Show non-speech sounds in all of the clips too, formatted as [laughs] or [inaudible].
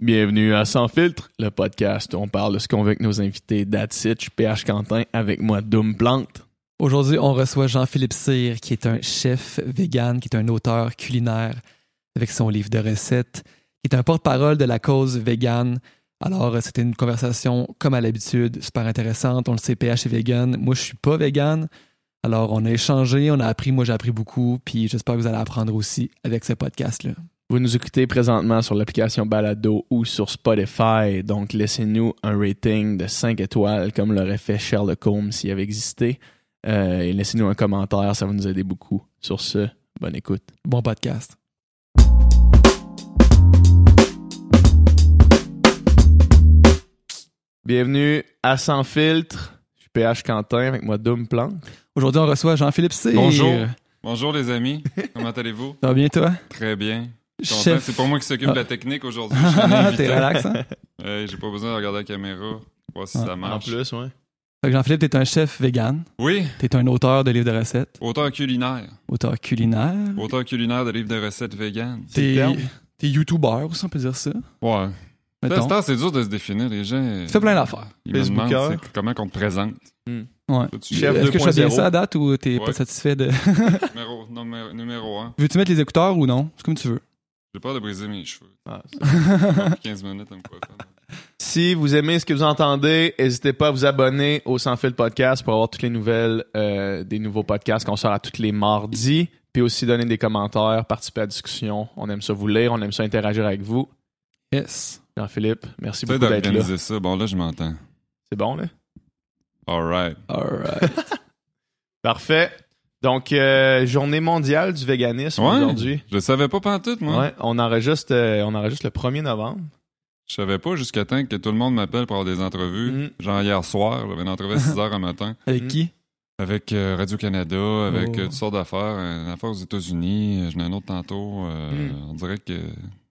Bienvenue à Sans Filtre, le podcast où on parle de ce qu'on veut avec nos invités Datsitch, PH Quentin, avec moi Doom Plante. Aujourd'hui, on reçoit Jean-Philippe Cyr, qui est un chef vegan, qui est un auteur culinaire avec son livre de recettes, qui est un porte-parole de la cause vegan. Alors, euh, c'était une conversation, comme à l'habitude, super intéressante. On le sait, PH est vegan. Moi, je suis pas vegan. Alors, on a échangé, on a appris. Moi, j'ai appris beaucoup. Puis, j'espère que vous allez apprendre aussi avec ce podcast-là. Vous nous écoutez présentement sur l'application Balado ou sur Spotify, donc laissez-nous un rating de 5 étoiles comme l'aurait fait Sherlock Holmes s'il avait existé. Euh, et laissez-nous un commentaire, ça va nous aider beaucoup. Sur ce, bonne écoute. Bon podcast. Bienvenue à Sans Filtre. Je suis PH Quentin avec moi Doom Plante. Aujourd'hui, on reçoit Jean-Philippe Cyr. Bonjour. Bonjour les amis, comment allez-vous? Ça va bien, toi? Très bien. Chef. C'est pas moi qui s'occupe Ah. de la technique aujourd'hui. [laughs] T'es relax, hein? [laughs] Ouais, J'ai pas besoin de regarder la caméra, voir si Ah. ça En marche. plus, ouais. Fait que Jean-Philippe, t'es un chef vegan. Oui, T'es un auteur de livres de recettes, auteur culinaire. auteur culinaire. Auteur culinaire de livres de recettes le T'es YouTuber aussi, on peut dire ça. Ouais. Mettons. C'est c'est dur de se définir, les gens. Tu fais plein d'affaires. Ils me Facebooker. comment qu'on te présente. Ouais. Tu- Chef Est-ce que je fais bien 2.0. ça à date ou t'es Ouais. pas satisfait de. numéro, numéro, numéro un. Veux-tu mettre les écouteurs ou non? C'est comme tu veux. J'ai peur de briser mes cheveux. Ah, J'ai 15 [laughs] minutes à me coiffer. Si vous aimez ce que vous entendez, n'hésitez pas à vous abonner au Sans Fil Podcast pour avoir toutes les nouvelles euh, des nouveaux podcasts qu'on sort à tous les mardis. Puis aussi donner des commentaires, participer à la discussion. On aime ça vous lire, on aime ça interagir avec vous. Yes. Jean-Philippe, merci beaucoup d'être là. d'organiser ça. Bon, là, je m'entends. C'est bon, là? All right. Alright. [laughs] Parfait. Donc, euh, journée mondiale du véganisme Ouais. aujourd'hui. Je savais pas pantoute, moi. Ouais, on enregistre, euh, on enregistre le 1er novembre. Je savais pas jusqu'à temps que tout le monde m'appelle pour avoir des entrevues. Mhm. Genre hier soir, j'avais une entrevue à 6 h un matin [laughs] Avec Mm. qui? avec euh, Radio-Canada, avec Oh. euh, toutes sortes d'affaires. Une affaire aux États-Unis, euh, j'en ai un autre tantôt. euh, Mhm. On dirait que.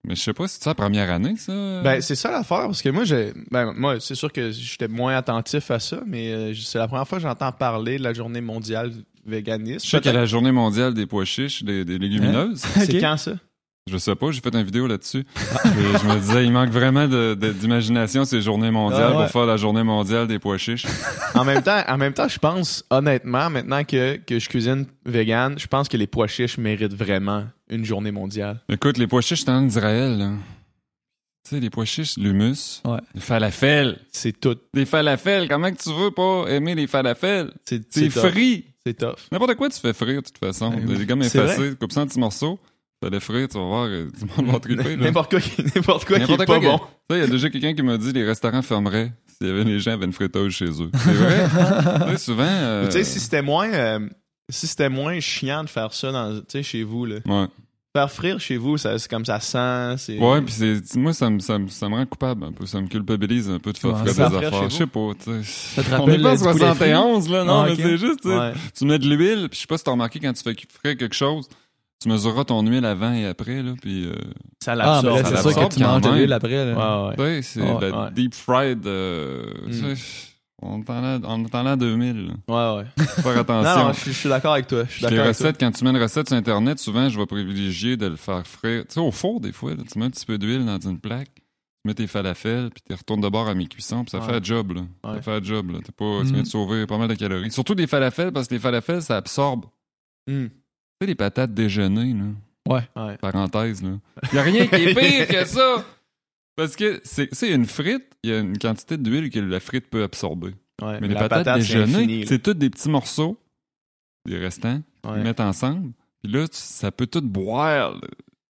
Mais je sais pas si c'est la première année, ça. Ben, c'est ça l'affaire, parce que moi, j'ai, ben, moi, c'est sûr que j'étais moins attentif à ça, mais euh, c'est la première fois que j'entends parler de la journée mondiale véganiste. je sais qu'il y a la journée mondiale des pois chiches, des, des légumineuses. C'est Ok. quand ça? Je sais pas, j'ai fait une vidéo là-dessus. [laughs] Et je me disais, il manque vraiment d'imagination ces journées mondiales Ah ouais. pour faire la journée mondiale des pois chiches. en même temps, en même temps, je pense, honnêtement, maintenant que, que je cuisine vegan, je pense que les pois chiches méritent vraiment une journée mondiale. Écoute, les pois chiches, c'est en Israël, là. Tu sais, les pois chiches, l'humus, Ouais. le falafel. C'est tout. Des falafels, comment que tu veux pas aimer les falafels? C'est, C'est c'est tough. N'importe quoi tu fais frire, de toute façon. Ben oui. Des gommes effacées, coupe ça en petits morceaux. Tu fais les frire, tu vas voir, euh, tout le monde va triper. N'importe quoi, [laughs] n'importe quoi qui est pas bon. Il y a déjà quelqu'un qui m'a dit les restaurants fermeraient s'il y avait les gens avaient une friteuse chez eux. C'est vrai. [laughs] Tu sais, souvent. euh, Tu sais, si c'était moins, euh, si c'était moins chiant de faire ça dans, tu chez vous, là. Ouais. Faire frire chez vous, ça, c'est comme ça sent, c'est. Ouais, puis c'est moi ça me, ça, me, ça me rend coupable un peu, ça me culpabilise un peu de faire frire des affaires. Je sais pas, tu sais. te On est pas en du poulet 71 là, non, Ah, mais c'est juste tu sais, Ouais. tu mets de l'huile, puis je sais pas si t'as remarqué quand tu fais frire quelque chose, tu mesureras ton huile avant et après là, puis euh, Ça Ah, mais l'absorbe. là, ça c'est sûr que tu manges de l'huile après. Là. Ouais, ouais. tu sais, c'est Ouais, la ouais. deep fried euh, Mm. On est en on est en l'an 2000. là. Ouais, ouais. Faut faire [laughs] attention. Non, non, je suis- je suis d'accord avec toi. Je suis les avec toi. recettes, quand tu mets une recette sur Internet, souvent, je vais privilégier de le faire frire. Tu sais, au four, des fois, là, tu mets un petit peu d'huile dans une plaque, tu mets tes falafels, puis tu retournes de bord à mi-cuisson, puis ça Ouais. fait un job, là. Ouais. Ça fait un job, là. T'es pas, Tu Mm. viens de sauver pas mal de calories. Surtout des falafels, parce que les falafels, ça absorbe. Hmm. Tu sais, les patates déjeuner, là. Ouais. Parenthèse, là. Y a rien qui est pire que ça! [laughs] Parce que, c'est, une frite, il y a une quantité d'huile que la frite peut absorber. Ouais. Mais les patates patate, déjeuner, c'est tous des petits morceaux, des restants, Ouais. ils mettent ensemble. Puis là, ça peut tout boire. là.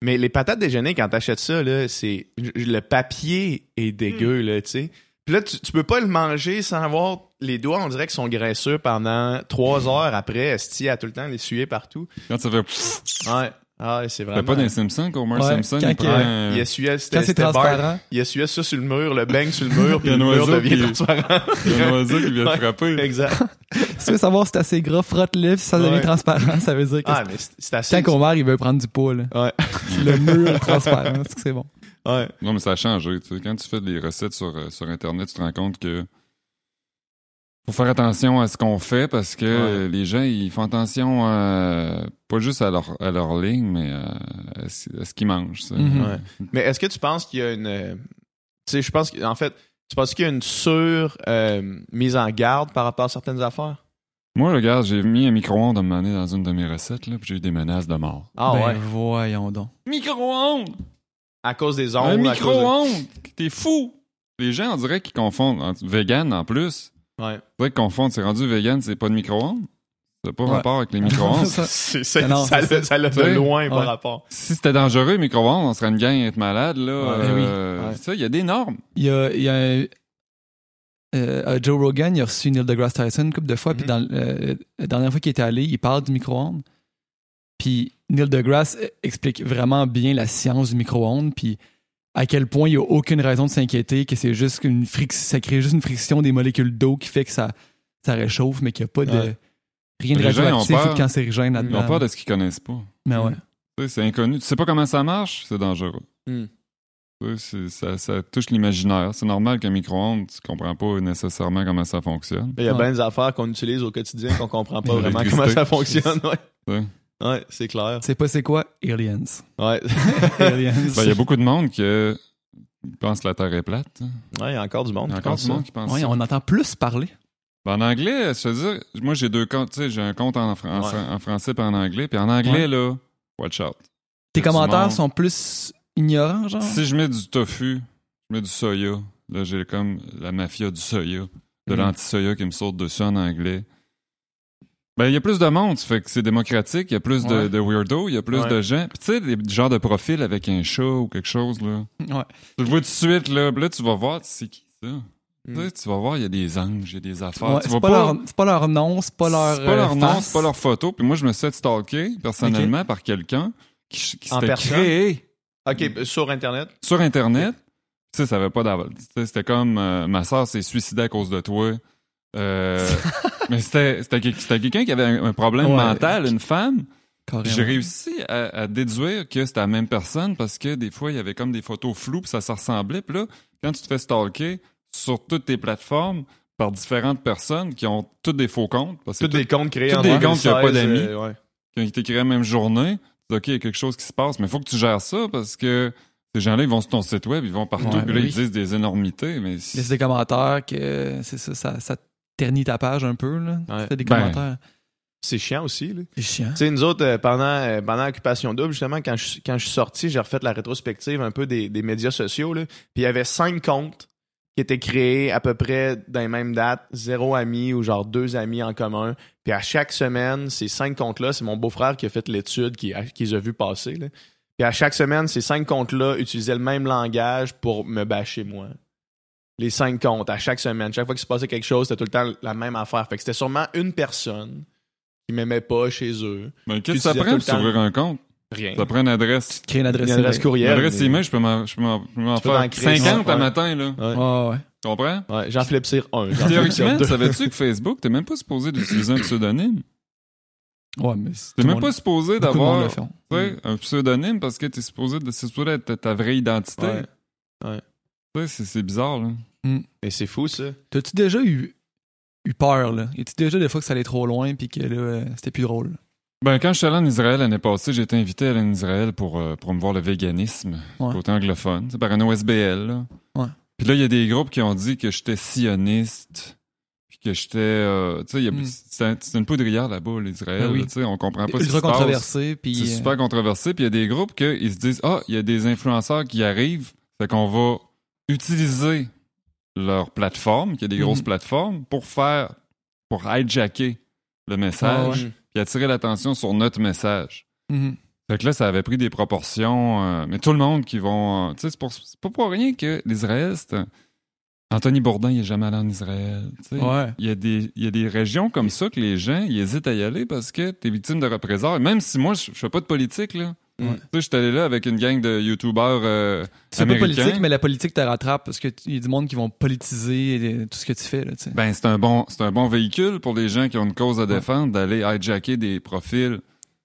Mais les patates déjeuner, quand t'achètes ça, là, c'est le papier est dégueu, là, tu sais. Puis là, tu, tu peux pas le manger sans avoir les doigts, on dirait qu'ils sont graisseux pendant trois heures après. Esti a tout le temps l'essuyer partout. Quand ça fait. Ouais. Ah, c'est vraiment. pas d'un Simpson qu'Homer Ouais, Simpson, quand il prend un- Il essuyait, c'était, transparent. Il ça sur le mur, le bang sur le mur, [laughs] puis Il y a le un mur oiseau devient qui- transparent. [laughs] il y a un oiseau qui vient frapper. exact. Si [laughs] tu veux savoir si c'est assez gras, frotte-le. Si ça devient Ouais. transparent, ça veut dire que Ah, mais c'est, assez. quand Homer, il veut prendre du poids, là. Ouais. le mur est transparent, c'est que c'est bon. Ouais. Non, mais ça a changé. tu sais. Quand tu fais des recettes sur, euh, sur Internet, tu te rends compte que faut faire attention à ce qu'on fait parce que les gens, ils font attention euh, pas juste à leur, à leur ligne, mais euh, à, ce- à ce qu'ils mangent. ça. Mhm. Ouais. Mais est-ce que tu penses qu'il y a une. euh, Tu sais, je pense qu'en fait, tu penses qu'il y a une sur euh, mise en garde par rapport à certaines affaires? Moi, regarde, j'ai mis un micro-ondes à un moment donné dans une de mes recettes, là, puis j'ai eu des menaces de mort. Ah ben, ouais. voyons donc. Micro-ondes! À cause des Un ondes. de- micro-ondes! T'es fou! Les gens, on dirait qu'ils confondent. en- Vegan, en plus. Ouais. C'est vrai qu'ils confondent. C'est rendu vegan, c'est pas de micro-ondes? Ça n'a pas Ouais. rapport avec les micro-ondes? [laughs] Ça- Non, ça, l'a- ça l'a de loin par ouais. rapport. si c'était dangereux, les micro-ondes, on serait une gang à être malade, là. Ouais. Ben oui. Euh, Ouais. Ça, il y a des normes. Il y a, il y a un- euh, euh, Joe Rogan, il a reçu Neil deGrasse Tyson une couple de fois, puis Mhm. dans, euh, la dernière fois qu'il était allé, il parle du micro-ondes. Puis Neil deGrasse euh, explique vraiment bien la science du micro-ondes, puis à quel point il n'y a aucune raison de s'inquiéter, que c'est juste une fric- ça crée juste une friction des molécules d'eau qui fait que ça, ça réchauffe, mais qu'il n'y a pas de Ouais. rien de radioactif ou de cancérigène Ils ont là-dedans. peur de ce qu'ils connaissent pas. Mais ouais. Tu sais, C'est inconnu. Tu sais pas comment ça marche, c'est dangereux. Hmm. Tu sais, c'est- Ça, ça touche l'imaginaire. C'est normal qu'un micro-ondes, tu comprends pas nécessairement comment ça fonctionne. Il y a Ouais. bien des affaires qu'on utilise au quotidien qu'on comprend pas [laughs] Ouais. vraiment comment ça fonctionne. Ouais, Ouais. c'est clair. C'est pas c'est quoi? Aliens. Ouais. [laughs] Aliens. Ben, Il y a beaucoup de monde qui euh, pense que la Terre est plate. hein. Ouais, il y a encore du monde. Il y a qui encore pense du ça. monde qui pense Ouais, ça. on entend plus parler. Ben, en anglais, je te dire, moi j'ai deux comptes, tu sais, j'ai un compte en, fran- en- Ouais. en français et en anglais. Puis en anglais, là, watch out. Tes commentaires sont plus ignorants, genre? Si je mets du tofu, je mets du soya. Là, j'ai comme la mafia du soya, de Mhm. l'anti-soya qui me saute dessus en anglais. Ben, il y a plus de monde, ça fait que c'est démocratique, il y a plus de, Ouais. de weirdos, il y a plus Ouais. de gens. Puis tu sais, des genres de profils avec un chat ou quelque chose, là. Ouais. Tu le vois tout de suite, là, puis là, tu vas voir, c'est qui ça? Mm. Tu sais, tu vas voir, il y a des anges, il y a des affaires. Ouais, c'est pas, leur, c'est pas leur nom, c'est pas leur. c'est pas leur euh, nom, face. c'est pas leur photo. Puis moi, je me suis fait stalker personnellement par quelqu'un qui, qui s'était créé OK, sur Internet? sur Internet. Tu sais, ça avait pas d'aval. Tu sais, C'était comme euh, ma soeur s'est suicidée à cause de toi. Euh, mais c'était c'était quel- c'était quelqu'un qui avait un, un problème Ouais. mental, une femme. J'ai réussi à, à déduire que c'était la même personne parce que des fois, il y avait comme des photos floues puis ça se ressemblait. Puis là, quand tu te fais stalker sur toutes tes plateformes par différentes personnes qui ont toutes des faux comptes, parce que Tous des comptes créés en des comptes qui ont pas 2016, d'amis. euh, ouais. qui ont été créés la même journée, OK, il y a quelque chose qui se passe, mais il faut que tu gères ça parce que ces gens-là, ils vont sur ton site web, ils vont partout, Ouais, puis là, oui. ils disent des énormités, mais Laisse des commentaires que c'est ça, ça, ça ternit ta page un peu, là. Ouais. Tu fais des Ben. commentaires. C'est chiant aussi. Là. C'est chiant. Tu sais, nous autres, euh, pendant, euh, pendant Occupation Double, justement, quand je, quand je suis sorti, j'ai refait la rétrospective un peu des, des médias sociaux. Là. Puis il y avait cinq comptes qui étaient créés à peu près dans les mêmes dates, zéro ami ou genre deux amis en commun. Puis à chaque semaine, ces cinq comptes-là, c'est mon beau-frère qui a fait l'étude, qui, qui les a vus passer. Là. Puis à chaque semaine, ces cinq comptes-là utilisaient le même langage pour me bâcher moi. Les cinq comptes, à chaque semaine. Chaque fois qu'il se passait quelque chose, c'était tout le temps la même affaire. Fait que c'était sûrement une personne qui m'aimait pas chez eux. Ben, Puis qu'est-ce que ça tu prend pour s'ouvrir un compte? Rien. Ça prend une adresse. Créer une adresse Une adresse email. courriel. Une adresse mais- email, je peux m'en, je peux m'en, je peux m'en Tu peux en faire créer 50 ça, à matin, là. Ouais. Ouais, ouais. Tu comprends? Ouais, Jean-Philippe Cyr 1. Jean-Philippe Cyr Théoriquement, 2. savais-tu que Facebook, t'es même pas supposé d'utiliser un pseudonyme? Ouais, mais c'est- T'es même pas supposé d'avoir tu un pseudonyme parce que t'es supposé, de- c'est supposé être ta vraie identité. Ouais. Tu c'est, c'est bizarre, là. Mais c'est fou, ça. T'as-tu déjà eu, eu peur, là? Y a-tu déjà des fois que ça allait trop loin puis que là, euh, c'était plus drôle? Ben, quand je suis allé en Israël l'année passée, j'ai été invité à aller en Israël pour euh, promouvoir le véganisme, Ouais. côté anglophone, c'est par un OSBL. Là. Ouais. Puis là, il y a des groupes qui ont dit que j'étais sioniste, puis que j'étais... euh, tu sais, il y a- Mm. c'est, un- c'est une poudrière là-bas, l'Israël. Ben oui. là, tu sais, on comprend pas ce qui se passe. controversé, puis... C'est euh, super controversé. Puis il y a des groupes qui ils se disent Ah, il y a des influenceurs qui arrivent, fait qu'on va utiliser leur plateforme, qui a des grosses Mhm. plateformes, pour faire, pour hijacker le message, Ah ouais. puis attirer l'attention sur notre message. mhm. Fait que là, ça avait pris des proportions. euh, mais tout le monde qui vont. euh, tu sais, c'est pour- c'est pas pour rien que l'Israël, Anthony Bourdin, il est jamais allé en Israël. tu sais. Ouais. Il y, a des, il y a des régions comme ça que les gens ils hésitent à y aller parce que t'es victime de représailles. Même si moi, je je fais pas de politique, là. Ouais. Tu sais, je suis allé là avec une gang de YouTubers euh, C'est pas politique, mais la politique te rattrape parce qu'il y a du monde qui vont politiser euh, tout ce que tu fais, là, tu sais. Ben, c'est un bon, c'est un bon véhicule pour les gens qui ont une cause à défendre d'aller hijacker des profils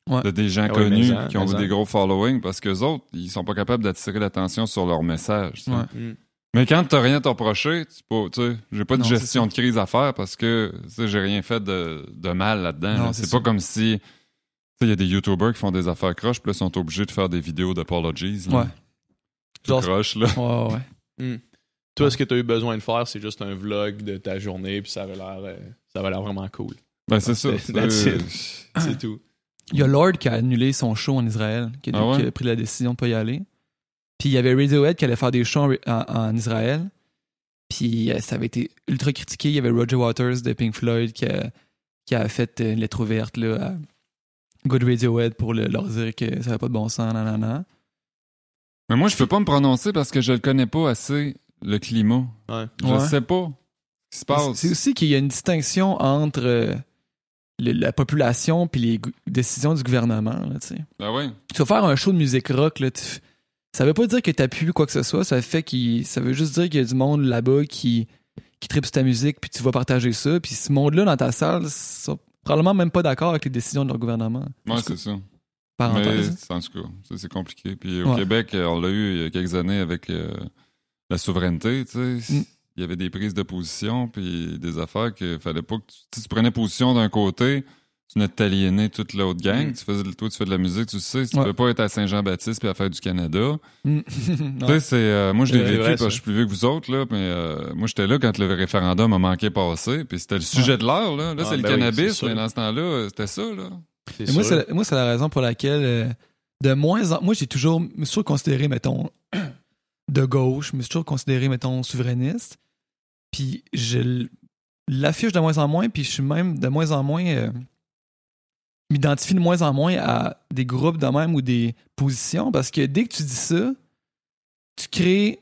Ouais. de des gens Ah connus qui ont des gros followings parce que autres, ils sont pas capables d'attirer l'attention sur leur message. tu sais. Ouais. Mm. Mais quand t'as rien à te reprocher, tu peux- tu sais, j'ai pas de Non, gestion de crise à faire parce que j'ai rien fait de, de mal là-dedans. Là. c'est pas comme si il y a des YouTubers qui font des affaires croches, puis là, ils sont obligés de faire des vidéos d'apologies. là. Ouais. Genre- croche, là. Ouais, ouais. [laughs] Toi, ce que tu as eu besoin de faire, c'est juste un vlog de ta journée, puis ça avait l'air, euh, ça avait l'air vraiment cool. Ben, c'est ça. C'est- that's [laughs] C'est- tout. Il y a Lord qui a annulé son show en Israël, qui a, Ah ouais? qui a pris la décision de pas y aller. Puis il y avait Radiohead qui allait faire des shows en, en- en Israël. Puis euh, ça avait été ultra critiqué. Il y avait Roger Waters de Pink Floyd qui a, qui a fait euh, une lettre ouverte là, à Good Radiohead pour le- leur dire que ça n'avait pas de bon sens, nanana. Mais moi, je peux pas me prononcer parce que je le connais pas assez, le climat. Ouais. Je Ouais. sais pas ce qui se passe. C'est aussi qu'il y a une distinction entre euh, le- la population puis les décisions du gouvernement. Là, tu sais. Ben ouais. tu vas faire un show de musique rock, là, tu- ça veut pas dire que t'appuies quoi que ce soit, ça fait qu'il, ça veut juste dire qu'il y a du monde là-bas qui, qui tripe sur ta musique, puis tu vas partager ça, puis ce monde-là dans ta salle, sont probablement même pas d'accord avec les décisions de leur gouvernement. Ouais, c'est ça. Parenthèse. Mais, en tout cas, c'est compliqué. Puis au Ouais. Québec, on l'a eu il y a quelques années avec euh, la souveraineté, tu sais. Mm. Il y avait des prises de position, puis des affaires qu'il fallait pas que tu, tu prenais position d'un côté, tu venais de t'aliéner toute l'autre gang. Mm. Tu faisais, toi, tu fais de la musique, tu sais, tu Ouais. peux pas être à Saint-Jean-Baptiste puis à faire du Canada. Mm. [laughs] Tu Ouais. sais, c'est, euh, moi, je l'ai vécu vrai, parce que je suis plus vieux que vous autres, là, mais euh, moi, j'étais là quand le référendum a manqué passer, puis c'était le sujet de l'heure, là. Là, Ah, c'est le ben oui, cannabis, mais dans ce temps-là, euh, c'était ça, là. Et moi, c'est la, moi, c'est la raison pour laquelle, euh, de moins en moi, j'ai toujours, me suis toujours considéré, mettons, [clears throat] de gauche, je me suis toujours considéré, mettons, souverainiste. Puis je l'affiche de moins en moins, puis je suis même de moins en moins. M'identifie de moins en moins à des groupes de même ou des positions, parce que dès que tu dis ça, tu crées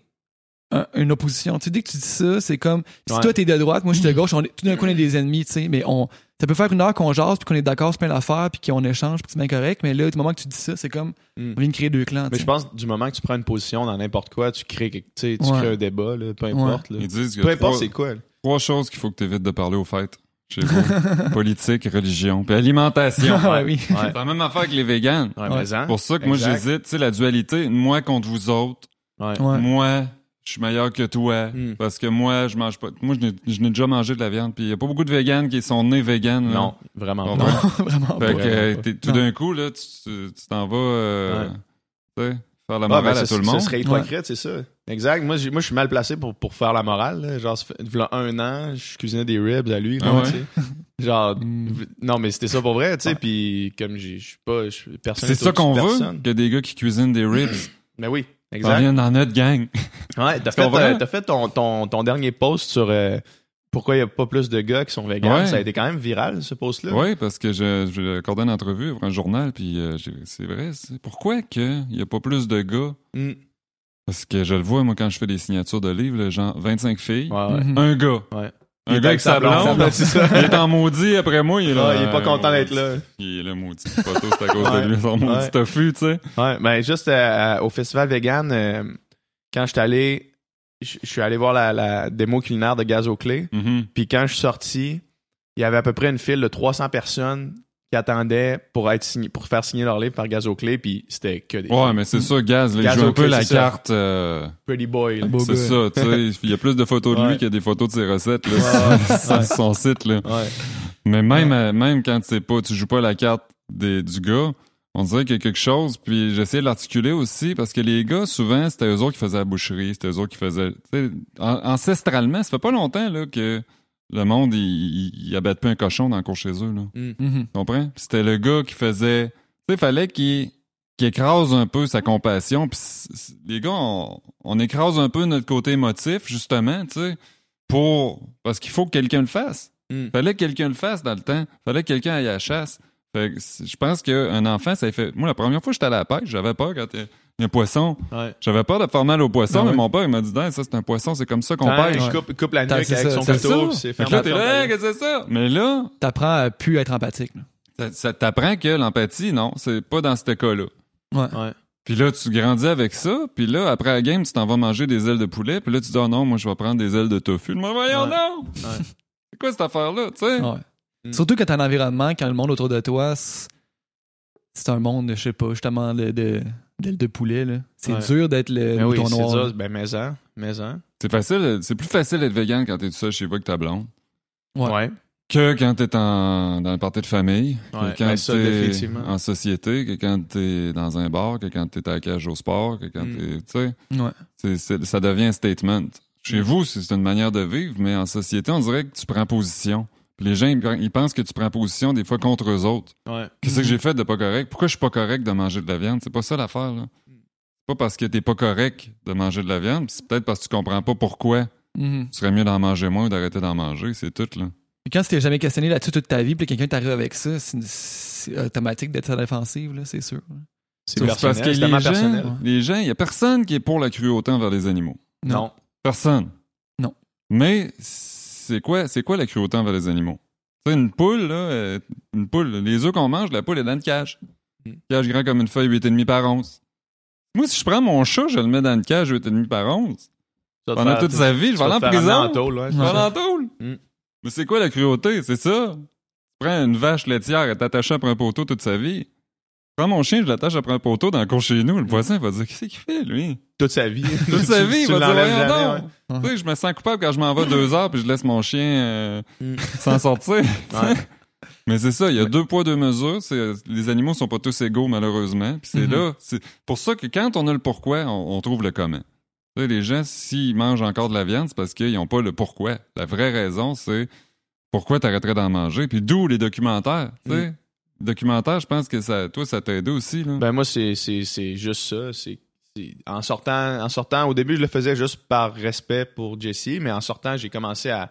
un- une opposition. Tu sais, dès que tu dis ça, c'est comme si Ouais. toi t'es de droite, moi je suis de gauche, on est, tout d'un coup on est des ennemis, tu sais, mais on, ça peut faire une heure qu'on jase, puis qu'on est d'accord sur plein d'affaires, puis qu'on échange, puis c'est bien correct, mais là, du moment que tu dis ça, c'est comme, Mm. on vient de créer deux clans. Mais je pense que du moment que tu prends une position dans n'importe quoi, tu crées, quelque- tu sais, tu Ouais. crées un débat, là, peu importe. là. Ils disent que Peu importe c'est quoi. là. Trois choses qu'il faut que tu évites de parler aux fêtes chez vous. [laughs] Politique, religion, puis alimentation. Ah oui. Ouais. C'est la même affaire que les véganes. Ouais, Ouais. mais hein? C'est pour ça que moi j'hésite, tu sais, la dualité, moi contre vous autres, moi je suis meilleur que toi, Mm. parce que moi je mange pas. Moi je n'ai- déjà mangé de la viande, puis il y a pas beaucoup de véganes qui sont nés véganes. là. Non, vraiment Bon, pas. Non, [laughs] vraiment Fait pas. que Vraiment euh, pas. tout d'un coup, là, tu t'en vas euh, Ouais. tu sais, faire la Ah, morale ben, à ça, tout le monde. Ce serait hypocrite, c'est ça. Exact. Moi, moi, je suis mal placé pour, pour faire la morale. là. Genre, v'là un an, je cuisinais des ribs à lui. Ah ouais? [laughs] Genre, Mm. v- non, mais c'était ça pour vrai, tu sais. Ouais. Puis, comme j'ai- je suis pas. Personne C'est ça qu'on veut, que des gars qui cuisinent des ribs. Mais [clears throat] oui, Ça exact. vient dans notre gang. Ouais, t'as Tu fait, euh, t'as fait ton, ton, ton dernier post sur euh, pourquoi il y a pas plus de gars qui sont végans. Ouais. Ça a été quand même viral, ce post-là. Oui, parce que je, je accordé une entrevue pour un journal, puis euh, c'est vrai. Pourquoi qu'il n'y a pas plus de gars? Mm. Parce que je le vois, moi, quand je fais des signatures de livres, genre 25 filles, Ouais, ouais. Un gars. Un Il gars avec sa blonde. blonde, [laughs] c'est ça. il est en maudit après moi, il est là. Ouais, il est pas euh, content d'être là. Il est là, maudit. Photo, c'est à cause de lui, son maudit tofu, tu sais. Ouais, ben juste euh, au festival vegan, euh, quand je suis allé, je je suis allé voir la, la démo culinaire de Gazo Clé. Mhm. Puis quand je suis sorti, il y avait à peu près une file de 300 personnes qui attendaient pour être signé, pour faire signer leur livre par Gazo Clé. Puis c'était que des Ouais, filles. mais c'est ça, Gaz, là, il Gaz joue un au peu la carte. euh, Pretty boy. c'est ça, tu sais. Il y a plus de photos de lui Ouais. qu'il y a des photos de ses recettes là, Ouais, [laughs] sur, ouais. son site. Là. Ouais. Mais même, euh, même quand c'est pas, tu joues pas la carte des, du gars, on dirait qu'il y a quelque chose. Puis j'essaie de l'articuler aussi parce que les gars, souvent, c'était eux autres qui faisaient la boucherie, c'était eux autres qui faisaient. Ancestralement, ça fait pas longtemps là, que le monde, il, il, il abatte pas un cochon dans le cour chez eux. Là. Mhm. Tu comprends? C'était le gars qui faisait. Tu sais, fallait qu'il qu'il écrase un peu sa compassion. Puis les gars, on, on écrase un peu notre côté émotif, justement, tu sais, pour. Parce qu'il faut que quelqu'un le fasse. Mm. Fallait que quelqu'un le fasse dans le temps. Fallait que quelqu'un aille à la chasse. Fait que je pense qu'un enfant, ça fait. Moi, la première fois que j'étais à la pêche, j'avais peur quand il y a un poisson. Ouais. J'avais peur de faire mal au poisson, mais mon père, il m'a dit, ça, c'est un poisson, c'est comme ça qu'on pêche. il coupe, coupe la nuque avec c'est ça, son couteau, c'est Fait que là, là, c'est ça? Mais là, T'apprends à plus être empathique. là. ça, ça t'apprend que l'empathie, non, c'est pas dans ce cas-là. Ouais. Ouais. Puis là, tu grandis avec ça, puis là, après la game, tu t'en vas manger des ailes de poulet, puis là, tu dis, oh non, moi, je vais prendre des ailes de tofu. Mais voyons, Ouais. non! Ouais. C'est quoi cette affaire-là, tu sais? Mm. Surtout quand t'as un environnement, quand le monde autour de toi, c'est un monde, je sais pas, justement, de, de, d'ailes de poulet. là. C'est Ouais. dur d'être le Ben oui, mouton c'est noir. ça. Ben, mais-en. Mais-en. C'est facile, c'est plus facile d'être vegan quand t'es tout seul chez vous avec ta blonde Ouais. Ouais. que quand t'es en, dans le party de famille, Ouais, que quand ben ça, t'es en société, que quand t'es dans un bar, que quand t'es à la cage au sport, que quand Mm. t'es, tu sais, ça devient un statement. Chez vous, c'est c'est une manière de vivre, mais en société, on dirait que tu prends position. Les gens, ils, pensent que tu prends position des fois contre eux autres. Ouais. Qu'est-ce que j'ai fait de pas correct? Pourquoi je suis pas correct de manger de la viande? C'est pas ça l'affaire, là. C'est pas parce que t'es pas correct de manger de la viande, c'est peut-être parce que tu comprends pas pourquoi Mhm. tu serais mieux d'en manger moins ou d'arrêter d'en manger, c'est tout, là. Et quand tu t'es jamais questionné là-dessus toute ta vie, puis quelqu'un t'arrive avec ça, c'est c'est automatique d'être défensive, là, c'est sûr. C'est C'est parce que c'est les gens, personnel. les gens, il y a personne qui est pour la cruauté envers les animaux. Non. Personne. Non. Mais c'est quoi, c'est quoi la cruauté envers les animaux? Tu sais, une poule, là, euh, une poule, les œufs qu'on mange, la poule est dans le cage. Mm. Cage grand comme une feuille, 8,5 par 11. Moi, si je prends mon chat, je le mets dans le cage, 8,5 par 11. Ça va te Pendant toute sa vie, je vais aller en prison. tôle, Je vais aller en tôle. Mm. Mais c'est quoi la cruauté? C'est ça. Tu prends une vache laitière, elle est attachée après un poteau toute sa vie. Je prends mon chien, je l'attache après un poteau dans le cour chez nous. Le voisin va dire, qu'est-ce qu'il fait, lui? Toute sa vie. [laughs] Toute sa vie, il va dire, voyons donc. Tu sais, je me sens coupable quand je m'en vais deux heures puis je laisse mon chien euh, Mm. s'en sortir. [laughs] Mais c'est ça, il y a deux poids, deux mesures. C'est- Les animaux sont pas tous égaux, malheureusement. Puis c'est Mhm. là, c'est pour ça que quand on a le pourquoi, on, on trouve le comment. Les gens, s'ils mangent encore de la viande, c'est parce qu'ils n'ont pas le pourquoi. La vraie raison, c'est pourquoi tu arrêterais d'en manger? Puis d'où les documentaires. Tu documentaires, je pense que ça, toi, ça t'a aidé aussi. Là. Ben moi, c'est, juste ça. C'est, en, sortant, en sortant, au début, je le faisais juste par respect pour Jesse, mais en sortant, j'ai commencé à,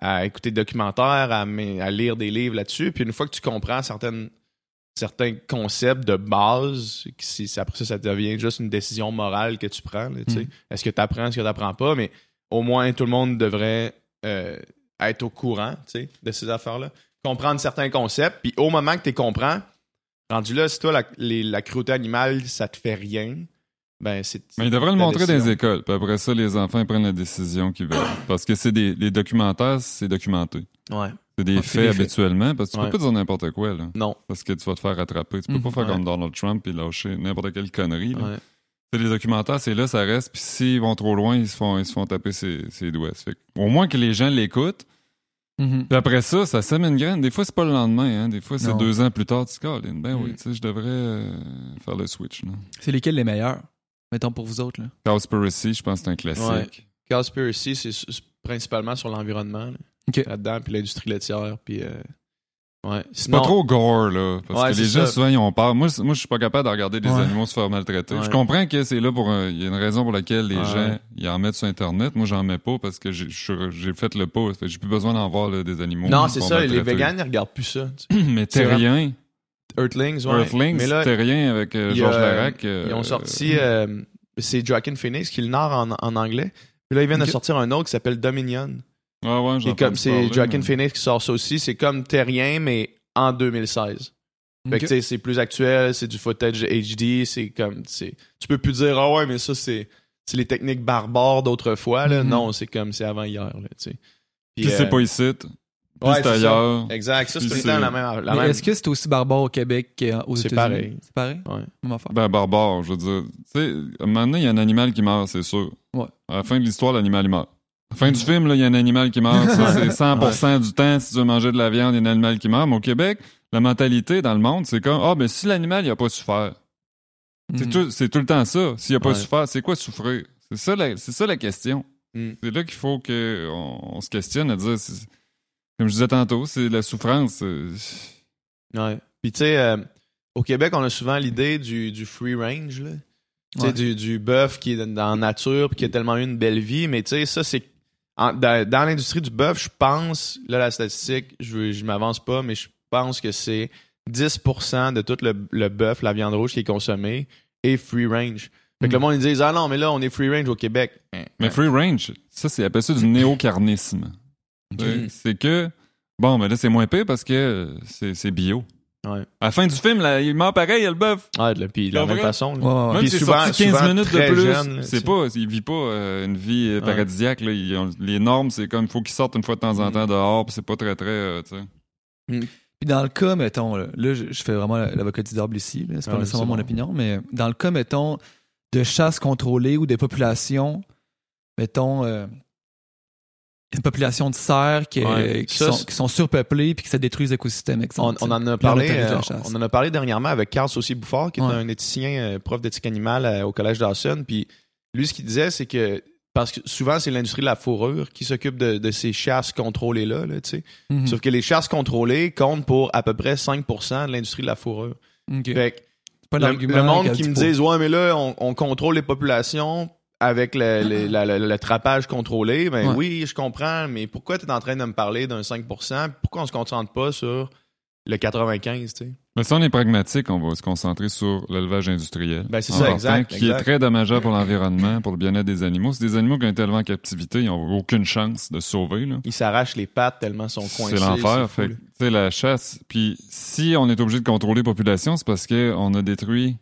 à écouter des documentaires, à, à lire des livres là-dessus. Puis une fois que tu comprends certaines, certains concepts de base, si, après ça, ça devient juste une décision morale que tu prends. Mm. Est-ce que tu apprends, est-ce que tu n'apprends pas? Mais au moins, tout le monde devrait euh, être au courant tu sais, de ces affaires-là. Comprendre certains concepts. Puis au moment que tu comprends, rendu là, si toi, la, les- la cruauté animale, ça te fait rien, ben c'est. Mais ils devraient le montrer dans les écoles. Puis après ça, les enfants ils prennent la décision qu'ils veulent. Parce que c'est des les documentaires, c'est documenté. Ouais. C'est des Ah, faits des faits. habituellement. Parce que tu Ouais. peux pas dire n'importe quoi, là. Non. Parce que tu vas te faire rattraper. Tu peux pas faire Ouais. comme Donald Trump et lâcher n'importe quelle connerie. là. Ouais. C'est les documentaires, c'est là, ça reste. Puis s'ils vont trop loin, ils se font, ils se font taper ses, ses doigts. Fait au moins que les gens l'écoutent. Puis après ça, ça sème une graine. Des fois, c'est pas le lendemain. Hein. Des fois, c'est Non. deux ans plus tard. Tu ben oui, Mhm. tu sais, je devrais euh, faire le switch. Là. C'est lesquels les meilleurs? Mettons pour vous autres, là? Cowspiracy, je pense que c'est un classique. Cowspiracy, c'est c'est principalement sur l'environnement. là. Là-dedans, puis l'industrie laitière, puis. euh, ouais. C'est pas trop gore, là. Parce Ouais, que les gens, ça. souvent, ils ont peur. Moi, moi je suis pas capable de regarder des Ouais. animaux se faire maltraiter. Ouais. Je comprends que c'est là pour. un- Il y a une raison pour laquelle les Ouais. gens ils en mettent sur Internet. Moi, j'en mets pas parce que j'ai- fait le pas. Fait que J'ai plus besoin d'en voir là, des animaux. Non, c'est ça. Les véganes, ils regardent plus ça. [clears throat] Mais C'est Terrien, Earthlings, ouais. Earthlings, Mais là, Terrien avec euh, Georges Larac. euh, Ils ont sorti, euh, c'est Joaquin Phoenix qui le narre en, en anglais. Puis là, ils viennent de sortir un autre qui s'appelle Dominion. Ouais, ouais, est comme, c'est Joaquin mais- Phoenix qui sort ça aussi. C'est comme Terrien, mais en 2016. Fait que, Ok. tu sais, c'est plus actuel, c'est du footage HD, c'est comme, c'est, tu peux plus dire, ah ouais, mais ça, c'est, c'est les techniques barbares d'autrefois, là. Mhm. Non, c'est comme, c'est avant hier, là, tu sais. Puis euh, c'est pas ici. Puis ouais, c'est c'est ailleurs. ça. Exact. Ça, c'est Puis tout le temps c'est- la même, la Mais même. est-ce que c'est aussi barbare au Québec qu'aux C'est États-Unis? pareil. C'est pareil? Ouais. Ben, barbare, je veux dire. Tu sais, à un moment donné, il y a un animal qui meurt, c'est sûr. Ouais. À la fin de l'histoire, l'animal, il meurt. Fin du film, il y a un animal qui meurt. Ça, c'est [laughs] 100% du temps. Si tu veux manger de la viande, il y a un animal qui meurt. Mais au Québec, la mentalité dans le monde, c'est comme, ah, ben, si l'animal, il a pas souffert. C'est Mhm. tout, c'est tout le temps ça. S'il a pas Ouais. souffert, c'est quoi souffrir? C'est ça la, c'est ça la question. Mm. C'est là qu'il faut qu'on on se questionne à dire, c'est- comme je disais tantôt, c'est la souffrance. Ouais. Puis, tu sais, euh, au Québec, on a souvent l'idée du, du free range, là. Ouais. du, du bœuf qui est dans la nature puis qui a tellement eu une belle vie. Mais tu sais, ça, c'est. En- dans dans l'industrie du bœuf, je pense, là, la statistique, je, je m'avance pas, mais je pense que c'est 10% de tout le, le bœuf, la viande rouge qui est consommée est free range. Fait que Mm. le monde, ils disent, ah non, mais là, on est free range au Québec. Mais free range, ça, c'est appelé ça du néocarnisme. Mm. C'est que, bon, mais là, c'est moins pire parce que c'est bio. Ouais. À la fin du film, là, il meurt pareil, il y a le bœuf. Ouais, là, puis de la même vrai? façon. Ouais. Même s'il est souvent- sorti 15 souvent minutes de plus, c'est pas, il vit pas euh, une vie euh, paradisiaque. Là. Les normes, c'est comme, il faut qu'il sorte une fois de temps en Mm. temps dehors, puis c'est pas très, très, euh, tu sais. Puis dans le cas, mettons, là, là, je, je fais vraiment l'avocat du diable ici, là, c'est pas nécessairement mon bon. opinion, mais dans le cas, mettons, de chasse contrôlée ou des populations, mettons, euh, une population de cerfs qui, Ouais, qui, ça, sont, c'est- qui sont surpeuplés puis que ça détruit l'écosystème. On, exemple, on en a parlé, euh, on en a parlé dernièrement avec Carl Saucier Bouffard, qui est Ouais. un éthicien, euh, prof d'éthique animale euh, au collège Dawson. Puis lui, ce qu'il disait, c'est que parce que souvent, c'est l'industrie de la fourrure qui s'occupe de, de ces chasses contrôlées-là, là, tu sais. Mhm. Sauf que les chasses contrôlées comptent pour à peu près 5% de l'industrie de la fourrure. Ok. Fait que pas le, monde qui me disent, ouais, mais là, on, on contrôle les populations avec le, le, la- la- le trapage contrôlé, ben Ouais. oui, je comprends, mais pourquoi tu es en train de me parler d'un 5%? Pourquoi on se concentre pas sur le 95, tu sais? Mais si on est pragmatique, on va se concentrer sur l'élevage industriel. Ben, c'est ça, partant, exact, Qui exact. est très dommageable pour l'environnement, pour le bien-être des animaux. C'est des animaux qui ont été élevés en captivité, ils n'ont aucune chance de se sauver. Là. Ils s'arrachent les pattes tellement ils sont coincés. C'est l'enfer. Fait sais, la chasse. Puis si on est obligé de contrôler les populations, c'est parce qu'on a détruit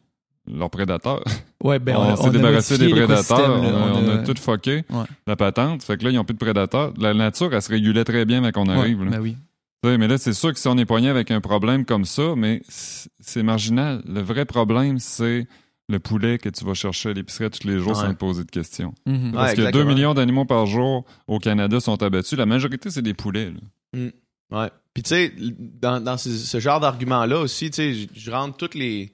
leurs prédateurs. [laughs] Ouais, ben, on a- s'est débarrassé des prédateurs. On, a, on a a- tout fucké Ouais. la patente. Fait que là, ils n'ont plus de prédateurs. La nature, elle se régulait très bien avant qu'on Ouais, arrive. là. ben oui. Mais là, c'est sûr que si on est poigné avec un problème comme ça, mais c'est marginal. Le vrai problème, c'est le poulet que tu vas chercher à l'épicerie tous les jours Ouais. sans te poser de questions. Mhm. Parce Ouais, que 2 exactement. millions d'animaux par jour au Canada sont abattus. La majorité, c'est des poulets. là. Ouais. Puis tu sais, dans, dans ce, ce genre d'argument-là aussi, tu sais, je- je rentre toutes les.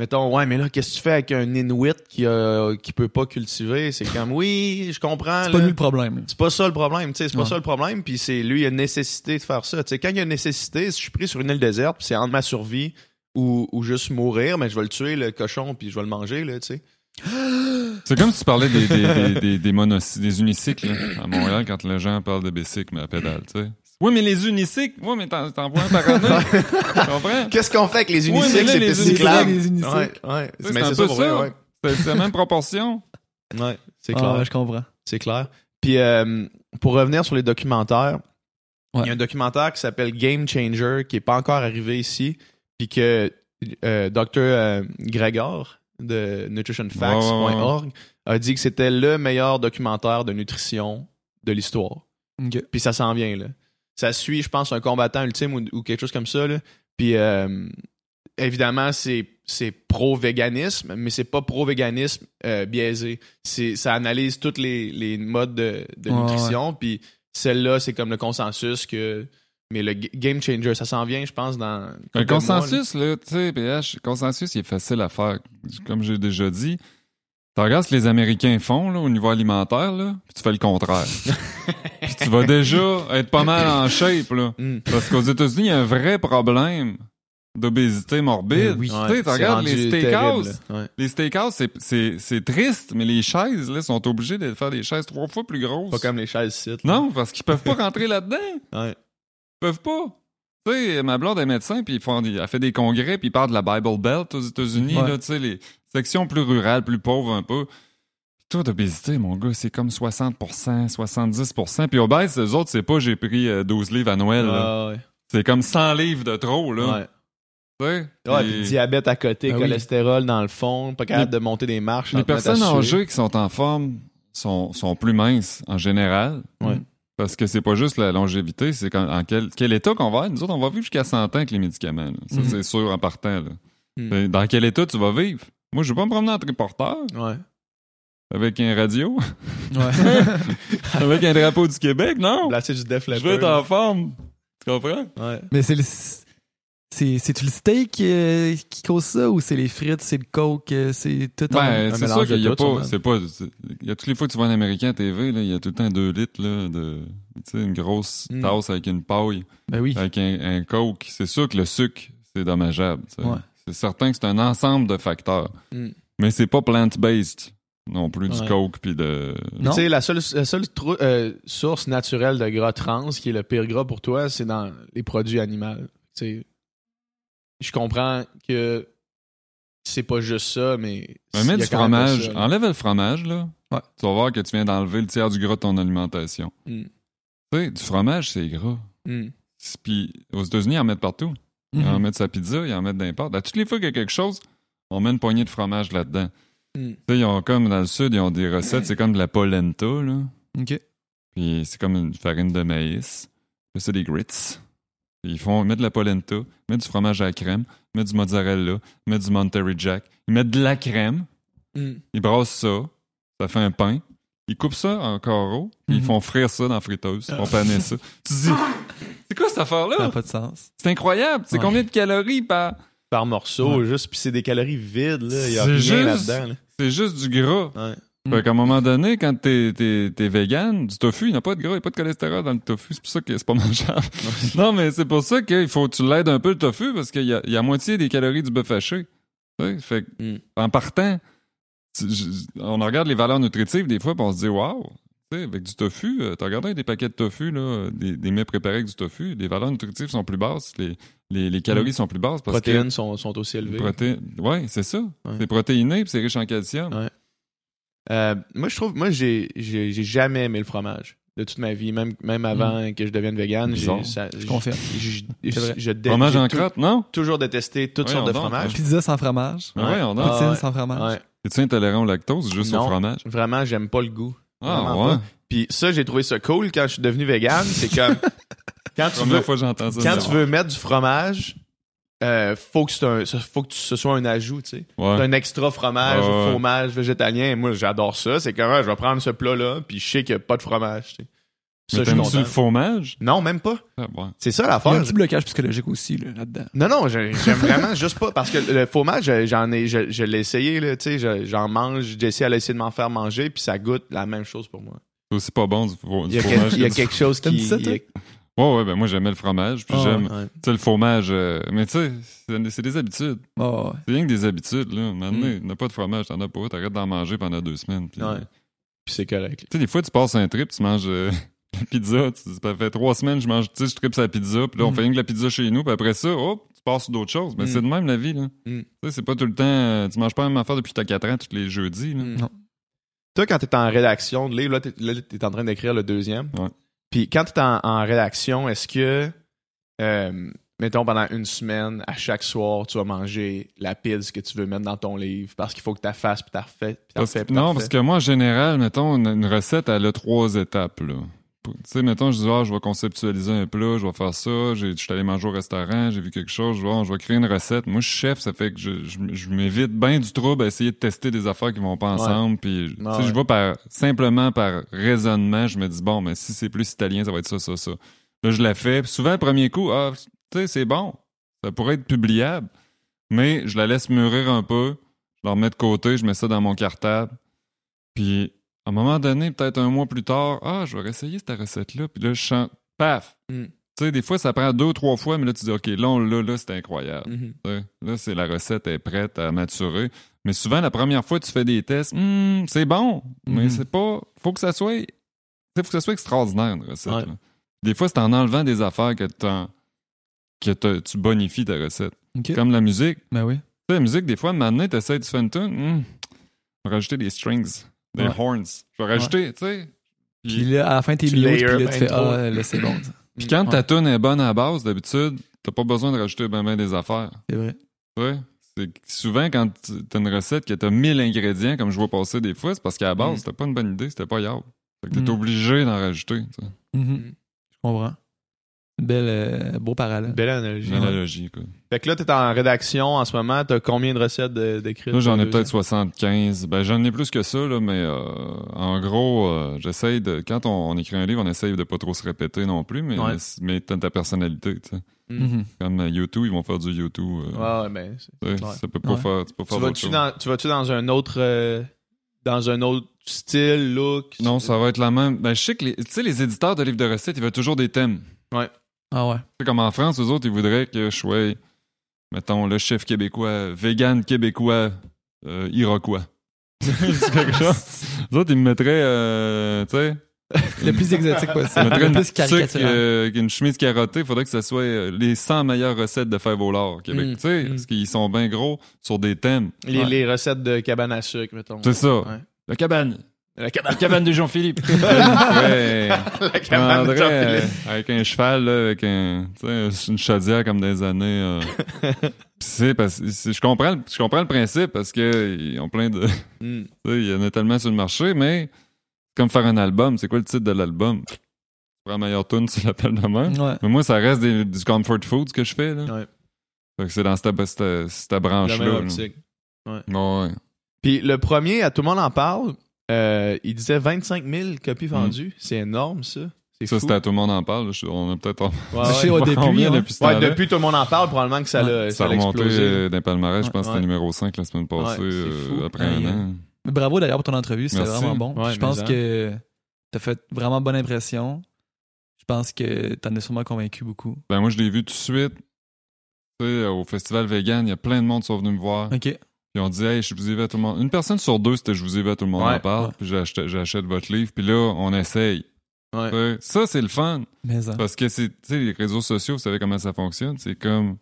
Mettons, ouais, mais là, qu'est-ce que tu fais avec un Inuit qui, a, qui peut pas cultiver? C'est comme, oui, je comprends. C'est pas lui le problème. C'est pas ça le problème, tu sais, c'est pas Ouais. ça le problème, puis c'est lui, il a une nécessité de faire ça. Tu sais, quand il y a une nécessité, si je suis pris sur une île déserte, puis c'est entre ma survie ou, ou juste mourir, mais je vais le tuer, le cochon, puis je vais le manger, là, tu sais. [gasps] C'est comme si tu parlais des, des, des, des, des monocy- des unicycles là, à Montréal quand les gens parlent de bicycle, mais à pédale, tu sais. Oui, mais les unicycles, oui, mais t'en t'en vois un par année. [laughs] tu comprends? Qu'est-ce qu'on fait avec les Ouais, unicycles, là, c'est les cyclables? les unicycles. Ouais, ouais. C'est Mais un c'est peu ça pour vrai, ça. ouais. C'est c'est la même proportion. Ouais, c'est Ah, clair. ouais, je comprends. C'est clair. Puis euh, pour revenir sur les documentaires, il Ouais. y a un documentaire qui s'appelle Game Changer qui est pas encore arrivé ici, puis que euh, Dr. euh, Gregor de nutritionfacts.org a dit que c'était le meilleur documentaire de nutrition de l'histoire. Puis ça s'en vient là. Ça suit, je pense, un combattant ultime ou, ou quelque chose comme ça là. Puis euh, évidemment, c'est c'est pro-véganisme, mais c'est pas pro-véganisme euh, biaisé. C'est ça analyse tous les, les modes de, de Ouais, nutrition. Puis celle-là, c'est comme le consensus que. Mais le game changer, ça s'en vient, je pense, dans. Un mois, là. consensus, là, tu sais, PH, le consensus, il est facile à faire. Comme j'ai déjà dit, tu regardes ce que les Américains font là, au niveau alimentaire, là, puis tu fais le contraire. [laughs] puis tu vas déjà être pas mal en shape. Là, Hmm. parce qu'aux États-Unis, il y a un vrai problème d'obésité morbide. Ben oui. Tu Ouais, sais, tu regardes les steakhouse. Ouais. Les steakhouse, c'est- c'est c'est triste, mais les chaises là, sont obligés de faire des chaises trois fois plus grosses. Pas comme les chaises sites. Non, parce qu'ils peuvent pas rentrer là-dedans. Ouais. Ils peuvent pas. Tu sais, ma blonde est médecin, puis elle fait des congrès, puis ils parlent de la Bible Belt aux États-Unis, Ouais. là, tu sais, les sections plus rurales, plus pauvres un peu. Puis toi, d'obésité, mon gars, c'est comme 60%, 70%. Puis obèse, eux autres, c'est pas j'ai pris euh, 12 livres à Noël. Ah, ouais. C'est comme 100 livres de trop, là. Ouais. Tu sais? Ouais, puis diabète à côté, oui. cholestérol dans le fond, pas capable Les- de monter des marches. les personnes âgées qui sont en forme sont, sont plus minces en général. Ouais. Parce que c'est pas juste la longévité, c'est quand- en quel, quel état qu'on va être. Nous autres, on va vivre jusqu'à 100 ans avec les médicaments. là. Ça, Mhm. c'est sûr en partant. là. Et Dans quel état tu vas vivre? Moi, je vais pas me promener en triporteur Ouais. avec un radio, Ouais. [laughs] avec un drapeau du Québec, non? Placer du Def Je veux être en forme. Tu comprends? Ouais. Mais c'est le. C'est, c'est-tu le steak euh, qui cause ça ou c'est les frites, c'est le coke, euh, c'est tout en- Ben, un c'est mélange sûr qu'il y a de tout, pas, c'est c'est- il y a toutes les fois que tu vois un Américain à TV, là, il y a tout le temps deux litres, là, de, tu sais, une grosse Mm. tasse avec une paille. Ben oui. avec un, un coke, c'est sûr que le sucre, c'est dommageable. Ouais. C'est certain que c'est un ensemble de facteurs. Mm. Mais c'est pas plant-based non plus, du coke puis de... Tu sais, la seule, la seule trou- euh, source naturelle de gras trans, qui est le pire gras pour toi, c'est dans les produits animaux. Tu sais, je comprends que c'est pas juste ça, mais. Mais mets du fromage, ça, enlève le fromage, là. Ouais. Tu vas voir que tu viens d'enlever le tiers du gras de ton alimentation. Mm. Tu sais, du fromage, c'est gras. Mm. Puis aux États-Unis, ils en mettent partout. Ils Mhm. en mettent sa pizza, ils en mettent n'importe. À toutes les fois qu'il y a quelque chose, on met une poignée de fromage là-dedans. Mm. Tu sais, ils ont comme dans le sud, ils ont des recettes, c'est comme de la polenta, là. Ok. Puis c'est comme une farine de maïs. Puis c'est des grits. Ils font mettre de la polenta, mettre du fromage à la crème, mettre du mozzarella, mettre du Monterey Jack. Ils mettent de la crème, Mm. ils brassent ça, ça fait un pain. Ils coupent ça en carreaux, ils Mhm. font frire ça dans la friteuse. Ils font paner ça. [laughs] Tu te dis, c'est quoi cette Ça n'a affaire-là? pas de sens. C'est incroyable. C'est Ouais. combien de calories par. Par morceau, juste, puis c'est des calories vides, là. Il y a C'est rien juste- là-dedans, là. C'est juste du gras. Ouais. Fait qu'à un moment donné, quand t'es, t'es, t'es vegan, du tofu, il n'y a pas de gras, il n'y a pas de cholestérol dans le tofu. C'est pour ça que c'est pas [laughs] mangeable. non, mais c'est pour ça qu'il faut que tu l'aides un peu le tofu parce qu'il y a, y a moitié des calories du bœuf haché. Tu Fait que, Mm. en partant, tu- je- on regarde les valeurs nutritives des fois, puis on se dit, waouh, tu avec du tofu, euh, t'as regardé des paquets de tofu, là, des, des mets préparés avec du tofu, les valeurs nutritives sont plus basses, les, les, les calories sont plus basses parce Les protéines sont, sont aussi élevées. proté... ouais, c'est ça. Ouais. C'est protéiné, puis c'est riche en calcium. Ouais. Euh, moi, je trouve, moi, j'ai, j'ai, j'ai jamais aimé le fromage de toute ma vie, même, même avant que je devienne vegan. J'ai, Bizarre. ça, Je confirme. Je, Fromage en crotte, non? toujours détesté toutes Ouais, sortes de fromages. Pizza sans fromage. Ouais, on a. Poutine sans fromage. Ouais. Es-tu intolérant au lactose juste Non. au fromage? Vraiment, j'aime pas le goût. Ah, ouais. pas. Puis ça, j'ai trouvé ça cool quand je suis devenu vegan. C'est comme [laughs] quand tu veux, fois que j'entends ça. quand tu veux mettre du fromage, euh, faut que c'est un, faut que ce soit un ajout, tu sais. Ouais. un extra fromage Ouais, ou ouais. fromage végétalien. Moi, j'adore ça. C'est comme, ah, je vais prendre ce plat-là, puis je sais qu'il n'y a pas de fromage. tu sais. Ça, je suis le fromage? Non, même pas. Ah. C'est ça Il y a l'affaire. un petit blocage psychologique aussi là, là-dedans. Non, non, j'aime vraiment juste pas. Parce que le fromage, je- j'en ai, je, je l'ai essayé, là, tu sais, je- j'en mange, j'ai essayé à essayer de m'en faire manger, puis ça goûte la même chose pour moi. C'est aussi pas bon du, du Il y a, fromage. quel- il y a quelque chose qui. ça, a- Ouais, ouais, ben moi j'aimais le fromage, puis Ah, j'aime, ouais. le fromage. euh, mais tu sais, c'est des habitudes. Oh, ouais. C'est rien que des habitudes, là. Maintenant, Mm. pas de fromage, t'en as pas, t'arrêtes d'en manger pendant deux semaines. puis- Ouais. Puis c'est correct. Tu sais, des fois, tu passes un trip, tu manges euh, [laughs] la pizza, tu, ça fait trois semaines, je mange, tu sais, je tripe sa pizza, puis là, on Mm. fait rien que la pizza chez nous, puis après ça, hop, tu passes sur d'autres choses. Mais Mm. c'est de même la vie, là. Mm. Tu sais, c'est pas tout le temps, euh, tu manges pas la même affaire depuis que t'as 4 ans, tous les jeudis, là. Non. Toi, quand t'es en rédaction de livre, là, t'es, là, t'es en train d'écrire le deuxième. Ouais. Puis quand t'es en, en rédaction, est-ce que, euh, mettons, pendant une semaine, à chaque soir, tu vas manger la pizza que tu veux mettre dans ton livre parce qu'il faut que tu fasses, puis Parce- refait, puis non, parce que moi, en général, mettons, une, une recette, elle a trois étapes, là. Tu sais, mettons, je dis, ah, je vais conceptualiser un plat, je vais faire ça, je suis allé manger au restaurant, j'ai vu quelque chose, je vais, ah, je vais créer une recette. Moi, je suis chef, ça fait que je, je, je m'évite bien du trouble à essayer de tester des affaires qui vont pas ensemble, puis, tu sais, Ouais. je vais par, simplement par raisonnement, je me dis, bon, mais si c'est plus italien, ça va être ça, ça, ça. Là, je la fais, puis souvent, premier coup, ah, tu sais, c'est bon, ça pourrait être publiable, mais je la laisse mûrir un peu, je la remets de côté, je mets ça dans mon cartable, puis à un moment donné, peut-être un mois plus tard, ah, je vais réessayer cette recette-là. Puis là, je chante, paf! Mm. Tu sais, des fois, ça prend deux, trois fois, mais là, tu dis, OK, là, on l'a, là, c'est incroyable. Mhm. Tu sais, Là, c'est la recette est prête à maturer. Mais souvent, la première fois, tu fais des tests, Hum, c'est bon, mais Mhm. c'est pas. Faut que ça soit. tu faut que ça soit extraordinaire, une recette. Ouais. là. Des fois, c'est en enlevant des affaires que, que tu bonifies ta recette. Comme la musique. Tu Ben oui. sais, la musique, des fois, maintenant, tu essaies de faire une tune, vais rajouter des strings, des Ouais. horns. Je vais rajouter, tu sais. Puis Puis, là, à la fin, t'es Tu mute, puis là, tu fais. Ah, là, c'est bon. [clears throat] puis quand Ouais. ta tune est bonne à la base, d'habitude, t'as pas besoin de rajouter ben, ben des affaires. C'est vrai. Tu sais, c'est que souvent quand tu- t'as une recette que t'as 1000 ingrédients, comme je vois passer des fois, c'est parce qu'à la base, Mm. c'était pas une bonne idée, c'était pas yard. Fait que t'es Mm. obligé d'en rajouter. tu sais. Mhm. Mm. Je comprends. Belle, euh, beau parallèle. Belle analogie. Analogie, quoi. Fait que là, t'es en rédaction en ce moment. T'as combien de recettes? Là, j'en ai peut-être ans? 75. Ben, j'en ai plus que ça, là, mais euh, en gros, euh, j'essaye de. Quand on, on écrit un livre, on essaye de pas trop se répéter non plus, mais, Ouais. mais t'as ta personnalité, tu sais. Mhm. Comme YouTube, ils vont faire du YouTube. euh, Ouais, ouais, ben, tu ouais. Ça peut pas Ouais. faire. Tu peux Tu faire d'autres vas-tu dans, tu vas-tu dans un autre, euh, dans un autre style, look? Non, ça va être la même. Ben, je sais que les, tu sais, les éditeurs de livres de recettes, ils veulent toujours des thèmes. Ah ouais. Tu sais, comme en France, eux autres, ils voudraient que je sois, mettons, le chef québécois, vegan québécois, euh, iroquois. [laughs] C'est quelque chose. Les autres, ils me mettraient, euh, tu sais, [laughs] Le plus exotique ils possible. mettraient Le une plus caricatural. euh, une chemise carottée. Il faudrait que ce soit les 100 meilleures recettes de fèves au lard au Québec. Mm. Tu sais, Mm. parce qu'ils sont bien gros sur des thèmes. Les, Ouais. les recettes de cabane à sucre, mettons. C'est ça. Ouais. La cabane. La cabane, La cabane de Jean-Philippe. [laughs] Ouais. la cabane de Prendrais, euh, Jean-Philippe. avec un cheval, là, avec un, une chaudière comme des années. euh. [laughs] C'est parce je comprends, le- je comprends le principe parce que ils ont plein de, [laughs] tu Mm. sais, il y en a tellement sur le marché, mais c'est comme faire un album. C'est quoi le titre de l'album? Tu prends meilleure tune, tu l'appelles de même. Ouais. Mais moi, ça reste des- du comfort food ce que je fais là. Ouais. Fait que c'est dans cette, cette, cette La branche même là. optique. Ouais. Puis le premier, à tout le monde en parle, euh, il disait 25 000 copies vendues. C'est énorme, ça. C'est Ça, c'était à tout le monde en parle. Je- On a peut-être Ouais, ouais. [laughs] au début, combien hein. depuis Ouais, tout le monde en parle, probablement que ça l'a Ça ça a remonté explosé. euh, le palmarès, je pense que c'était numéro 5 la semaine passée, euh, après Ouais, un an. Bravo d'ailleurs pour ton entrevue, c'était vraiment bon. Ouais, je pense mais, hein. que t'as fait vraiment bonne impression. Je pense que t'en as sûrement convaincu beaucoup. Ben, moi, je l'ai vu tout de suite. Tu sais, au festival vegan, il y a plein de monde qui sont venus me voir. Ok. Ils ont dit, hey, je vous ai vu à tout le monde. Une personne sur deux, c'était je vous ai vu à tout le monde Ouais, en parle. ouais. Puis j'achète, j'achète votre livre. Puis là, on essaye. Ouais. Ça, c'est le fun. Mais hein. Parce que c'est, tu sais, les réseaux sociaux, vous savez comment ça fonctionne? C'est comme,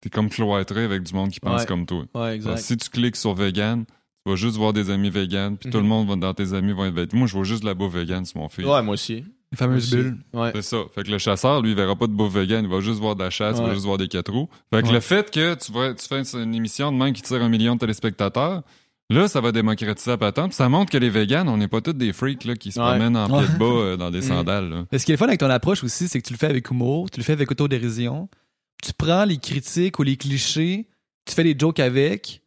t'es comme cloîtré avec du monde qui pense Ouais. comme toi. Ouais, Alors, exact. si tu cliques sur vegan, tu vas juste voir des amis vegan, puis tout Mhm. le monde va, dans tes amis vont être vegan. Moi, je vois juste de la bouffe vegan sur mon feed. Ouais, moi aussi. Les fameuses Aussi. bulles. Ouais. C'est ça. Fait que le chasseur, lui, il verra pas de bouffe vegan, il va juste voir de la chasse, il va juste voir des quatre roues. Fait que Ouais. le fait que tu, vois, tu fais une émission de même qui tire un million de téléspectateurs, là, ça va démocratiser la patente. Puis ça montre que les vegans, on n'est pas tous des freaks là, qui se Ouais. promènent en Ouais. pied de bas euh, dans [laughs] des sandales. Là. Mais ce qui est le fun avec ton approche aussi, c'est que tu le fais avec humour, tu le fais avec autodérision. Tu prends les critiques ou les clichés, tu fais des jokes avec,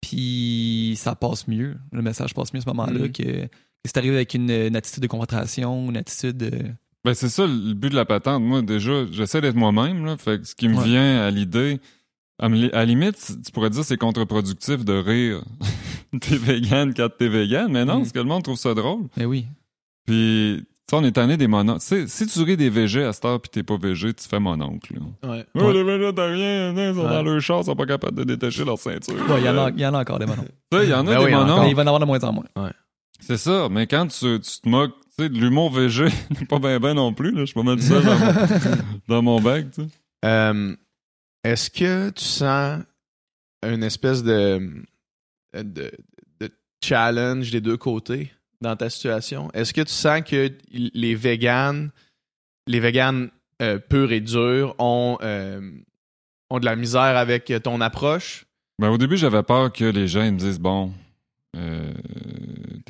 puis ça passe mieux. Le message passe mieux à ce moment-là Mhm. que, que si t'arrives avec une, une attitude de confrontation, une attitude de... Ben, c'est ça le but de la patente. Moi, déjà, j'essaie d'être moi-même. Là, fait que ce qui me Ouais. vient à l'idée, à, me- à la limite, tu pourrais dire c'est contre-productif de rire. [laughs] t'es vegan quand t'es vegan, mais non, Mhm. parce que le monde trouve ça drôle. Mais oui. Puis, tu sais, on est tanné des mononcles. Tu sais, si tu ris des végés à cette heure pis t'es pas végé, tu fais mon oncle. Là. Ouais. Oh, Ouais. les végétariens, ils sont Ouais. dans leur char, ils sont pas capables de détacher leur ceinture. Ouais, il y, en a- il y en a encore des mononcles. Tu sais, il y en a Ben des oui, encore. Mais mononcles. il va en avoir de moins en moins. C'est ça, mais quand tu, tu te moques, tu sais, de l'humour [laughs] n'est pas bien ben non plus, là. Je suis pas mal seul dans mon, [laughs] dans mon bag, tu sais. Euh, Est-ce que tu sens une espèce de, de, de challenge des deux côtés dans ta situation? Est-ce que tu sens que les véganes, les véganes euh, purs et durs ont, euh, ont de la misère avec ton approche? Ben, au début, j'avais peur que les gens ils me disent, bon,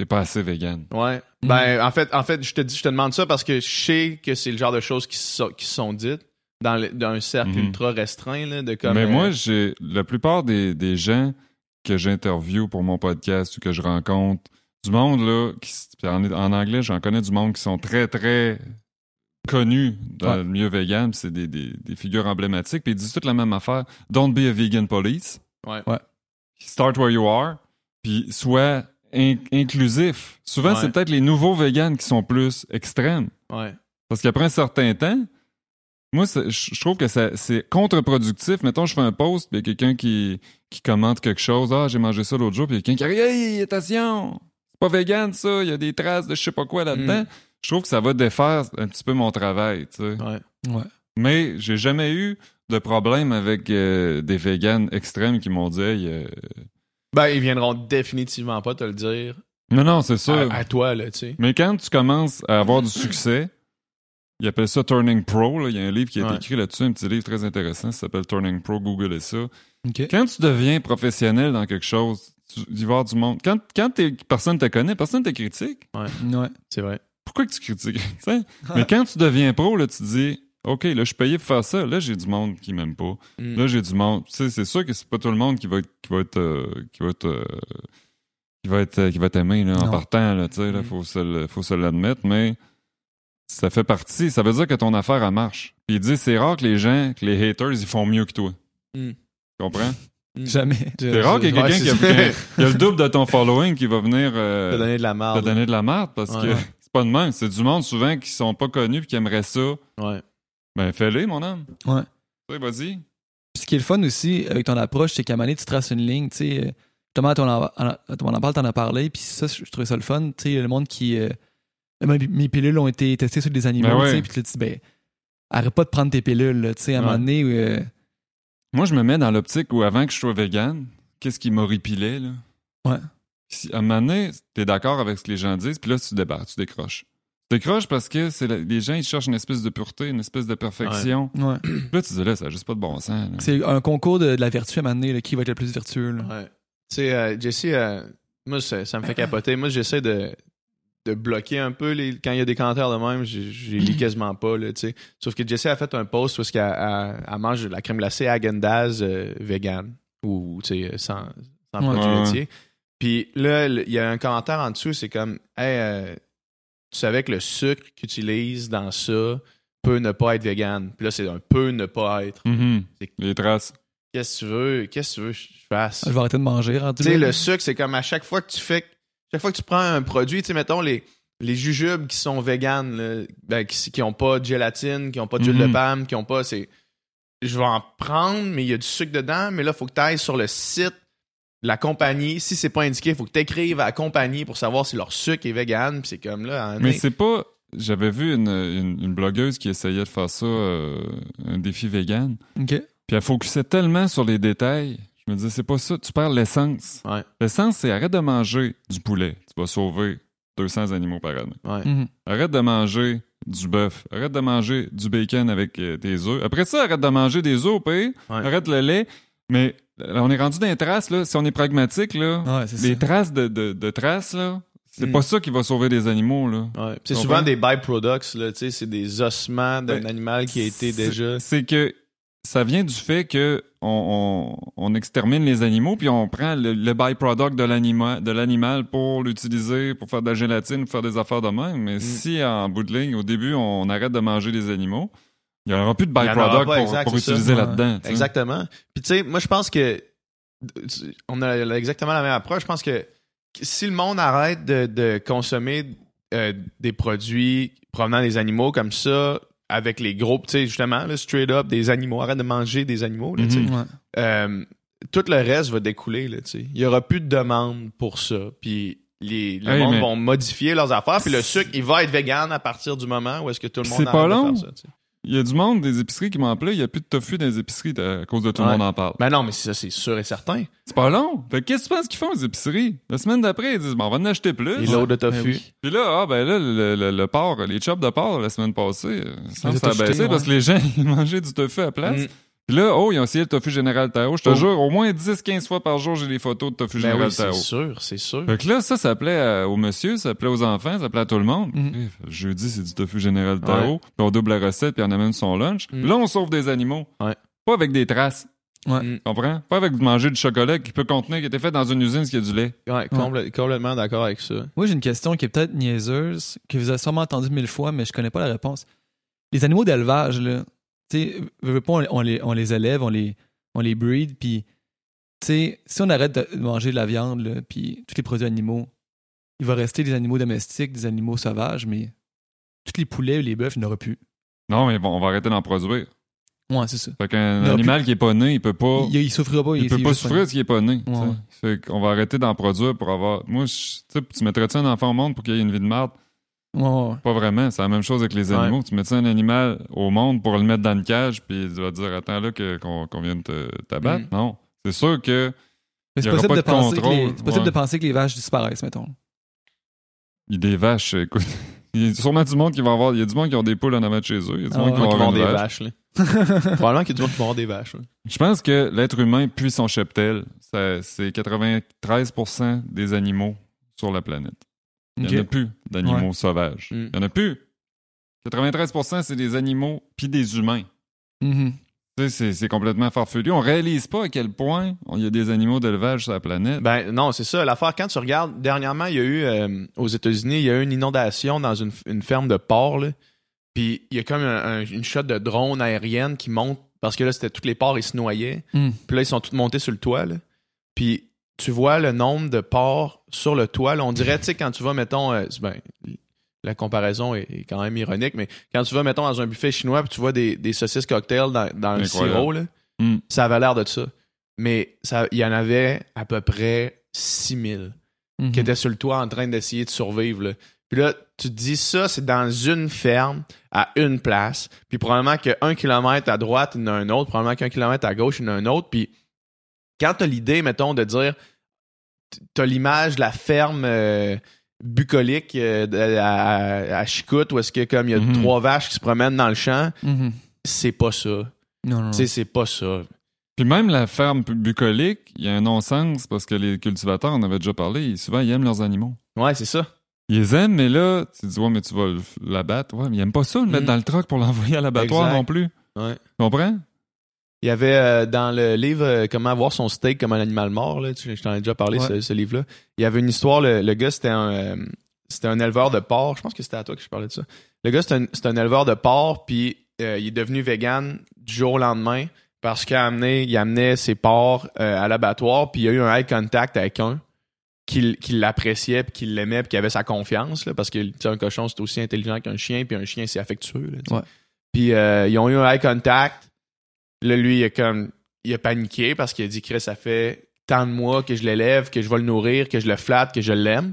t'es pas assez vegan. Ouais. Mm. Ben, en fait, en fait, je te dis, je te demande ça parce que je sais que c'est le genre de choses qui, se- qui sont dites dans, le- dans un cercle Mhm. ultra restreint, là, de comme. mais euh, moi, j'ai, la plupart des, des gens que j'interviewe pour mon podcast ou que je rencontre, du monde, là, qui, en, en anglais, j'en connais du monde qui sont très, très connus dans Ouais. le milieu vegan, c'est des, des, des figures emblématiques, puis ils disent toute la même affaire. Don't be a vegan police. Ouais. Ouais. Start where you are, puis sois in- inclusif. Souvent, Ouais. c'est peut-être les nouveaux véganes qui sont plus extrêmes. Ouais. Parce qu'après un certain temps, moi, je trouve que c'est contre-productif. Mettons, je fais un post, puis il y a quelqu'un qui, qui commente quelque chose. Ah, j'ai mangé ça l'autre jour, puis il y a quelqu'un qui arrive. Hey, attention! C'est pas vegan, ça. Il y a des traces de je sais pas quoi là-dedans. Mm. Je trouve que ça va défaire un petit peu mon travail, tu sais. Ouais. Ouais. Mais j'ai jamais eu de problème avec euh, des véganes extrêmes qui m'ont dit Hey, euh, Ben, ils viendront définitivement pas te le dire Non, non, c'est ça. à, à toi, là, tu sais. Mais quand tu commences à avoir du succès, ils appellent ça Turning Pro. là. Il y a un livre qui a été Ouais. écrit là-dessus, un petit livre très intéressant, ça s'appelle Turning Pro, Google et ça. OK. Quand tu deviens professionnel dans quelque chose, tu, y avoir du monde. Quand, quand t'es- personne te connaît, personne te critique, Ouais. C'est vrai. pourquoi que tu critiques? [laughs] Tu sais? Mais quand tu deviens pro, là, tu te dis OK, là, je suis payé pour faire ça. Là, j'ai du monde qui m'aime pas. Mm. Là, j'ai du monde. Tu sais, c'est sûr que c'est pas tout le monde qui va être, qui va être, euh, qui va être, euh, qui va être, euh, qui va t'aimer là, en partant. Là, tu sais, là, Mm. faut se, le- faut se l'admettre, mais ça fait partie. Ça veut dire que ton affaire elle marche. Puis il dit c'est rare que les gens, que les haters, ils font mieux que toi. Mm. Tu comprends? Jamais. C'est rare qu'il y ait quelqu'un qui, a- qui le double de ton following qui va venir euh, [laughs] te donner de la te merde. donner de la merde parce Ouais. que c'est pas de même. C'est du monde souvent qui sont pas connus et qui aimeraient ça. Ouais. Ben fais-les, mon homme. Ouais. Sais, vas-y. Puis ce qui est le fun aussi avec ton approche, c'est qu'à un moment donné, tu traces une ligne, tu sais. euh, Thomas, ton, en, parle, t'en as parlé, puis ça, je trouvais ça le fun, tu sais, le monde qui... euh, mes, pilules ont été testées sur des animaux, Ben tu sais, puis tu te dis, ben, arrête pas de prendre tes pilules, tu sais, à un moment donné, euh, Moi, je me mets dans l'optique où avant que je sois vegan, qu'est-ce qui m'horripilait, là? Ouais. Si, à un moment donné, t'es d'accord avec ce que les gens disent, puis là, tu débarques, tu décroches. Tu décroches parce que c'est la- les gens, ils cherchent une espèce de pureté, une espèce de perfection. ouais. [clears throat] Puis Là, tu dis là, ça n'a juste pas de bon sens. là. c'est un concours de, de la vertu à un moment donné, là, qui va être le plus vertueux, là. Ouais. Tu sais, euh, Jesse, euh, moi, ça, ça me fait capoter. Moi, j'essaie de, de bloquer un peu les, quand il y a des commentaires de même. Je lis quasiment pas, là, tu sais. Sauf que Jesse a fait un post parce qu'elle elle- elle mange de la crème glacée Häagen-Dazs euh, vegan ou, tu sais, sans, sans Ouais. produits Ouais, ouais. laitiers. Puis là, il y a un commentaire en dessous, c'est comme, hey, euh, tu savais que le sucre qu'ils utilisent dans ça peut ne pas être vegan. Puis là, c'est un peu ne pas être. Mhm. Les traces. qu'est-ce que tu veux, qu'est-ce que tu veux que je fasse? Je vais arrêter de manger. rendu Tu sais, le sucre, c'est comme à chaque fois que tu fais, chaque fois que tu prends un produit, tu sais, mettons les, les jujubes qui sont véganes, là, ben, qui, qui ont pas de gélatine, qui ont pas de d'huile Mhm. de palme, qui ont pas, c'est, je vais en prendre, mais il y a du sucre dedans, mais là, faut que tu ailles sur le site la compagnie. Si c'est pas indiqué, il faut que tu écrives à la compagnie pour savoir si leur sucre est vegan, puis c'est comme là, en Mais est- c'est pas. J'avais vu une, une, une blogueuse qui essayait de faire ça, euh, un défi vegan. OK. Puis elle focusait tellement sur les détails. Je me disais, c'est pas ça. Tu perds l'essence. Ouais. L'essence, c'est arrête de manger du poulet. Tu vas sauver 200 animaux par année. Ouais. Mhm. Arrête de manger du bœuf. Arrête de manger du bacon avec euh, tes œufs. Après ça, arrête de manger des œufs au pays. Ouais. Arrête le lait. Mais là, on est rendu dans les traces, là. Si on est pragmatique, là, Ouais, les ça. traces de, de, de traces, là, c'est Mm. pas ça qui va sauver des animaux, là. Ouais. C'est souvent des byproducts, là, tu sais, c'est des ossements d'un Ben, animal qui a été déjà. C'est que ça vient du fait que on, on, on extermine les animaux, puis on prend le, le byproduct de l'animal, de l'animal pour l'utiliser, pour faire de la gélatine, pour faire des affaires de même. Mm. Mais si, en bout de ligne, au début, on arrête de manger des animaux, il n'y aura plus de byproduct pour, exact, pour utiliser là-dedans. Exactement. Puis tu sais, moi je pense que on a exactement la même approche. Je pense que si le monde arrête de, de consommer euh, des produits provenant des animaux comme ça, avec les groupes, tu sais, justement, là, straight up, des animaux, arrête de manger des animaux, là. Mhm. Ouais. Euh, tout le reste va découler, là, tu sais. Il y aura plus de demande pour ça. Puis les, le Hey, monde mais- vont modifier leurs affaires. Puis le sucre, il va être vegan à partir du moment où est-ce que tout le monde C'est pas arrête de long. faire ça. Il y a du monde des épiceries qui m'ont appelé, il n'y a plus de tofu dans les épiceries à cause de tout Ouais. le monde en parle. Ben non, mais ça, c'est sûr et certain. C'est pas long. Fait que qu'est-ce que tu penses qu'ils font aux épiceries? La semaine d'après, ils disent, bon, on va en acheter plus. Les lots de Ben tofu. oui. Puis là, ah, ben là, le, le, le porc, les chops de porc la semaine passée, euh, ça, Les ça a baissé ouais. parce que les gens [laughs] ils mangeaient du tofu à la place. Mm. Puis là, oh, ils ont essayé le tofu général Tao. Je te Oh. jure, au moins 10-15 fois par jour, j'ai des photos de tofu Ben général oui, c'est Tao. sûr, c'est sûr. Fait que là, ça, ça plaît à- aux monsieur, ça plaît aux enfants, ça plaît à tout le monde. Mhm. Eh, Jeudi, c'est du tofu général Tao. Ouais. Puis on double la recette, puis on amène son lunch. Mm. Puis là, on sauve des animaux. Ouais. Pas avec des traces. Ouais. Mm. Comprends? Pas avec manger du chocolat qui peut contenir, qui était fait dans une usine, ce qui a du lait. Ouais, complè- complètement d'accord avec ça. Moi, j'ai une question qui est peut-être niaiseuse, que vous avez sûrement entendu mille fois, mais je connais pas la réponse. Les animaux d'élevage, là, tu sais, pas, on, les, on les élève, on les, on les breed, puis, tu sais, si on arrête de manger de la viande, puis tous les produits animaux, il va rester des animaux domestiques, des animaux sauvages, mais tous les poulets, les bœufs, il n'y en aura plus. Non, mais bon, on va arrêter d'en produire. Ouais, c'est ça. Fait qu'un animal qui est pas né, il peut pas. Il, il souffrira pas. Il, peut pas souffrir qu'il est pas né. Ouais. Fait qu'on va arrêter d'en produire pour avoir. Moi, je- tu sais, tu mettrais-tu un enfant au monde pour qu'il ait une vie de merde? Pas vraiment. C'est la même chose avec les Ouais. animaux. Tu mets un animal au monde pour le mettre dans une cage, puis il va dire Attends là que- qu'on qu'on vienne te t'abattre. Mm. Non. C'est sûr que Mais Il y c'est possible, pas de de penser, que contrôle, les, c'est possible ouais. de penser que les vaches disparaissent, mettons. il y a des vaches, [laughs] écoute. Il y a sûrement du monde qui va avoir. Il y a du monde qui ont des poules en avant de chez eux. Il y a du Ah monde ouais. qui va avoir des vache. vaches, là. [laughs] Probablement qu'il y a du monde qui vont avoir des vaches. là. Je pense que l'être humain, puis son cheptel, c'est 93% des animaux sur la planète. Il n'y en a plus d'animaux sauvages. Mm. Il n'y en a plus. 93%, c'est des animaux puis des humains. Tu sais, c'est- complètement farfelu. On réalise pas à quel point il y a des animaux d'élevage sur la planète. Ben non, c'est ça. L'affaire, quand tu regardes, dernièrement, il y a eu, euh, aux États-Unis, il y a eu une inondation dans une, une ferme de porcs. là. Puis il y a comme un- un- une shot de drone aérienne qui monte, parce que là, c'était tous les porcs, ils se noyaient. Mm. Puis là, ils sont tous montés sur le toit. Puis tu vois le nombre de porcs sur le toit. là. On dirait, tu sais, quand tu vas, mettons, euh, ben, la comparaison est, est quand même ironique, mais quand tu vas, mettons, dans un buffet chinois, puis tu vois des, des saucisses cocktails dans, dans le sirop, là, Mm. ça avait l'air de ça. Mais il y en avait à peu près 6000 Mhm. qui étaient sur le toit en train d'essayer de survivre. Là. Puis là, tu te dis ça, c'est dans une ferme, à une place. Puis probablement qu'un kilomètre à droite, il y en a un autre. Probablement qu'un kilomètre à gauche, il y en a un autre. Puis quand tu as l'idée, mettons, de dire, tu as l'image de la ferme euh, bucolique euh, à, à Chicoute, où est-ce que comme il y a Mhm. trois vaches qui se promènent dans le champ, Mhm. c'est pas ça. Non, non, non. Tu sais, c'est pas ça. Puis même la ferme bucolique, il y a un non-sens parce que les cultivateurs, on en avait déjà parlé, souvent ils aiment leurs animaux. Ouais, c'est ça. Ils les aiment, mais là, tu te dis, ouais, mais tu vas l'abattre. Ouais, mais ils aiment pas ça, le mettre Mm. dans le truck pour l'envoyer à l'abattoir non plus. Ouais. Tu comprends? Il y avait euh, dans le livre euh, Comment avoir son steak comme un animal mort, là, tu- je t'en ai déjà parlé, Ouais. ce, ce livre-là. Il y avait une histoire, le, le gars, c'était un, euh, c'était un éleveur de porc. Je pense que c'était à toi que je parlais de ça. Le gars, c'était un, un éleveur de porc, puis euh, il est devenu vegan du jour au lendemain parce qu'il a amené, il amenait ses porcs euh, à l'abattoir, puis il y a eu un eye contact avec un qui, qui l'appréciait, puis qui l'aimait, puis qui avait sa confiance, là, parce que un cochon, c'est aussi intelligent qu'un chien, puis un chien, c'est affectueux. Là. Ouais. Puis euh, ils ont eu un eye contact. Là, lui, il a comme il a paniqué parce qu'il a dit Chris, ça fait tant de mois que je l'élève, que je vais le nourrir, que je le flatte, que je l'aime.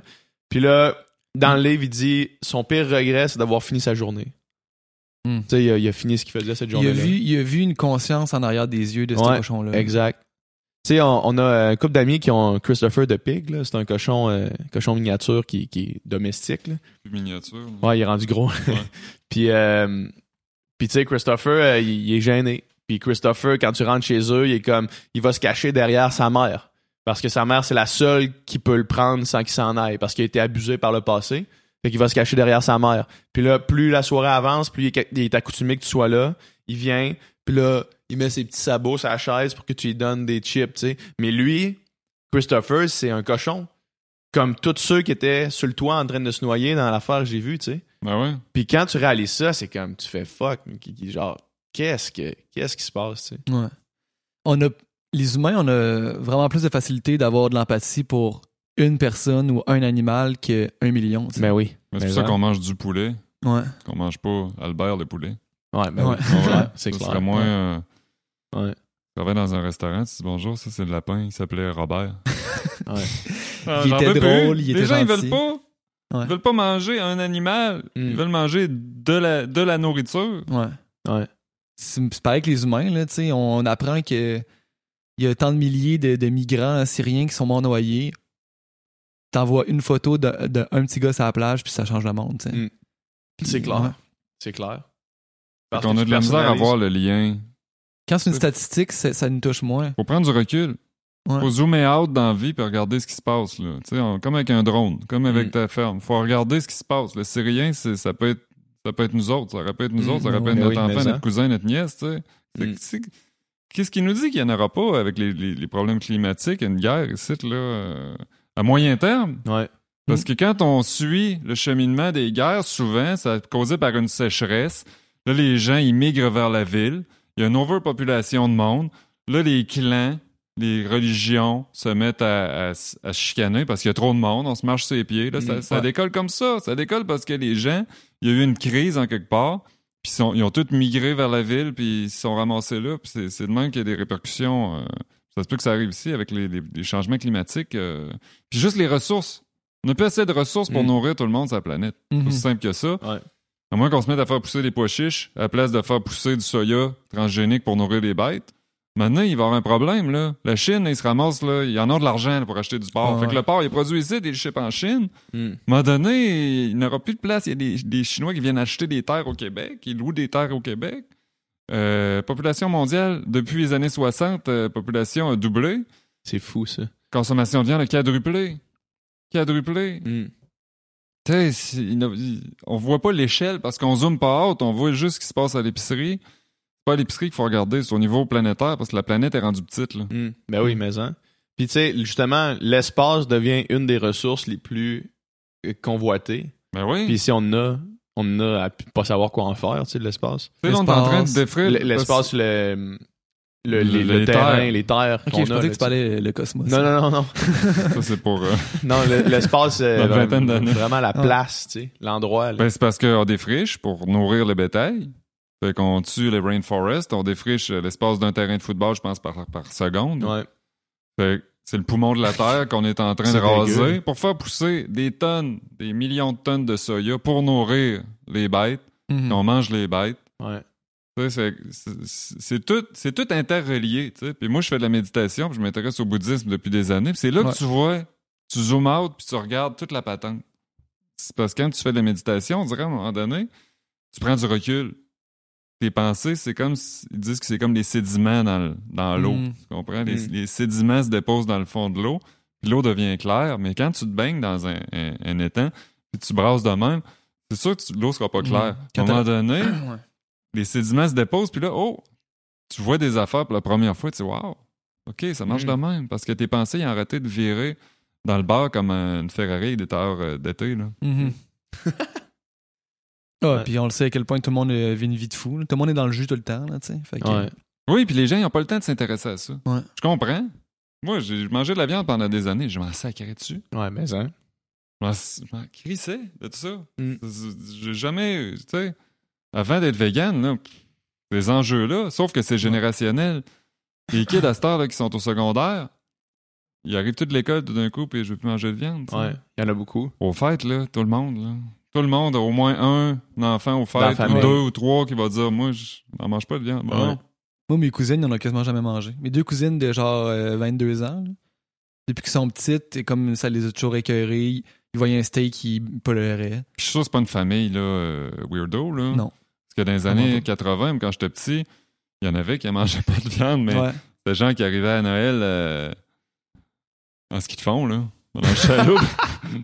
Puis là, dans le livre, il dit son pire regret, c'est d'avoir fini sa journée. Hmm. Tu sais, il a, il a fini ce qu'il faisait cette Il a, journée-là. vu, il a vu une conscience en arrière des yeux de ce Ouais, cochon-là. Exact. Tu sais, on, on a un couple d'amis qui ont un Christopher de Pig. là. C'est un cochon, euh, cochon miniature qui, qui est domestique. Là. Miniature. Ouais, il est rendu gros. [laughs] puis, euh, puis tu sais, Christopher, euh, il, il est gêné. Puis Christopher, quand tu rentres chez eux, il est comme, il va se cacher derrière sa mère. Parce que sa mère, c'est la seule qui peut le prendre sans qu'il s'en aille. Parce qu'il a été abusé par le passé. Fait qu'il va se cacher derrière sa mère. Puis là, plus la soirée avance, plus il est, accoutumé que tu sois là. Il vient, puis là, il met ses petits sabots sur la chaise pour que tu lui donnes des chips, tu sais. Mais lui, Christopher, c'est un cochon. Comme tous ceux qui étaient sur le toit en train de se noyer dans l'affaire que j'ai vue, tu sais. Ben ouais. Puis quand tu réalises ça, c'est comme tu fais fuck, genre qu'est-ce que qu'est-ce qui se passe, tu sais? Ouais. On a, les humains, on a vraiment plus de facilité d'avoir de l'empathie pour une personne ou un animal qu'un million. tu sais. Ben oui. Mais c'est Mais pour ça qu'on mange du poulet, Ouais. qu'on mange pas Albert le poulet. Ouais, ben Ouais. oui. C'est clair, c'est Ça clair. serait moins. euh, Ouais. Dans un restaurant, tu dis bonjour, ça c'est le lapin, il s'appelait Robert. [laughs] Ouais. Ah, Il était plus. drôle, il Les était gens, ils veulent pas. Ouais. Ils veulent pas manger un animal. Mm. Ils veulent manger de la, de la nourriture. Ouais. Ouais. C'est pareil que les humains, là, tu sais, on apprend que il y a tant de milliers de, de migrants syriens qui sont morts noyés. T'envoies une photo d'un de, un petit gars sur la plage, puis ça change le monde. Mm. C'est clair. Ouais. C'est clair. Parce qu'on a de la misère à voir le lien. Quand c'est une statistique, c'est- ça nous touche moins. Faut prendre du recul. Ouais. Faut zoomer out dans la vie puis regarder ce qui se passe. Là. Tu sais, on- comme avec un drone, comme avec Mm. ta ferme. Faut regarder ce qui se passe. Le Syrien, c'est- ça peut être ça peut être nous autres. Ça aurait pu être nous Mm, autres. Ça aurait pu être mais notre oui, enfant, notre cousin, notre nièce. Tu sais. C'est- Mm. Qu'est-ce qui nous dit qu'il n'y en aura pas avec les, les- les problèmes climatiques, une guerre ici, là, euh, à moyen terme? Ouais. Parce que quand on suit le cheminement des guerres, souvent, ça est causé par une sécheresse. Là, les gens, ils migrent vers la ville. Il y a une overpopulation de monde. Là, les clans, les religions se mettent à, chicaner parce qu'il y a trop de monde. On se marche sur les pieds. Là, ça, Mm, ça ouais. décolle comme ça. Ça décolle parce que les gens, il y a eu une crise en quelque part. Puis ils, sont- ils ont tous migré vers la ville, puis ils se sont ramassés là. Puis c'est, de même qu'il y a des répercussions. euh, ça se peut que ça arrive ici avec les, les- les changements climatiques. euh. Puis juste les ressources. On n'a pas assez de ressources pour Mm. nourrir tout le monde sur la planète. C'est aussi simple que ça. Ouais. À moins qu'on se mette à faire pousser des pois chiches à la place de faire pousser du soya transgénique pour nourrir les bêtes. Maintenant, il va y avoir un problème. Là. La Chine, ils se ramassent, là, ils en ont de l'argent là, pour acheter du porc. Ah fait que le porc, il est produit ici, il le ship en Chine. Mm. À un moment donné, il n'aura plus de place. Il y a des, des Chinois qui viennent acheter des terres au Québec. Ils louent des terres au Québec. Euh, population mondiale, depuis les années 60, euh, population a doublé. C'est fou ça. Consommation de viande a quadruplé. Quadruplé. Mm. On voit pas l'échelle parce qu'on zoome pas out, on voit juste ce qui se passe à l'épicerie. C'est pas l'épicerie qu'il faut regarder, c'est au niveau planétaire parce que la planète est rendue petite. Là. Mm. Ben oui, mais hein. Puis tu sais, justement, l'espace devient une des ressources les plus euh, convoitées. Ben oui. Puis si on en a, on en a à pas savoir quoi en faire, tu sais, de l'espace. Tu sais, on est en train de. L- L'espace, le, le, terrain, terres. les terres. Ok, qu'on je a, pensais là, que tu parlais le, le cosmos. Non, non, non, non. [laughs] Ça, c'est pour. euh, [laughs] non, le- l'espace, euh, vraiment, la Ah. place, tu sais, l'endroit. là. Ben, c'est parce qu'on défriche pour nourrir le bétail. Fait qu'on tue les rainforests, on défriche l'espace d'un terrain de football, je pense, par, par seconde. Ouais. Fait que c'est le poumon de la terre qu'on est en train de raser dégueu. pour faire pousser des tonnes, des millions de tonnes de soya pour nourrir les bêtes. Mhm. On mange les bêtes. Ouais. C'est tout, tout interrelié. Puis moi, je fais de la méditation, puis je m'intéresse au bouddhisme depuis des années. C'est là Ouais. que tu vois, tu zoomes out, puis tu regardes toute la patente. C'est parce que quand tu fais de la méditation, on dirait à un moment donné, tu prends du recul. Tes pensées, c'est comme, si- ils disent que c'est comme des sédiments dans, le- dans l'eau. Mm. Tu comprends? Les, Mm. les sédiments se déposent dans le fond de l'eau, puis l'eau devient claire. Mais quand tu te baignes dans un, un- un étang, puis tu brasses de même, c'est sûr que l'eau sera pas Mm. claire. À Quand un moment donné, [clears throat] Ouais. les sédiments se déposent, puis là, oh, tu vois des affaires pour la première fois, tu dis, wow, OK, ça marche de même. Parce que tes pensées, ils ont arrêté de virer dans le bar comme une Ferrari des heures euh, d'été. Là. [laughs] Ouais. Puis on le sait à quel point tout le monde euh, vit une vie de fou. là. Tout le monde est dans le jus tout le temps. Là, tu sais. fait que, Ouais. Oui, puis les gens, ils n'ont pas le temps de s'intéresser à ça. Ouais. Je comprends. Moi, j'ai mangé de la viande pendant des années. Je m'en sacrais dessus. Ouais, mais hein. Je m'en- je m'en crissais de tout ça. Mm. J'ai jamais, tu sais, avant d'être vegan, là, ces enjeux-là, sauf que c'est générationnel. Les kids à cette heure, là, qui sont au secondaire, ils arrivent tous de l'école tout d'un coup, puis je veux plus manger de viande. tu sais. Ouais, il y en a beaucoup. Au fait, là, tout le monde, là. Tout le monde a au moins un enfant au fait, ou deux ou trois qui va dire Moi, je n'en mange pas de viande. Bon, non. Moi, mes cousines, ils n'en ont quasiment jamais mangé. Mes deux cousines de genre euh, 22 ans, là, depuis qu'ils sont petites, et comme ça les a toujours écœurées, ils voyaient un steak, ils poléraient. Puis je suis sûr que c'est pas une famille là, euh, weirdo. Là. Non. Parce que dans les années pas. 80, quand j'étais petit, il y en avait qui ne mangeaient pas de viande, mais Ouais. des gens qui arrivaient à Noël euh, en ski de fond, là. Dans le chaloupe.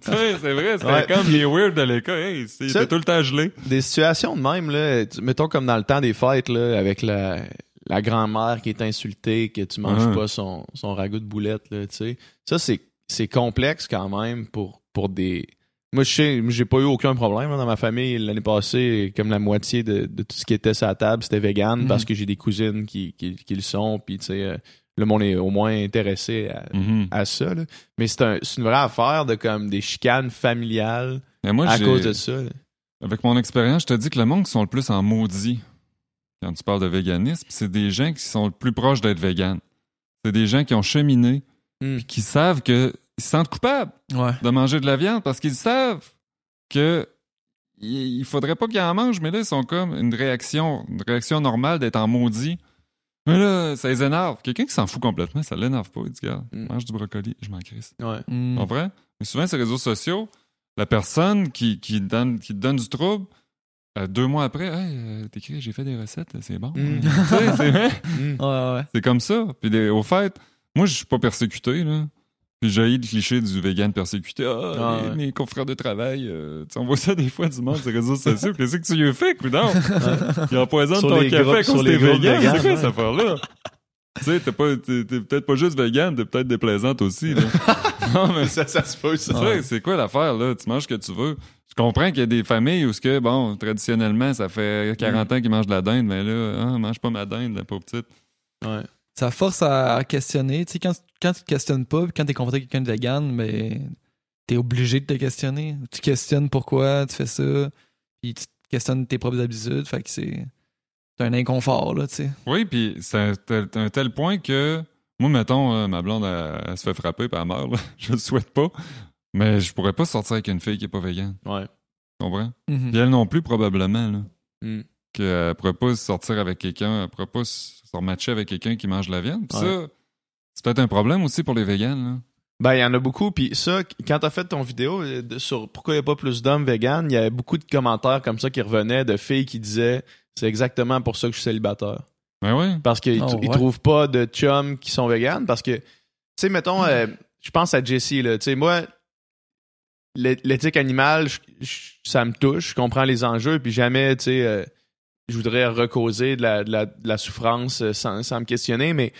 Tu sais, c'est vrai, c'était Ouais. comme les weird de l'école. Hey, c'est- il Ça- était tout le temps gelé. Des situations de même, là, mettons comme dans le temps des fêtes, là, avec la, la grand-mère qui est insultée, que tu manges Ouais. pas son, son ragoût de boulette, là, tu sais. Ça, c'est, c'est complexe quand même pour, pour des. Moi, je sais, j'ai pas eu aucun problème là, dans ma famille. L'année passée, comme la moitié de, de tout ce qui était sur la table, c'était vegan Mhm. parce que j'ai des cousines qui, qui, qui le sont, puis tu sais, euh, le monde est au moins intéressé à, Mhm. à ça, là. Mais c'est, un, c'est une vraie affaire de comme des chicanes familiales moi, à cause de ça. là. Avec mon expérience, je te dis que le monde qui sont le plus en maudit quand tu parles de véganisme, c'est des gens qui sont le plus proches d'être vegan. C'est des gens qui ont cheminé, Mm. qui savent que ils se sentent coupables Ouais. de manger de la viande parce qu'ils savent que il il faudrait pas qu'ils en mangent, mais là, ils sont comme une réaction, une réaction normale d'être en maudit. Mais là, ça les énerve. Quelqu'un qui s'en fout complètement, ça l'énerve pas. Il dit, regarde, Mm. mange du brocoli, je m'en crisse. Ouais. Mm. Comprends? Mais souvent, ces réseaux sociaux, la personne qui, qui, donne, qui te donne du trouble, euh, deux mois après, hey, euh, t'écris, j'ai fait des recettes, c'est bon. Mm. Tu sais, c'est vrai? [laughs] Mm. Ouais, ouais. C'est comme ça. Puis des- au fait, moi, je suis pas persécuté, là. Puis j'ai le cliché du vegan persécuté. Ah, Ah, mes, ouais. mes confrères de travail, euh, tu sais, on voit ça des fois du monde sur les réseaux sociaux. Qu'est-ce que tu lui as fait, coudon? Il empoisonne Sur ton les café que les t'es vegan. C'est quoi ouais. cette affaire-là? tu sais, t'es pas, t'es, t'es peut-être pas juste vegan, t'es peut-être déplaisante aussi, là. [laughs] non, mais ça, ça se peut, ça. c'est quoi l'affaire, là? Tu manges ce que tu veux. Je comprends qu'il y a des familles où, ce que, bon, traditionnellement, ça fait 40 ans qu'ils mangent de la dinde, mais là, ah, mange pas ma dinde, la pauvre petite. Ouais. Ça force à questionner. Tu sais, quand, quand tu te questionnes pas, puis quand t'es confronté avec quelqu'un de vegan, mais t'es obligé de te questionner. Tu questionnes pourquoi tu fais ça, puis tu te questionnes tes propres habitudes. Fait que c'est un inconfort, là, tu sais. Oui, puis c'est un tel, un tel point que, moi, mettons, euh, ma blonde, elle, elle se fait frapper, puis elle meurt, là. [laughs] Je le souhaite pas. Mais je pourrais pas sortir avec une fille qui est pas végane. Ouais. Tu comprends? Mhm. Puis elle non plus, probablement, là. Mm. Qu'elle pourrait pas sortir avec quelqu'un, elle pourrait pas se se rematcher avec quelqu'un qui mange de la viande. Puis Ouais. ça, c'est peut-être un problème aussi pour les véganes, là. Ben, il y en a beaucoup. Puis ça, quand t'as fait ton vidéo euh, sur pourquoi il n'y a pas plus d'hommes véganes, il y avait beaucoup de commentaires comme ça qui revenaient de filles qui disaient c'est exactement pour ça que je suis célibataire. Ben oui. Parce qu'ils Oh, ouais. trouvent pas de chums qui sont véganes. Parce que, tu sais, mettons, euh, je pense à Jessie, là. Tu sais, moi, l'é- l'éthique animale, je- je- ça me touche. Je comprends les enjeux. Puis jamais, tu sais, euh, je voudrais recauser de la, souffrance euh, sans, sans me questionner. Mais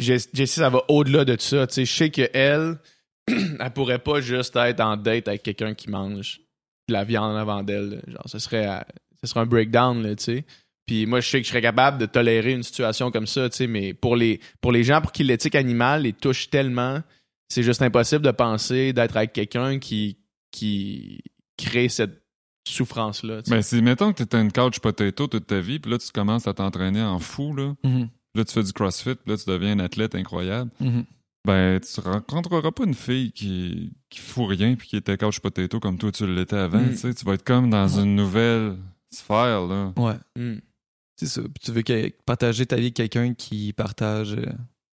Jess- Jessie, ça va au-delà de ça. Je sais qu'elle, [clears throat] elle pourrait pas juste être en date avec quelqu'un qui mange de la viande avant d'elle. Genre, ce serait, euh, ce serait un breakdown, tu sais. Puis moi, je sais que je serais capable de tolérer une situation comme ça, tu sais, mais pour les, pour les gens pour qui l'éthique animale les touche tellement, c'est juste impossible de penser d'être avec quelqu'un qui, qui crée cette souffrance-là. tu sais. Ben, si, mettons que t'étais une couch potato toute ta vie, puis là, tu commences à t'entraîner en fou, là. Mhm. Là, tu fais du crossfit, puis là, tu deviens un athlète incroyable. Mhm. Ben, tu rencontreras pas une fille qui, qui fout rien puis qui était couch potato comme toi, tu l'étais avant, Mm. tu sais. Tu vas être comme dans une nouvelle sphère, là. Ouais. Mm. C'est ça. Puis tu veux que- partager ta vie avec quelqu'un qui partage euh,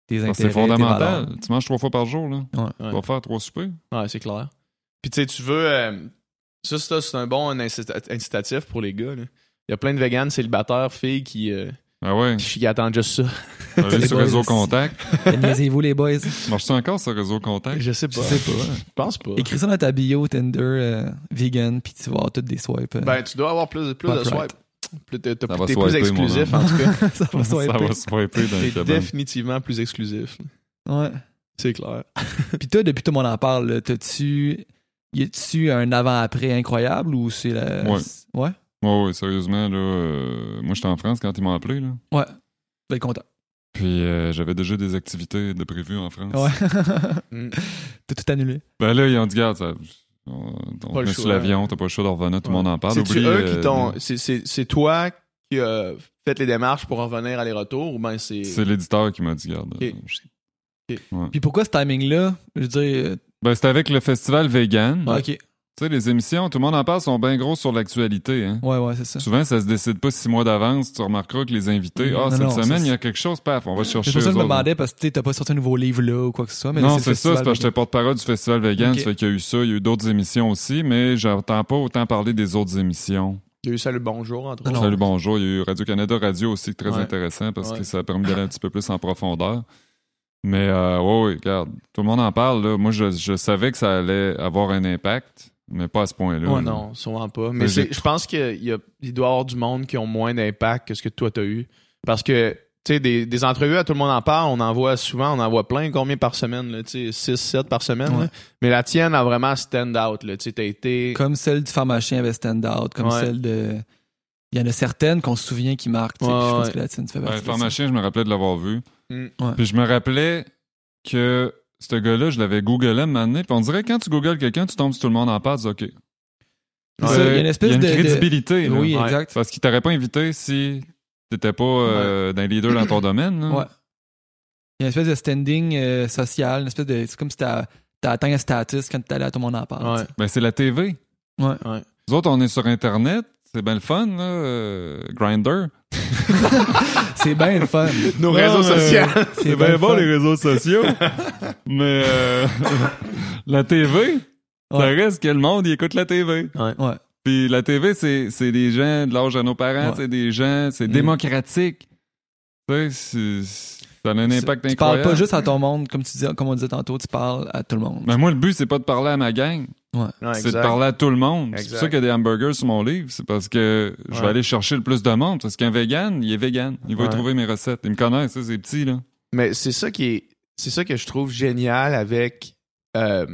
tes que intérêts, C'est fondamental. valeurs. Tu manges trois fois par jour, là. Ouais. Tu vas faire trois soupers. Ouais, c'est clair. Puis tu sais, tu veux. euh, ça, ça, c'est un bon incita- incitatif pour les gars. là. Il y a plein de véganes célibataires, filles qui, euh, Ah ouais. qui attendent juste ça. Sur [laughs] boys Réseau aussi. Contact? [laughs] Niaisez-vous, les boys. Marches-tu encore sur Réseau Contact? Je sais Je pas. sais pas. Je pense pas. Écris ça dans ta bio Tinder euh, vegan, puis tu vas avoir toutes des swipes. euh. Ben, tu dois avoir plus, plus de right. swipe. Plus, t'es t'es Ça va plus exclusif, en tout cas. [laughs] ça va Ça swiper. va swiper dans le T'es définitivement plus exclusif. Ouais. C'est clair. Puis toi, depuis tout le monde en parle, t'as-tu. Y a-tu un avant-après incroyable ou c'est la. Ouais. Ouais? Ouais, ouais, sérieusement, là. euh, moi, j'étais en France quand ils m'ont appelé, là. Ouais. Je vais être content. Puis euh, j'avais déjà des activités de prévues en France. Ouais. [laughs] Mm. T'as tout annulé. Ben là, ils ont dit, garde, ça, on, met sur l'avion, t'as pas le choix de revenir, tout le Ouais. monde en parle. C'est-tu Oublie, eux euh, qui t'ont. c'est- C'est c'est toi qui a fait les démarches pour en revenir aller-retour ou ben c'est. C'est l'éditeur qui m'a dit, garde. Euh, Puis pourquoi ce timing-là? Je veux dire. Ben, c'était avec le festival vegan. ah, Tu ok. sais, les émissions, tout le monde en parle, sont bien gros sur l'actualité. Hein. Ouais, ouais, c'est ça. Souvent, ça se décide pas six mois d'avance. Tu remarqueras que les invités, ah, Non, cette non, semaine, c'est- il y a quelque chose, paf, on va chercher C'est pour ça que je me demandais parce que tu t'as pas sorti un nouveau livre là ou quoi que ce soit. Mais non, c'est ça, c'est parce que j'étais porte-parole du festival vegan, Ok. ça fait qu'il y a eu ça, il y a eu d'autres émissions aussi, mais j'entends pas autant parler des autres émissions. Il y a eu Salut Bonjour, entre autres. Salut, bonjour, il y a eu Radio-Canada Radio aussi, très Ouais. intéressant parce que ça a permis d'aller un petit peu plus en profondeur. Mais, euh, ouais, ouais, regarde, tout le monde en parle, là. Moi, je, je savais que ça allait avoir un impact, mais pas à ce point-là. Ouais, là. non, sûrement pas. Mais je pense qu'il y a- il doit y avoir du monde qui ont moins d'impact que ce que toi t'as eu. Parce que, tu sais, des, des entrevues à tout le monde en parle, on en voit souvent, on en voit plein. Combien par semaine, là? Tu sais, 6, 7 par semaine, Ouais. là. Mais la tienne a vraiment stand out, là. T'as été. Comme celle du pharmacien avec Stand Out, comme Ouais. celle de. Il y en a certaines qu'on se souvient qui marquent. tu sais, Ouais, je pense ouais. que la tienne fait Ouais, partie de pharmacien, je me rappelais de l'avoir vu. Mm. Ouais. Puis je me rappelais que ce gars-là, je l'avais googlé un moment donné, puis on dirait que quand tu googles quelqu'un, tu tombes sur tout le monde en passe, OK. Il y a une espèce il y a une de- de- crédibilité, là. Oui, Ouais. exact. Parce qu'il t'aurait pas invité si t'étais pas euh, d'un leader dans ton domaine. là. Ouais. Il y a une espèce de standing euh, social, une espèce de. C'est comme si t'as t'as atteint un status quand t'es allé à tout le monde en parle. Ouais. Ben, c'est la TV. Ouais. Ouais. Nous autres, on est sur Internet. C'est bien le fun, là. euh, Grinder. [laughs] C'est bien le fun. Nos Non, réseaux sociaux. C'est bien le fun. réseaux sociaux. mais euh, [laughs] la TV, ça reste que le monde, il écoute la TV. Ouais. Puis la TV, c'est c'est des gens de l'âge de nos parents, Ouais. c'est des gens, c'est Mm. démocratique. Tu sais, c'est- ça a un impact Tu parles incroyable. pas juste à ton monde, comme tu disais, comme on disait tantôt, tu parles à tout le monde. Mais moi, le but, c'est pas de parler à ma gang. Ouais, c'est de parler à tout le monde. C'est pour ça qu'il y a des hamburgers sur mon livre. C'est parce que je vais Ouais. aller chercher le plus de monde. Parce qu'un vegan, il est vegan. Il va Ouais. trouver mes recettes. Il me connaît, ça, c'est petit, là. Mais c'est ça qui est. C'est ça que je trouve génial avec. euh,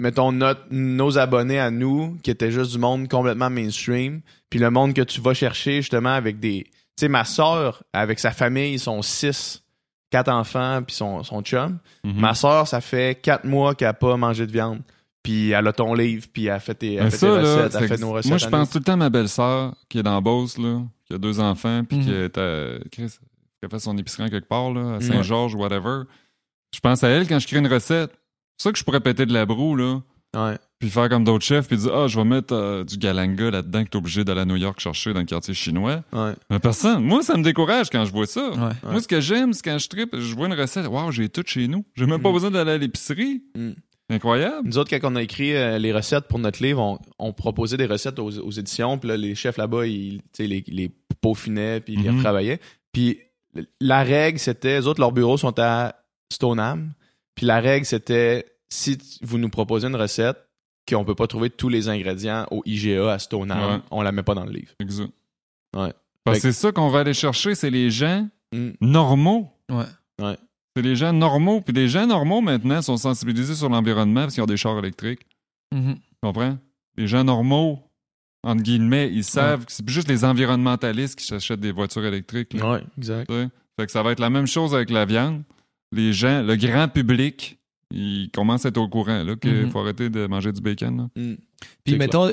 mettons, notre, nos abonnés à nous, qui étaient juste du monde complètement mainstream, puis le monde que tu vas chercher justement avec des. Tu sais, ma soeur, avec sa famille, ils sont six, quatre enfants, puis son, son chum. Mhm. Ma soeur, ça fait quatre mois qu'elle n'a pas mangé de viande. Puis elle a ton livre, puis elle fait tes, elle Mais fait ça, tes là, recettes, elle fait nos recettes. moi, je pense tout le temps à ma belle-sœur, qui est dans Beauce, là, qui a deux enfants, puis qui est à, Chris, qui a fait son épicerie en quelque part, là, à. Saint-Georges, whatever. Je pense à elle quand je crée une recette. C'est ça que je pourrais péter de la broue, là. Ouais. Puis faire comme d'autres chefs, puis dire, ah, je vais mettre euh, du galanga là-dedans que t'es obligé d'aller à New York chercher dans le quartier chinois. Ouais. Mais personne. Moi, ça me décourage quand je vois ça. Ouais. Moi, ce que j'aime, c'est quand je tripe, je vois une recette, waouh, j'ai tout chez nous. J'ai même pas Mm. besoin d'aller à l'épicerie. Mm. Incroyable. Nous autres, quand on a écrit euh, les recettes pour notre livre, on, on proposait des recettes aux, aux éditions, puis là, les chefs là-bas, ils tu sais, les, les peaufinaient, puis ils les Mhm. retravaillaient. Puis la règle, c'était, les autres, leurs bureaux sont à Stoneham, puis la règle, c'était, si vous nous proposez une recette, qu'on peut pas trouver tous les ingrédients au IGA à Stoneham, Ouais. on la met pas dans le livre. Exact. Ouais. Parce que c'est ça qu'on va aller chercher, c'est les gens Mm. normaux. Ouais. C'est les gens normaux. Puis les gens normaux, maintenant, sont sensibilisés sur l'environnement parce qu'ils ont des chars électriques. Mhm. Tu comprends? Les gens normaux, entre guillemets, ils savent que c'est juste les environnementalistes qui s'achètent des voitures électriques. là. Ouais, exact. Fait que ça va être la même chose avec la viande. Les gens, le grand public, ils commencent à être au courant là, qu'il Mhm. faut arrêter de manger du bacon. Mm. Puis mettons,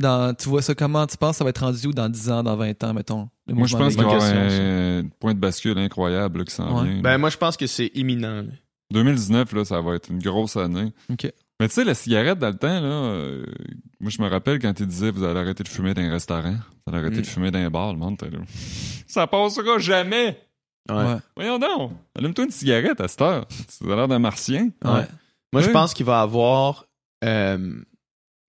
dans, tu vois ça comment tu penses que ça va être rendu où dans 10 ans, dans 20 ans, mettons? le Moi, je pense qu'il y un point de bascule incroyable là, qui s'en Ouais. vient. Ben, moi, je pense que c'est imminent. là. 2019, là, ça va être une grosse année. Ok. Mais tu sais, la cigarette dans le temps, là, euh, moi je me rappelle quand il disait vous allez arrêter de fumer dans un restaurant, vous allez arrêter Mm. de fumer dans un bar, le monde là. Ça passera jamais! Ouais. Voyons donc! Allume-toi une cigarette à cette heure. Tu as l'air d'un martien. Ouais. Ouais. Moi, je pense qu'il va avoir euh,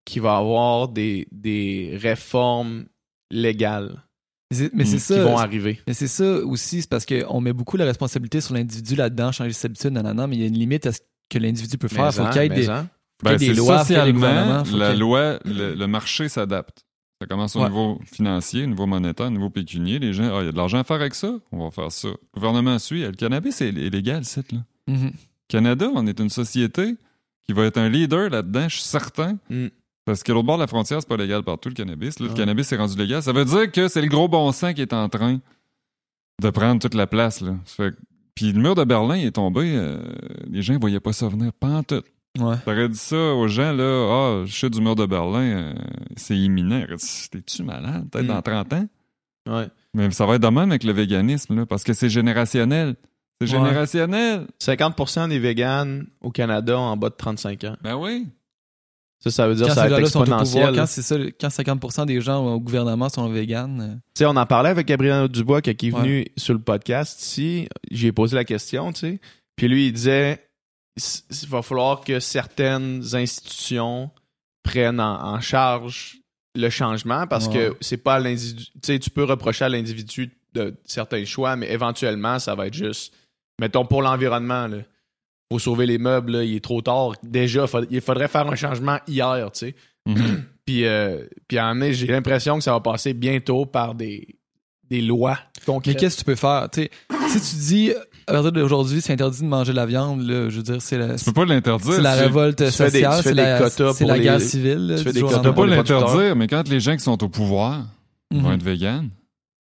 qu'il va avoir des, des réformes légales Mais c'est- Mm. ça. qui vont arriver. Mais c'est ça aussi, c'est parce qu'on met beaucoup la responsabilité sur l'individu là-dedans, changer ses habitudes, nanana, mais il y a une limite à ce que l'individu peut faire. Faut Mais-en, qu'il y ait des. mais-en. qu'il y ait des c'est lois, socialement, faut la loi, le, le marché s'adapte. Ça commence au Ouais. niveau financier, au niveau monétaire, au niveau pécunier. Les gens, ah, il y a de l'argent à faire avec ça, on va faire ça. Le gouvernement suit. Le cannabis, c'est illégal, c'est là. Mhm. Canada, on est une société qui va être un leader là-dedans, je suis certain. Mm. Parce que l'autre bord de la frontière, c'est pas légal partout, le cannabis. Là, le cannabis est rendu légal. Ça veut dire que c'est le gros bon sens qui est en train de prendre toute la place. Là. Fait Puis le mur de Berlin est tombé, euh, les gens ne voyaient pas ça venir, pas en tout. Ouais. T'aurais dit ça aux gens, là, ah, je suis du mur de Berlin, euh, c'est imminent. T'es-tu malade? Peut-être Mm. dans 30 ans? Ouais. Mais ça va être de même avec le véganisme, là, parce que c'est générationnel. C'est Ouais. générationnel. 50% des véganes au Canada ont en bas de 35 ans. Ben oui. Ça, ça veut dire Quand que ça va être gens-là sont au pouvoir, exponentiel. quand ça, quand 50% des gens au gouvernement sont véganes, euh, Tu sais, on en parlait avec Gabriel Dubois qui est Ouais. venu sur le podcast ici. J'ai posé la question, tu sais. Puis lui, il disait il va falloir que certaines institutions prennent en, en charge le changement parce Ouais. que c'est pas à l'individu. Tu sais, tu peux reprocher à l'individu de certains choix, mais éventuellement, ça va être juste. Mettons pour l'environnement, là. Faut sauver les meubles, là, il est trop tard. Déjà, il faudrait faire un changement hier, tu sais. Mhm. [clears throat] Puis, euh, puis à un j'ai l'impression que ça va passer bientôt par des, des lois Mais qu'est-ce que tu peux faire? Tu sais, si tu dis, à partir d'aujourd'hui, c'est interdit de manger de la viande, là, je veux dire, c'est la, Tu peux pas l'interdire. c'est la révolte tu fais des- sociale, tu fais c'est des la, quotas c'est pour la les- guerre civile. là, tu fais des quotas peux pas l'interdire, mais quand les gens qui sont au pouvoir vont Mhm. être véganes,